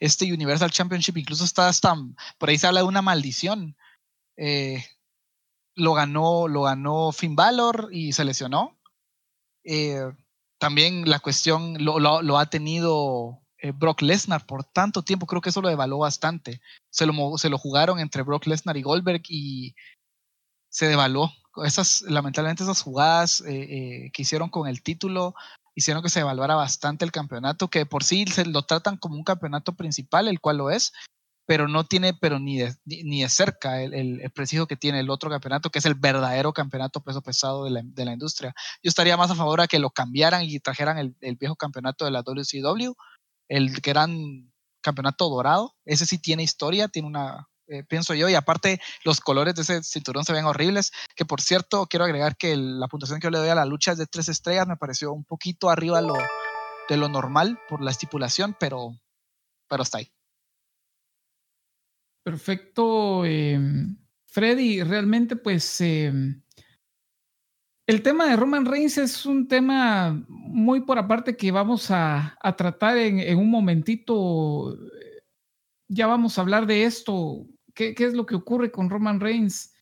E: este Universal Championship incluso está hasta, por ahí se habla de una maldición. Eh, lo ganó, lo ganó Finn Balor y se lesionó. Eh, también la cuestión lo, ha tenido eh, Brock Lesnar por tanto tiempo, creo que eso lo devaluó bastante. Se lo, se lo jugaron entre Brock Lesnar y Goldberg y se devaluó. Esas, lamentablemente esas jugadas que hicieron con el título hicieron que se evaluara bastante el campeonato, que por sí se lo tratan como un campeonato principal, el cual lo es, pero no tiene, pero ni de, ni de cerca el, el, prestigio que tiene el otro campeonato, que es el verdadero campeonato peso pesado de la, de la, industria. Yo estaría más a favor a que lo cambiaran y trajeran el, el viejo campeonato de la WCW, el gran campeonato dorado. Ese sí tiene historia, tiene una, eh, pienso yo, y aparte los colores de ese cinturón se ven horribles, que por cierto quiero agregar que la puntuación que yo le doy a la lucha de tres estrellas, me pareció un poquito arriba de lo normal por la estipulación, pero, pero está ahí.
C: Perfecto, em, Freddy, realmente pues... Em, el tema de Roman Reigns es un tema muy por aparte que vamos a, tratar en, un momentito. Ya vamos a hablar de esto. ¿Qué, es lo que ocurre con Roman Reigns?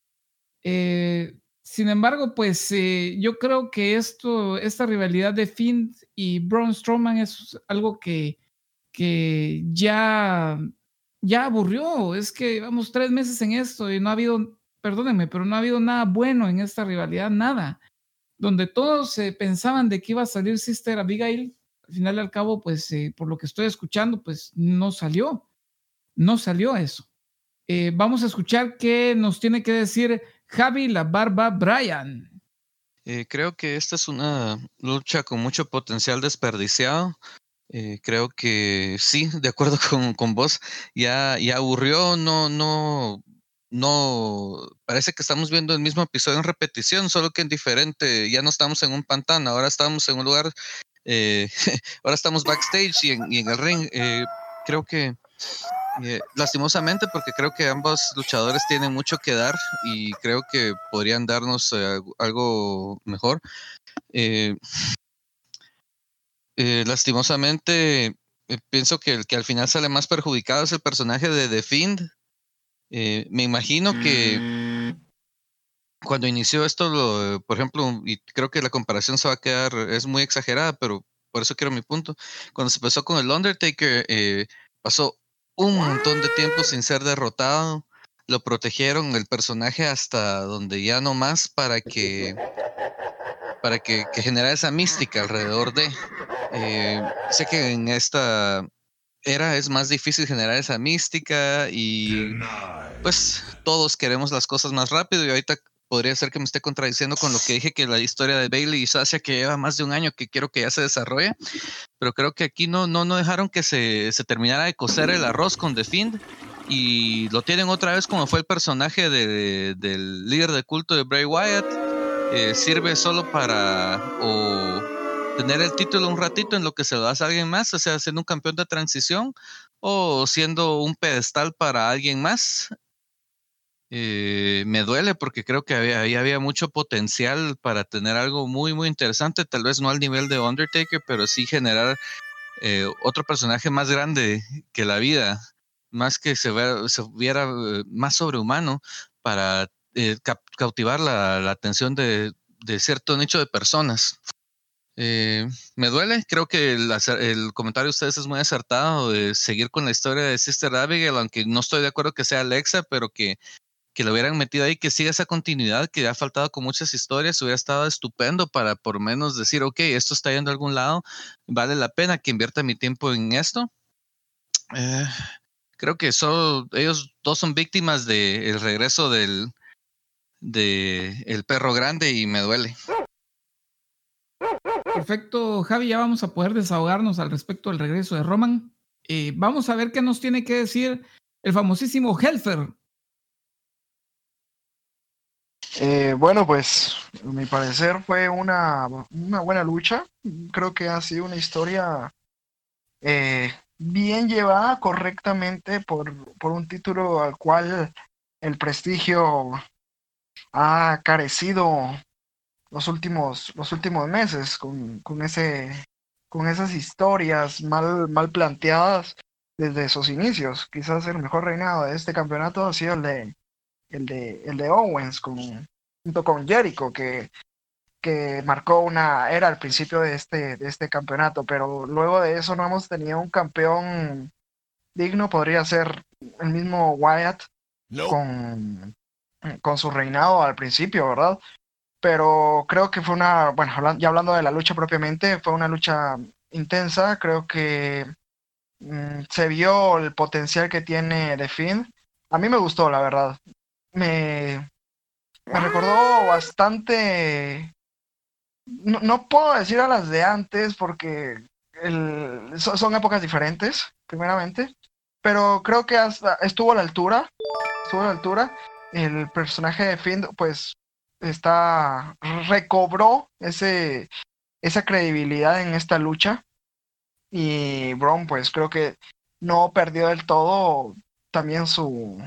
C: Eh, sin embargo, pues eh, yo creo que esto, esta rivalidad de Finn y Braun Strowman es algo que, que ya, ya aburrió. Es que llevamos tres meses en esto y no ha habido, perdónenme, pero no ha habido nada bueno en esta rivalidad, nada donde todos eh, pensaban de que iba a salir Sister Abigail, al final y al cabo, pues eh, por lo que estoy escuchando, pues no salió, no salió eso. Eh, vamos a escuchar qué nos tiene que decir Javi La Barba Bryan.
H: creo que esta es una lucha con mucho potencial desperdiciado. Creo que sí, de acuerdo con, con vos, ya, ya aburrió, no, no, no, parece que estamos viendo el mismo episodio en repetición, solo que en diferente, ya no estamos en un pantano, ahora estamos en un lugar, eh, ahora estamos backstage y en, el ring. Eh, creo que, eh, lastimosamente, porque creo que ambos luchadores tienen mucho que dar y creo que podrían darnos algo mejor. Lastimosamente, pienso que el que al final sale más perjudicado es el personaje de The Fiend, eh, me imagino que mm. cuando inició esto, por ejemplo, y creo que la comparación se va a quedar, es muy exagerada, pero por eso quiero mi punto. Cuando se empezó con el Undertaker, eh, pasó un montón de tiempo sin ser derrotado. Lo protegieron el personaje hasta donde ya no más para que para que, que generara esa mística alrededor de. Eh, sé que en esta era es más difícil generar esa mística y pues todos queremos las cosas más rápido y ahorita podría ser que me esté contradiciendo con lo que dije que la historia de Bailey y Sasha que lleva más de un año que quiero que ya se desarrolle, pero creo que aquí no, no, no dejaron que se, se terminara de cocer el arroz con The Fiend y lo tienen otra vez como fue el personaje de, del líder de culto de Bray Wyatt, eh, sirve solo para tener el título un ratito en lo que se lo das a alguien más, o sea, siendo un campeón de transición o siendo un pedestal para alguien más. Eh, me duele porque creo que había, ahí había mucho potencial para tener algo muy, muy interesante, tal vez no al nivel de Undertaker, pero sí generar eh, otro personaje más grande que la vida, más que se, se viera más sobrehumano para cautivar la, atención de, cierto nicho de personas. me duele, creo que el, el, comentario de ustedes es muy acertado de seguir con la historia de Sister Abigail, aunque no estoy de acuerdo que sea Alexa, pero que que lo hubieran metido ahí, que siga esa continuidad que ha faltado con muchas historias, hubiera estado estupendo para por menos decir, ok, esto está yendo a algún lado, vale la pena que invierta mi tiempo en esto. Eh, creo que solo ellos dos son víctimas del regreso del de el perro grande y me duele.
C: Perfecto, Javi, ya vamos a poder desahogarnos al respecto del regreso de Roman. Eh, vamos a ver qué nos tiene que decir el famosísimo Helfer
K: eh, bueno, pues a mi parecer fue una, una, buena lucha. Creo que ha sido una historia eh, bien llevada correctamente por, por, un título al cual el prestigio ha carecido los últimos, los últimos meses con, con, ese, con esas historias mal, mal planteadas desde sus inicios. Quizás el mejor reinado de este campeonato ha sido el de el de, el de Owens con, junto con Jericho, que, que marcó una era al principio de este, de este campeonato, pero luego de eso no hemos tenido un campeón digno, podría ser el mismo Wyatt con, con su reinado al principio, ¿verdad? Pero creo que fue una, bueno, ya hablando de la lucha propiamente, fue una lucha intensa, creo que mm, se vio el potencial que tiene The Finn. A mí me gustó, la verdad me, me recordó bastante. No, puedo decir a las de antes porque el, son, épocas diferentes, primeramente, pero creo que hasta estuvo a la altura. Estuvo a la altura. El personaje de Finn, pues, está. recobró ese, esa credibilidad en esta lucha. Y Braun, pues, creo que no perdió del todo también su,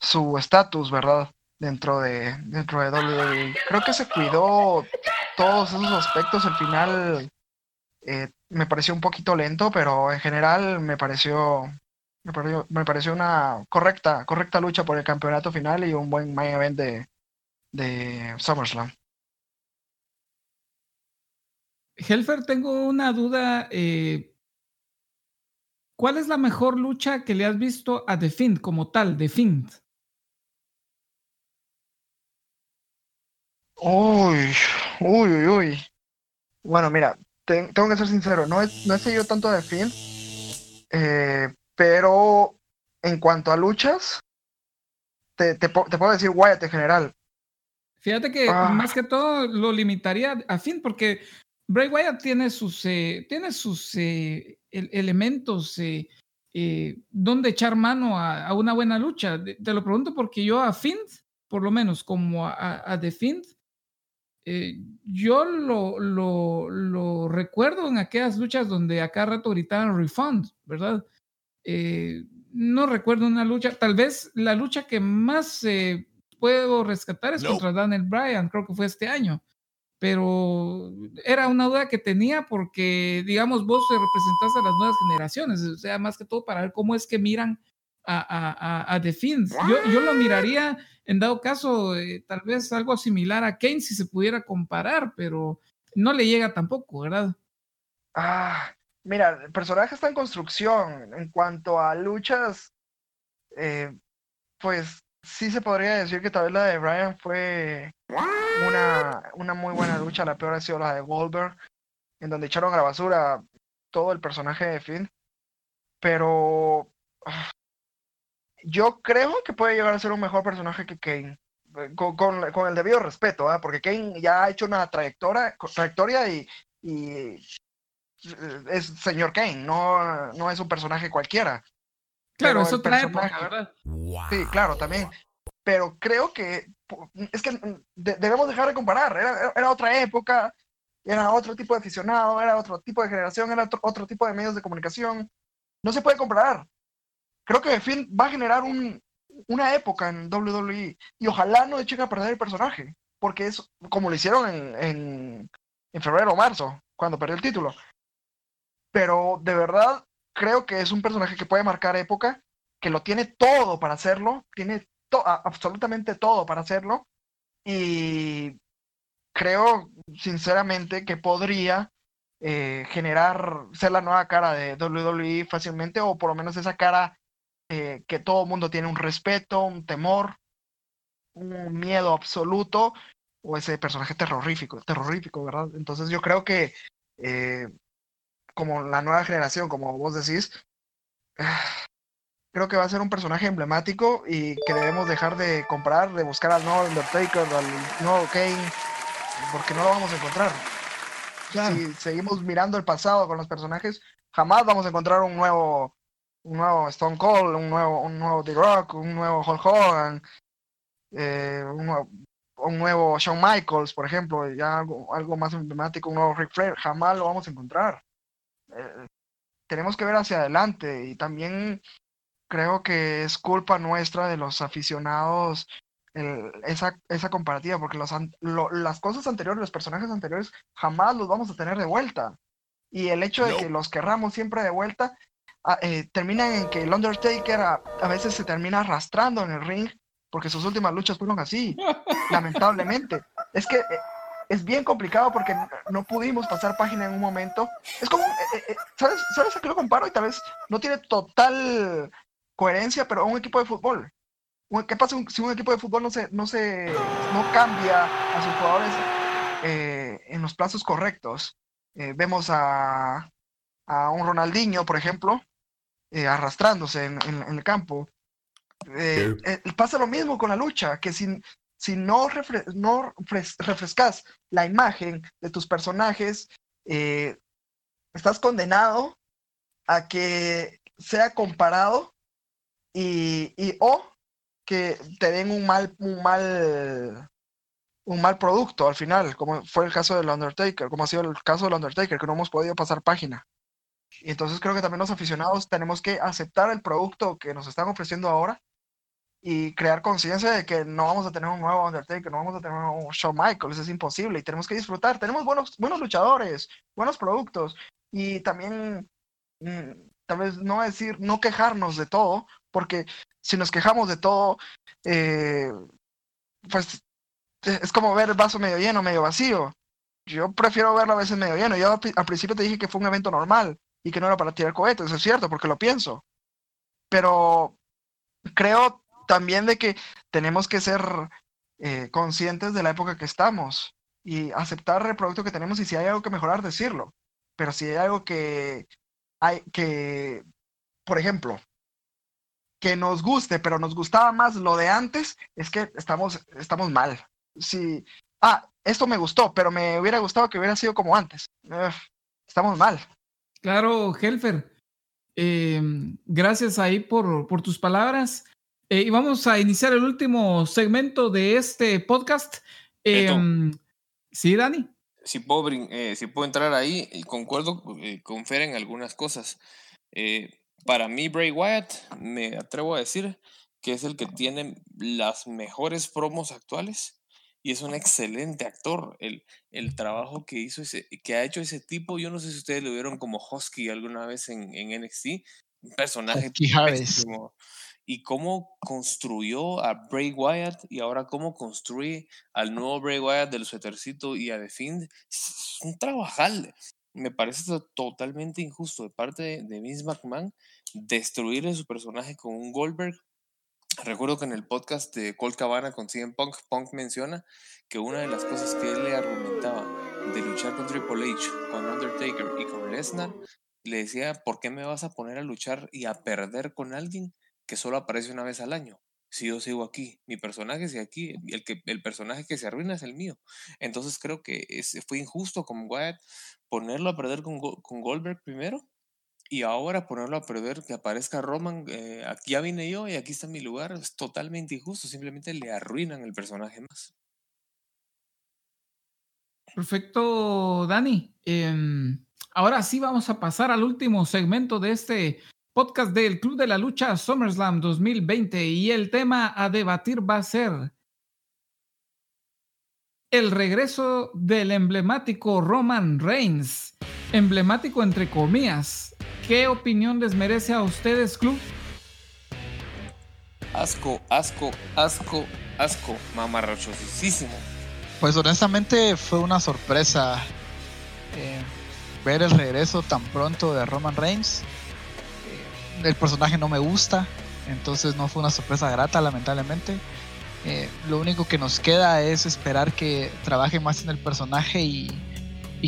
K: su estatus, ¿verdad? Dentro de, dentro de WWE. Creo que se cuidó todos esos aspectos. Al final eh, me pareció un poquito lento, pero en general me pareció, me pareció, me pareció una correcta, correcta lucha por el campeonato final y un buen main event de, de SummerSlam.
C: Helfer, tengo una duda. Eh, ¿Cuál es la mejor lucha que le has visto a The Fiend como tal, The Fiend?
K: Uy, uy, uy, uy. Bueno, mira, tengo que ser sincero, no he, no he seguido tanto de fin, eh, pero en cuanto a luchas, te, puedo decir Wyatt en general.
C: Fíjate que ah. más que todo lo limitaría a fin, porque Bray Wyatt tiene sus, eh, tiene sus eh, elementos donde echar mano a, una buena lucha. Te lo pregunto porque yo a Finn, por lo menos como a, a The Fiend, eh, yo lo, lo, recuerdo en aquellas luchas donde a cada rato gritaban refund, ¿verdad? Eh, no recuerdo una lucha, tal vez la lucha que más eh, puedo rescatar es contra Daniel Bryan, creo que fue este año, pero era una duda que tenía porque, digamos, vos representás a las nuevas generaciones, o sea, más que todo para ver cómo es que miran a, a, a The Fiends. Yo, yo lo miraría en dado caso, eh, tal vez algo similar a Kane si se pudiera comparar, pero no le llega tampoco, ¿verdad?
K: Ah, mira, el personaje está en construcción. En cuanto a luchas, eh, pues sí se podría decir que tal vez la de Brian fue una, una muy buena lucha. La peor ha sido la de Goldberg, en donde echaron a la basura todo el personaje de Finn. pero ah, yo creo que puede llegar a ser un mejor personaje que Kane. eh, Con, el debido respeto, ¿ah? porque Kane ya ha hecho una trayectoria, trayectoria y, eh, es señor Kane, no, no es un personaje cualquiera.
C: Claro,
K: Pero
C: es
K: el
C: otra época, ¿verdad?
K: Sí, claro, también. Pero creo que es que de- debemos dejar de comparar. Era, era otra época, era otro tipo de aficionado, era otro tipo de generación, era otro, otro tipo de medios de comunicación. No se puede comparar. Creo que Finn va a generar un, una época en WWE y ojalá no echen a perder el personaje, porque es como lo hicieron en, en, en febrero o marzo, cuando perdió el título. Pero de verdad creo que es un personaje que puede marcar época, que lo tiene todo para hacerlo, tiene to- absolutamente todo para hacerlo y creo sinceramente que podría eh, generar ser la nueva cara de WWE fácilmente o por lo menos esa cara eh, que todo el mundo tiene un respeto, un temor, un miedo absoluto o ese personaje terrorífico, terrorífico, ¿verdad? Entonces yo creo que eh, como la nueva generación, como vos decís, creo que va a ser un personaje emblemático y que debemos dejar de comprar, de buscar al nuevo Undertaker, al nuevo Kane, porque no lo vamos a encontrar. Si seguimos mirando el pasado con los personajes, jamás vamos a encontrar un nuevo, un nuevo Stone Cold, un nuevo, un nuevo The Rock, un nuevo Hulk Hogan, eh, un, nuevo, un nuevo Shawn Michaels, por ejemplo, ya algo, algo más emblemático, un nuevo Ric Flair, jamás lo vamos a encontrar. Eh, tenemos que ver hacia adelante y también creo que es culpa nuestra de los aficionados el- esa, esa comparativa, porque los, lo- las cosas anteriores, los personajes anteriores, jamás los vamos a tener de vuelta. Y el hecho de que los querramos siempre de vuelta, ah, eh, termina en que el Undertaker a, a veces se termina arrastrando en el ring, porque sus últimas luchas fueron así, lamentablemente. Es que eh, es bien complicado porque no pudimos pasar página en un momento. Es como, eh, eh, eh, ¿sabes, ¿sabes a qué lo comparo? Y tal vez no tiene total coherencia, pero un equipo de fútbol. ¿Qué pasa si un equipo de fútbol no se, no se, no cambia a sus jugadores eh, en los plazos correctos? Vemos a, a un Ronaldinho, por ejemplo, arrastrándose en, en- en el campo. Pasa lo mismo con la lucha, que si, si no, no fres- refrescas la imagen de tus personajes, eh, estás condenado a que sea comparado y o que te den un mal, un mal, un mal producto al final, como fue el caso del Undertaker, como ha sido el caso del Undertaker, que no hemos podido pasar página. Y entonces creo que también los aficionados tenemos que aceptar el producto que nos están ofreciendo ahora y crear conciencia de que no vamos a tener un nuevo Undertaker, no vamos a tener un nuevo Shawn Michaels, es imposible y tenemos que disfrutar. Tenemos buenos, buenos luchadores, buenos productos y también mm, tal vez no decir, no quejarnos de todo, porque si nos quejamos de todo, eh, pues eh, es como ver el vaso medio lleno, medio vacío. Yo prefiero verlo a veces medio lleno. Yo al pri- al principio te dije que fue un evento normal y que no era para tirar cohetes, es cierto, porque lo pienso. Pero creo también de que tenemos que ser eh, conscientes de la época que estamos y aceptar el producto que tenemos y si hay algo que mejorar, decirlo. Pero si hay algo que hay que, por ejemplo, que nos guste, pero nos gustaba más lo de antes, es que estamos, estamos mal. Si, ah, esto me gustó, pero me hubiera gustado que hubiera sido como antes. Estamos mal.
C: Claro, Helfer. Eh, gracias ahí por, por tus palabras. Eh, y vamos a iniciar el último segmento de este podcast. Eh, sí, Dani.
F: si puedo, eh, si puedo entrar ahí, y concuerdo eh, con Fer en algunas cosas. Eh, para mí, Bray Wyatt, me atrevo a decir que es el que tiene las mejores promos actuales y es un excelente actor. El, el trabajo que, hizo ese, que ha hecho ese tipo, yo no sé si ustedes lo vieron como Husky alguna vez en, en NXT, un personaje pésimo. Y cómo construyó a Bray Wyatt y ahora cómo construye al nuevo Bray Wyatt del suétercito y a The Fiend. Es un trabajal. Me parece to- totalmente injusto de parte de, de Vince McMahon destruirle su personaje con un Goldberg. Recuerdo que en el podcast de Colt Cabana con CM Punk, Punk menciona que una de las cosas que él le argumentaba de luchar con Triple H, con Undertaker y con Lesnar, le decía, ¿por qué me vas a poner a luchar y a perder con alguien que solo aparece una vez al año? Si yo sigo aquí, mi personaje sigue aquí, el, que, el personaje que se arruina es el mío. Entonces creo que fue injusto con Wyatt ponerlo a perder con, con Goldberg primero y ahora ponerlo a perder, que aparezca Roman, eh, aquí ya vine yo y aquí está mi lugar, es totalmente injusto, simplemente le arruinan el personaje más.
C: Perfecto, Dani. Em, ahora sí vamos a pasar al último segmento de este podcast del Club de la Lucha SummerSlam 2020 y el tema a debatir va a ser el regreso del emblemático Roman Reigns, emblemático entre comillas. ¿Qué opinión les merece a ustedes, club?
F: Asco, asco, asco, asco, mamarrachosísimo.
E: Pues honestamente fue una sorpresa eh, ver el regreso tan pronto de Roman Reigns. El personaje no me gusta, entonces no fue una sorpresa grata, lamentablemente. Eh, lo único que nos queda es esperar que trabaje más en el personaje y,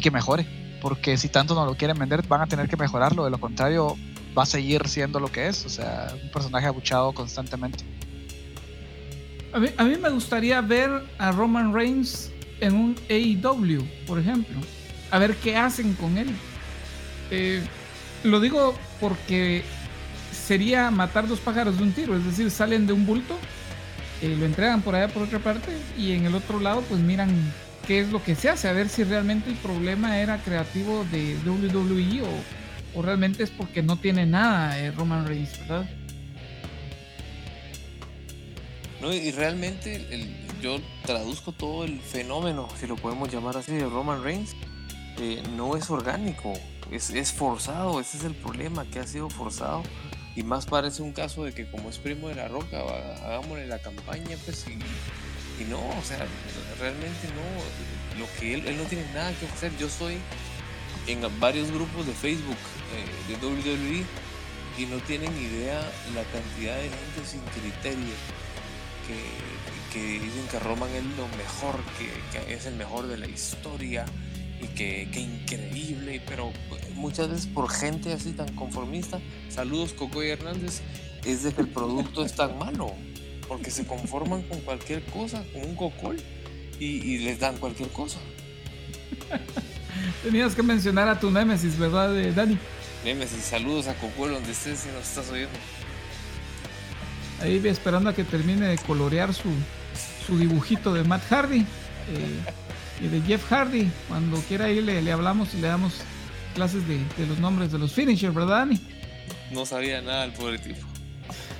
E: que mejore. Porque si tanto no lo quieren vender, van a tener que mejorarlo. De lo contrario, va a seguir siendo lo que es. O sea, un personaje abuchado constantemente.
C: A mí, a mí me gustaría ver a Roman Reigns en un AEW, por ejemplo. A ver qué hacen con él. Eh, lo digo porque sería matar dos pájaros de un tiro. Es decir, salen de un bulto eh, lo entregan por allá por otra parte y en el otro lado pues miran qué es lo que se hace, a ver si realmente el problema era creativo de WWE o, o realmente es porque no tiene nada eh, Roman Reigns, ¿verdad?
F: No, y realmente el, yo traduzco todo el fenómeno, si lo podemos llamar así, de Roman Reigns, eh, no es orgánico, es, es forzado, ese es el problema, que ha sido forzado y más parece un caso de que como es primo de la roca, hagámosle la campaña, pues y, no, o sea, realmente no, lo que él, él no tiene nada que hacer. Yo estoy en varios grupos de Facebook eh, de WWE y no tienen idea la cantidad de gente sin criterio que, que dicen que Roman es lo mejor, que es el mejor de la historia y que, increíble, pero muchas veces por gente así tan conformista, saludos Coco y Hernández, es de que el producto es tan malo, porque se conforman con cualquier cosa, con un cocol, y, les dan cualquier cosa.
C: Tenías que mencionar a tu Némesis, ¿verdad, Dani?
F: Némesis, saludos a Cocol donde estés si nos estás oyendo.
C: Ahí esperando a que termine de colorear su, su dibujito de Matt Hardy. Eh, y de Jeff Hardy. Cuando quiera ir le, hablamos y le damos clases de, los nombres de los finishers, ¿verdad, Dani?
F: No sabía nada el pobre tipo.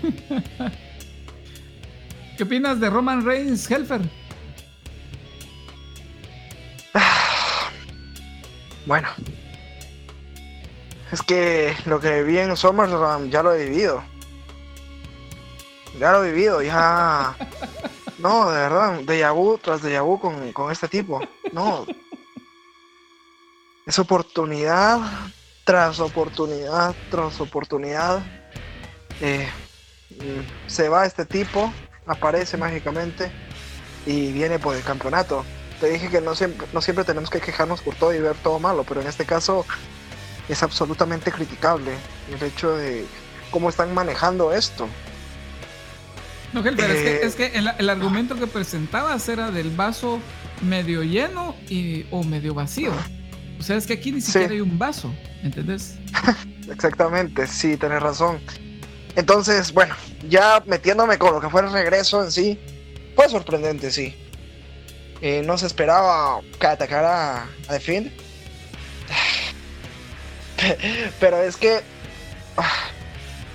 C: ¿Qué opinas de Roman Reigns, Helfer?
K: Bueno, es que lo que viví en SummerSlam ya lo he vivido. Ya lo he vivido, ya No, de verdad, de vu tras de vu con, con este tipo. No. Es oportunidad tras oportunidad tras oportunidad. Eh, mm, se va este tipo, aparece mágicamente y viene por el campeonato. Te dije que no siempre, no siempre tenemos que quejarnos por todo y ver todo malo, pero en este caso es absolutamente criticable el hecho de cómo están manejando esto.
C: No, pero es que, eh, el, argumento que presentabas era del vaso medio lleno y, o medio vacío. O sea, es que aquí ni siquiera hay un vaso, ¿entendés?
K: Exactamente, sí, tenés razón. Entonces, bueno, ya metiéndome con lo que fue el regreso en sí, fue sorprendente, sí. Eh, no se esperaba que atacara a The Fiend. Pero es que ah,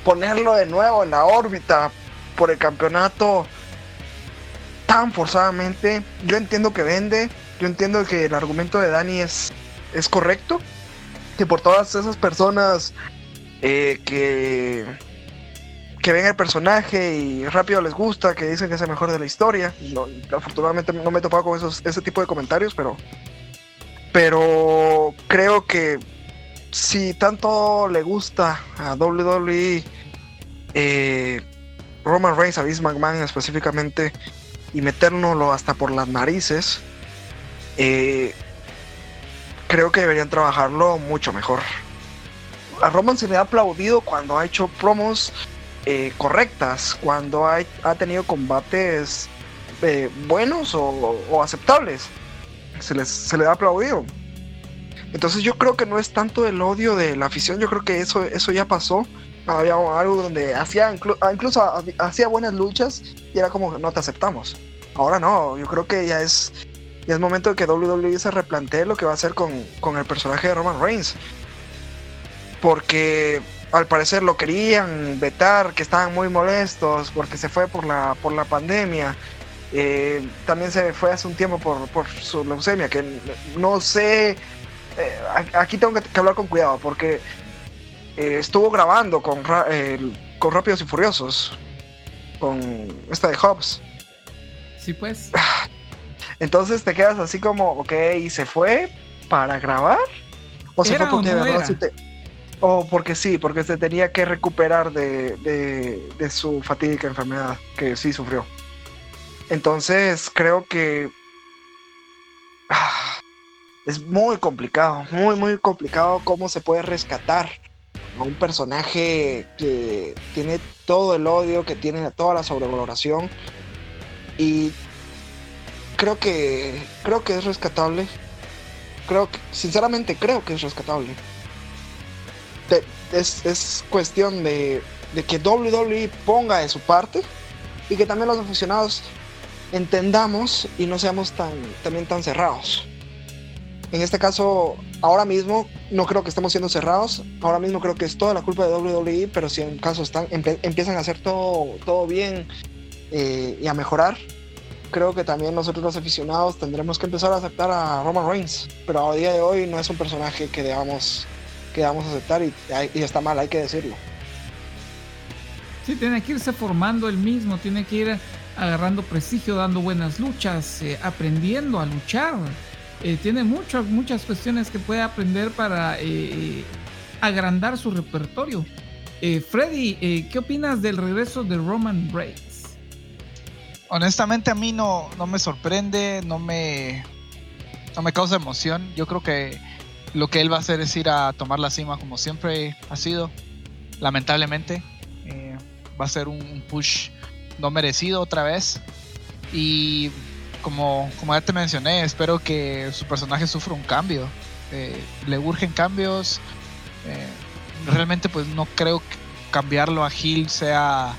K: ponerlo de nuevo en la órbita por el campeonato tan forzadamente. Yo entiendo que vende, yo entiendo que el argumento de Dani es, es correcto, que por todas esas personas eh, que, que ven el personaje y rápido les gusta, que dicen que es el mejor de la historia. No, afortunadamente no me he topado con esos, ese tipo de comentarios, pero, pero creo que si tanto le gusta a WWE, eh, Roman Reigns a Vince McMahon específicamente y metérnoslo hasta por las narices, eh, creo que deberían trabajarlo mucho mejor. a Roman se le ha aplaudido cuando ha hecho promos eh, correctas, cuando ha, ha tenido combates eh, buenos o, o aceptables. Se, les, se le ha aplaudido. Entonces yo creo que no es tanto el odio de la afición, yo creo que eso, eso ya pasó. Había algo donde hacía ah, incluso ha- hacía buenas luchas y era como no te aceptamos. Ahora no, yo creo que ya es, ya es momento de que WWE se replantee lo que va a hacer con, con el personaje de Roman Reigns. Porque al parecer lo querían vetar, que estaban muy molestos porque se fue por la, por la pandemia. Eh, también se fue hace un tiempo por, por su leucemia, que no sé, eh, aquí tengo que hablar con cuidado porque eh, estuvo grabando con, el- con Rápidos y Furiosos, con esta de Hobbs.
C: Sí, pues.
K: Entonces te quedas así como, ok, ¿y se fue para grabar? ¿O se
C: ¿Era
K: fue porque de
C: no
K: verdad te- O porque sí, porque se tenía que recuperar de, de- de su fatídica enfermedad que sí sufrió. Entonces creo que es muy complicado, muy, muy complicado cómo se puede rescatar a un personaje que tiene todo el odio, que tiene toda la sobrevaloración y creo que creo que es rescatable. Creo que, sinceramente creo que es rescatable. Es, es cuestión de, de que WWE ponga de su parte y que también los aficionados entendamos y no seamos tan también tan cerrados. En este caso, ahora mismo no creo que estemos siendo cerrados. Ahora mismo creo que es toda la culpa de WWE, pero si en caso están empiezan a hacer todo todo bien eh, y a mejorar, creo que también nosotros los aficionados tendremos que empezar a aceptar a Roman Reigns. Pero a día de hoy no es un personaje que debamos, que debamos aceptar y, y está mal, hay que decirlo.
C: Sí, tiene que irse formando él mismo, tiene que ir agarrando prestigio, dando buenas luchas, eh, aprendiendo a luchar. Eh, tiene muchas, muchas cuestiones que puede aprender para eh, agrandar su repertorio. Eh, Freddy, eh, ¿qué opinas del regreso de Roman Reigns?
E: Honestamente a mí no, no me sorprende, no me, no me causa emoción. Yo creo que lo que él va a hacer es ir a tomar la cima como siempre ha sido. Lamentablemente eh, va a ser un push no merecido otra vez. Y como, como ya te mencioné, espero que su personaje sufra un cambio. Eh, le urgen cambios. Eh, realmente pues no creo que cambiarlo a Hill sea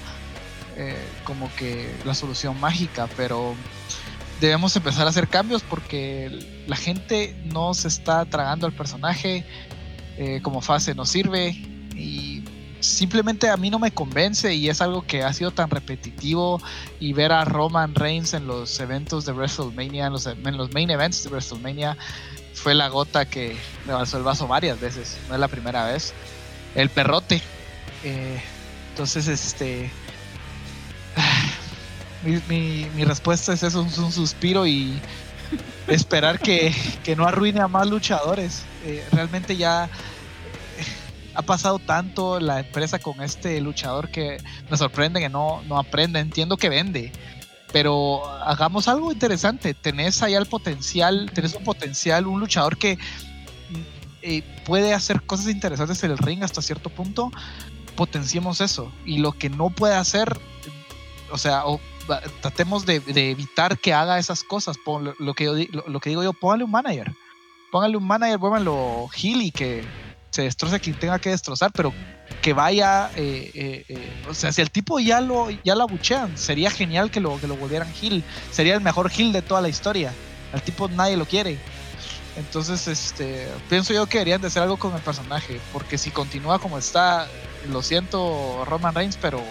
E: eh, como que la solución mágica, pero debemos empezar a hacer cambios porque la gente no se está tragando al personaje eh, como fase no sirve y simplemente a mí no me convence y es algo que ha sido tan repetitivo y ver a Roman Reigns en los eventos de WrestleMania, en los, en los main events de WrestleMania fue la gota que me balsó el vaso varias veces, no es la primera vez. El perrote. eh, entonces, este mi, mi- respuesta es eso, es un suspiro y esperar que, que no arruine a más luchadores. Eh, realmente ya ha pasado tanto la empresa con este luchador que me sorprende que no, no aprenda. Entiendo que vende, pero hagamos algo interesante. Tenés allá el potencial, tenés un potencial, un luchador que eh, puede hacer cosas interesantes en el ring hasta cierto punto. Potenciemos eso. Y lo que no puede hacer, o sea, o va- tratemos de, evitar que haga esas cosas. Lo, que digo yo, póngale un manager. Póngale un manager, póngalo heel y que se destroce quien tenga que destrozar, pero que vaya, eh, eh, eh, o sea, si el tipo ya lo, ya lo abuchean, sería genial que lo, que lo volvieran heel. Sería el mejor heel de toda la historia. Al tipo nadie lo quiere. Entonces, este, pienso yo que deberían de hacer algo con el personaje, porque si continúa como está, lo siento Roman Reigns, pero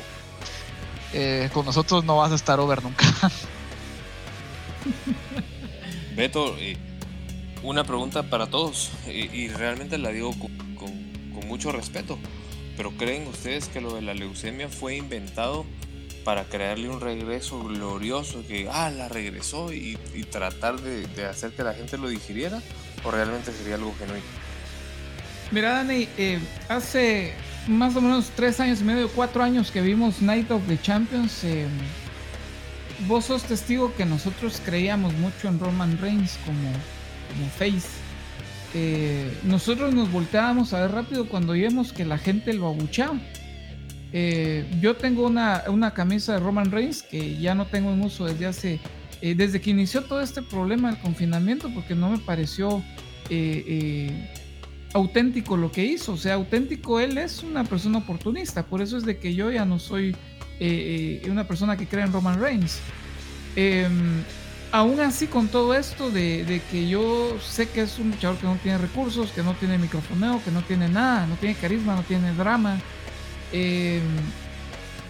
E: con nosotros no vas a estar over nunca.
F: Beto, una pregunta para todos, y realmente la digo con, mucho respeto, pero ¿creen ustedes que lo de la leucemia fue inventado para crearle un regreso glorioso, que, ah, la regresó y, tratar de, hacer que la gente lo digiriera? ¿O realmente sería algo genuino?
C: Mira, Dani, eh, hace más o menos tres años y medio, cuatro años que vimos Night of the Champions. eh, vos sos testigo que nosotros creíamos mucho en Roman Reigns como face. Eh, nosotros nos volteábamos a ver rápido cuando vimos que la gente lo abuchaba. Eh, yo tengo una, una, camisa de Roman Reigns que ya no tengo en uso desde hace, eh, desde que inició todo este problema del confinamiento, porque no me pareció auténtico lo que hizo. O sea, auténtico él es una persona oportunista, por eso es de que yo ya no soy una persona que cree en Roman Reigns. Aún así con todo esto de, que yo sé que es un luchador que no tiene recursos, que no tiene microfoneo, que no tiene nada, no tiene carisma, no tiene drama, eh,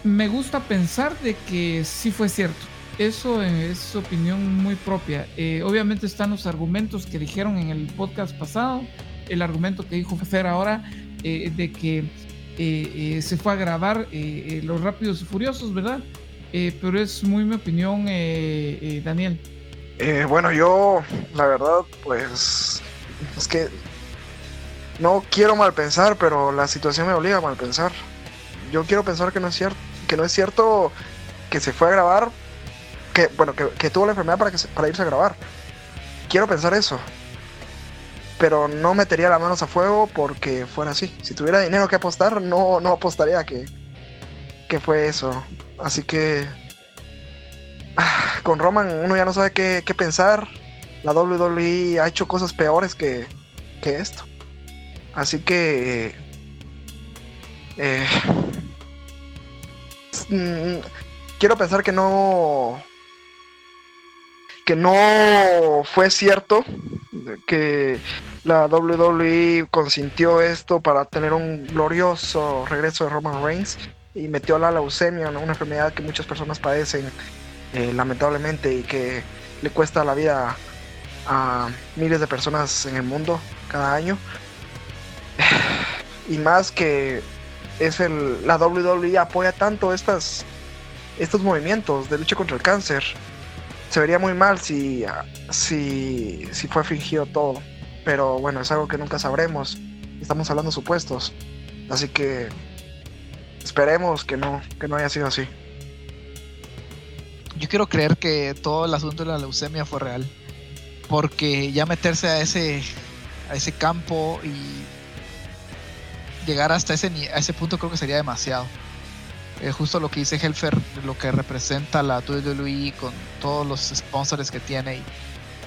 C: me gusta pensar de que sí fue cierto. Eso es opinión muy propia. Eh, obviamente están los argumentos que dijeron en el podcast pasado, el argumento que dijo Fer ahora eh, de que se fue a grabar Los Rápidos y Furiosos, ¿verdad? pero es muy mi opinión, Daniel.
K: Eh, bueno, yo, la verdad, pues, es que no quiero mal pensar, pero la situación me obliga a mal pensar. Yo quiero pensar que no es cierto, que no es cierto que se fue a grabar, que, bueno, que, tuvo la enfermedad para, que para irse a grabar. Quiero pensar eso. Pero no metería las manos a fuego porque fuera así. Si tuviera dinero que apostar, no, no apostaría que, que fue eso. Así que con Roman uno ya no sabe qué, pensar. La WWE ha hecho cosas peores que, esto. Así que... Eh, mm, quiero pensar que no... Que no fue cierto que la WWE consintió esto para tener un glorioso regreso de Roman Reigns y metió la leucemia, una enfermedad que muchas personas padecen eh, lamentablemente, y que le cuesta la vida a miles de personas en el mundo cada año. Y más que es el, la WWE apoya tanto estas, estos movimientos de lucha contra el cáncer. Se vería muy mal si, si, si fue fingido todo. Pero bueno, es algo que nunca sabremos. Estamos hablando supuestos. Así que esperemos que no, que no haya sido así
E: yo quiero creer que todo el asunto de la leucemia fue real. Porque ya meterse a ese, a ese campo y llegar hasta ese, a ese punto creo que sería demasiado. Es justo lo que dice Helfer, lo que representa la WWE con todos los sponsors que tiene y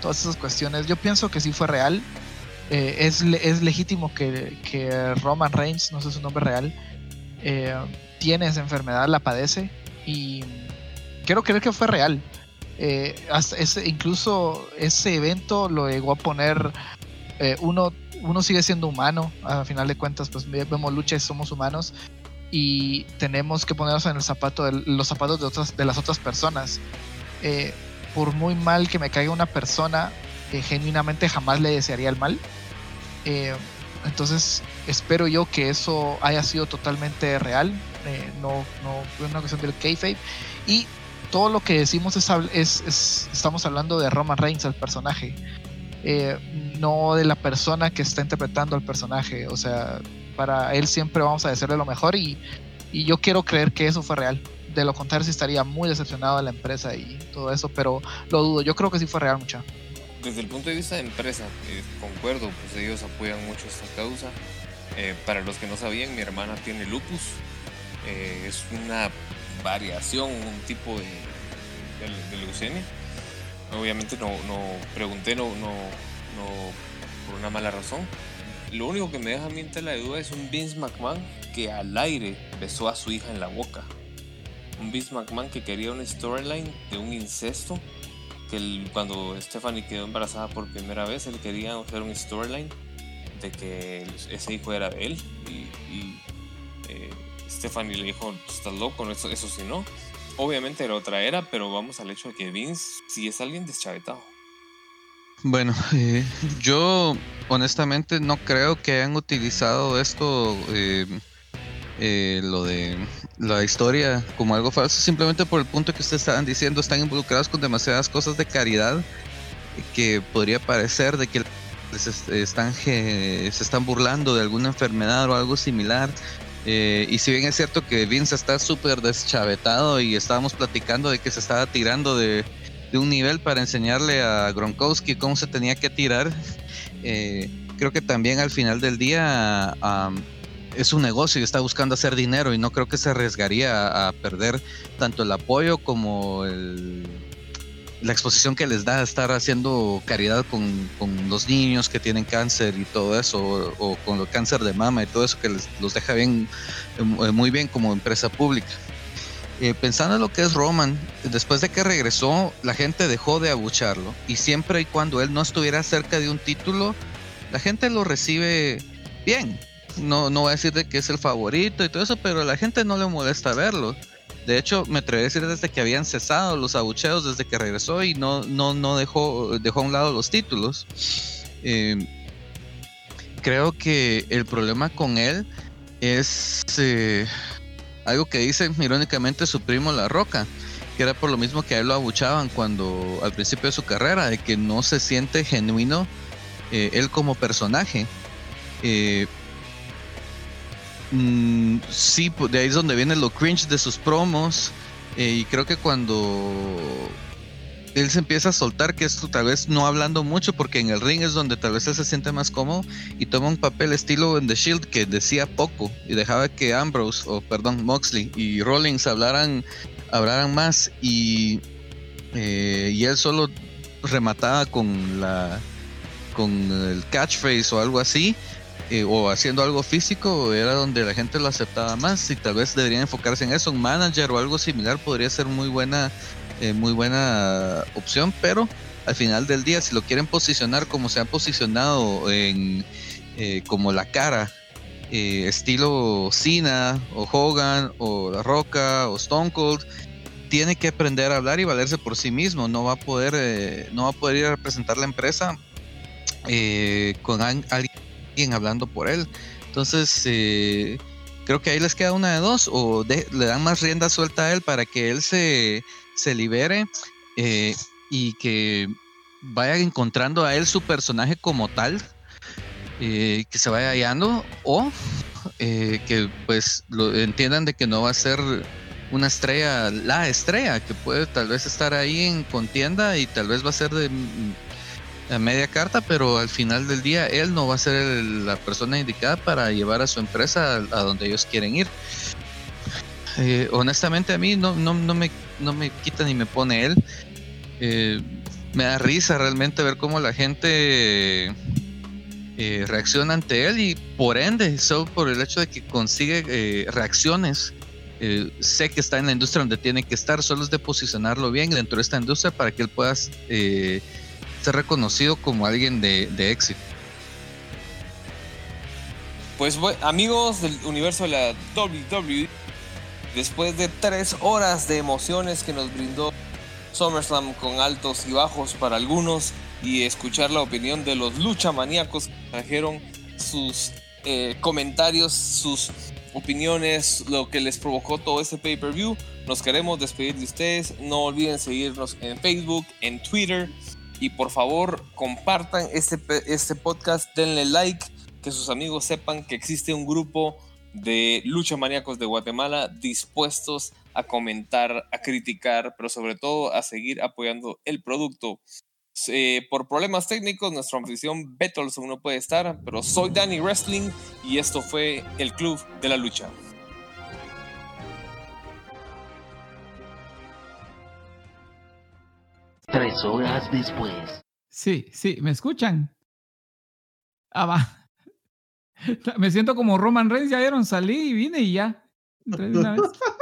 E: todas esas cuestiones. Yo pienso que sí fue real. Eh, es, es, legítimo que, que, Roman Reigns, no sé su nombre real, eh, tiene esa enfermedad, la padece y quiero creer que fue real. Eh, ese, incluso ese evento lo llegó a poner eh, uno, uno sigue siendo humano, a final de cuentas, pues vemos luchas, somos humanos y tenemos que ponernos en el zapato de, los zapatos de otras de las otras personas. Eh, por muy mal que me caiga una persona, genuinamente jamás le desearía el mal. entonces espero yo que eso haya sido totalmente real, no, no una cuestión del kayfabe y todo lo que decimos es, estamos hablando de Roman Reigns, el personaje, eh, no de la persona que está interpretando al personaje. O sea, para él siempre vamos a decirle lo mejor y, yo quiero creer que eso fue real. De lo contrario, sí estaría muy decepcionado de la empresa y todo eso, pero lo dudo. Yo creo que sí fue real, mucha.
F: Desde el punto de vista de empresa, eh, concuerdo, pues ellos apoyan mucho esta causa. Eh, para los que no sabían, mi hermana tiene lupus. es una variación, un tipo de, de, leucemia. Obviamente no, no pregunté, no, no, no por una mala razón. Lo único que me deja a mí la duda es un Vince McMahon que al aire besó a su hija en la boca. Un Vince McMahon que quería una storyline de un incesto. Que cuando Stephanie quedó embarazada por primera vez, él quería hacer un storyline de que ese hijo era de él. Y, eh, Stephanie le dijo, estás loco, eso, eso sí no. Obviamente era otra era, pero vamos al hecho de que Vince sí es alguien deschavetado.
H: Bueno, eh, yo honestamente no creo que hayan utilizado esto, eh, eh, lo de la historia, como algo falso, simplemente por el punto que ustedes estaban diciendo, están involucrados con demasiadas cosas de caridad que podría parecer de que están, se están burlando de alguna enfermedad o algo similar eh, y si bien es cierto que Vince está súper deschavetado y estábamos platicando de que se estaba tirando de, un nivel para enseñarle a Gronkowski cómo se tenía que tirar, eh, creo que también al final del día es un negocio y está buscando hacer dinero y no creo que se arriesgaría a, perder tanto el apoyo como la exposición que les da estar haciendo caridad con, los niños que tienen cáncer y todo eso, o, con el cáncer de mama y todo eso que les, los deja bien, eh, muy bien como empresa pública. Eh, pensando en lo que es Roman, después de que regresó, la gente dejó de abucharlo y siempre y cuando él no estuviera cerca de un título, la gente lo recibe bien. No, no voy a decir de que es el favorito y todo eso, pero a la gente no le molesta verlo. De hecho, me atrevo a decir desde que habían cesado los abucheos desde que regresó y no, no, no dejó, dejó a un lado los títulos. Eh, creo que el problema con él es eh, algo que dice irónicamente su primo La Roca, que era por lo mismo que a él lo abuchaban cuando al principio de su carrera, de que no se siente genuino eh, él como personaje. Eh, mm, sí, pues, de ahí es donde viene lo cringe de sus promos. Eh, y creo que cuando él se empieza a soltar, que esto tal vez no hablando mucho, porque en el ring es donde tal vez él se siente más cómodo y toma un papel estilo en The Shield que decía poco y dejaba que Ambrose, o perdón, Moxley y Rollins hablaran, hablaran más y, eh, y él solo remataba con la con el catchphrase o algo así. O haciendo algo físico era donde la gente lo aceptaba más y tal vez deberían enfocarse en eso un manager o algo similar podría ser muy buena eh, muy buena opción, pero al final del día, si lo quieren posicionar como se han posicionado en eh, como la cara, eh, estilo Cena o Hogan o La Roca o Stone Cold, tiene que aprender a hablar y valerse por sí mismo. No va a poder, no va a poder ir a representar la empresa con alguien hablando por él. Entonces, creo que ahí les queda una de dos, o le dan más rienda suelta a él para que él se, se libere eh, y que vaya encontrando a él su personaje como tal, eh, que se vaya hallando, o eh, que pues lo entiendan de que no va a ser una estrella, la estrella, que puede tal vez estar ahí en contienda y tal vez va a ser de media carta, pero al final del día él no va a ser la persona indicada para llevar a su empresa a, donde ellos quieren ir. honestamente a mí no, me, quita ni me pone él. Eh, me da risa realmente ver cómo la gente eh, reacciona ante él y por ende, solo por el hecho de que consigue eh, reacciones, sé que está en la industria donde tiene que estar, solo es de posicionarlo bien dentro de esta industria para que él pueda ser reconocido como alguien de, de éxito.
F: Pues amigos del universo de la WWE, Después de tres horas de emociones que nos brindó SummerSlam con altos y bajos para algunos y escuchar la opinión de los lucha maníacos que trajeron sus eh, comentarios, sus opiniones, lo que les provocó todo este pay-per-view. Nos queremos despedir de ustedes. No olviden seguirnos en Facebook, en Twitter y por favor compartan este, este podcast, denle like, que sus amigos sepan que existe un grupo de lucha maníacos de Guatemala dispuestos a comentar, a criticar, pero sobre todo a seguir apoyando el producto. Eh, por problemas técnicos, nuestra anfitrión Beto aún no puede estar, pero soy Danny Wrestling y esto fue el Club de la Lucha.
C: Tres horas después. Sí, sí, ¿me escuchan? Ah, va. Me siento como Roman Reigns, ya vieron, salí y vine y ya. Entré una vez.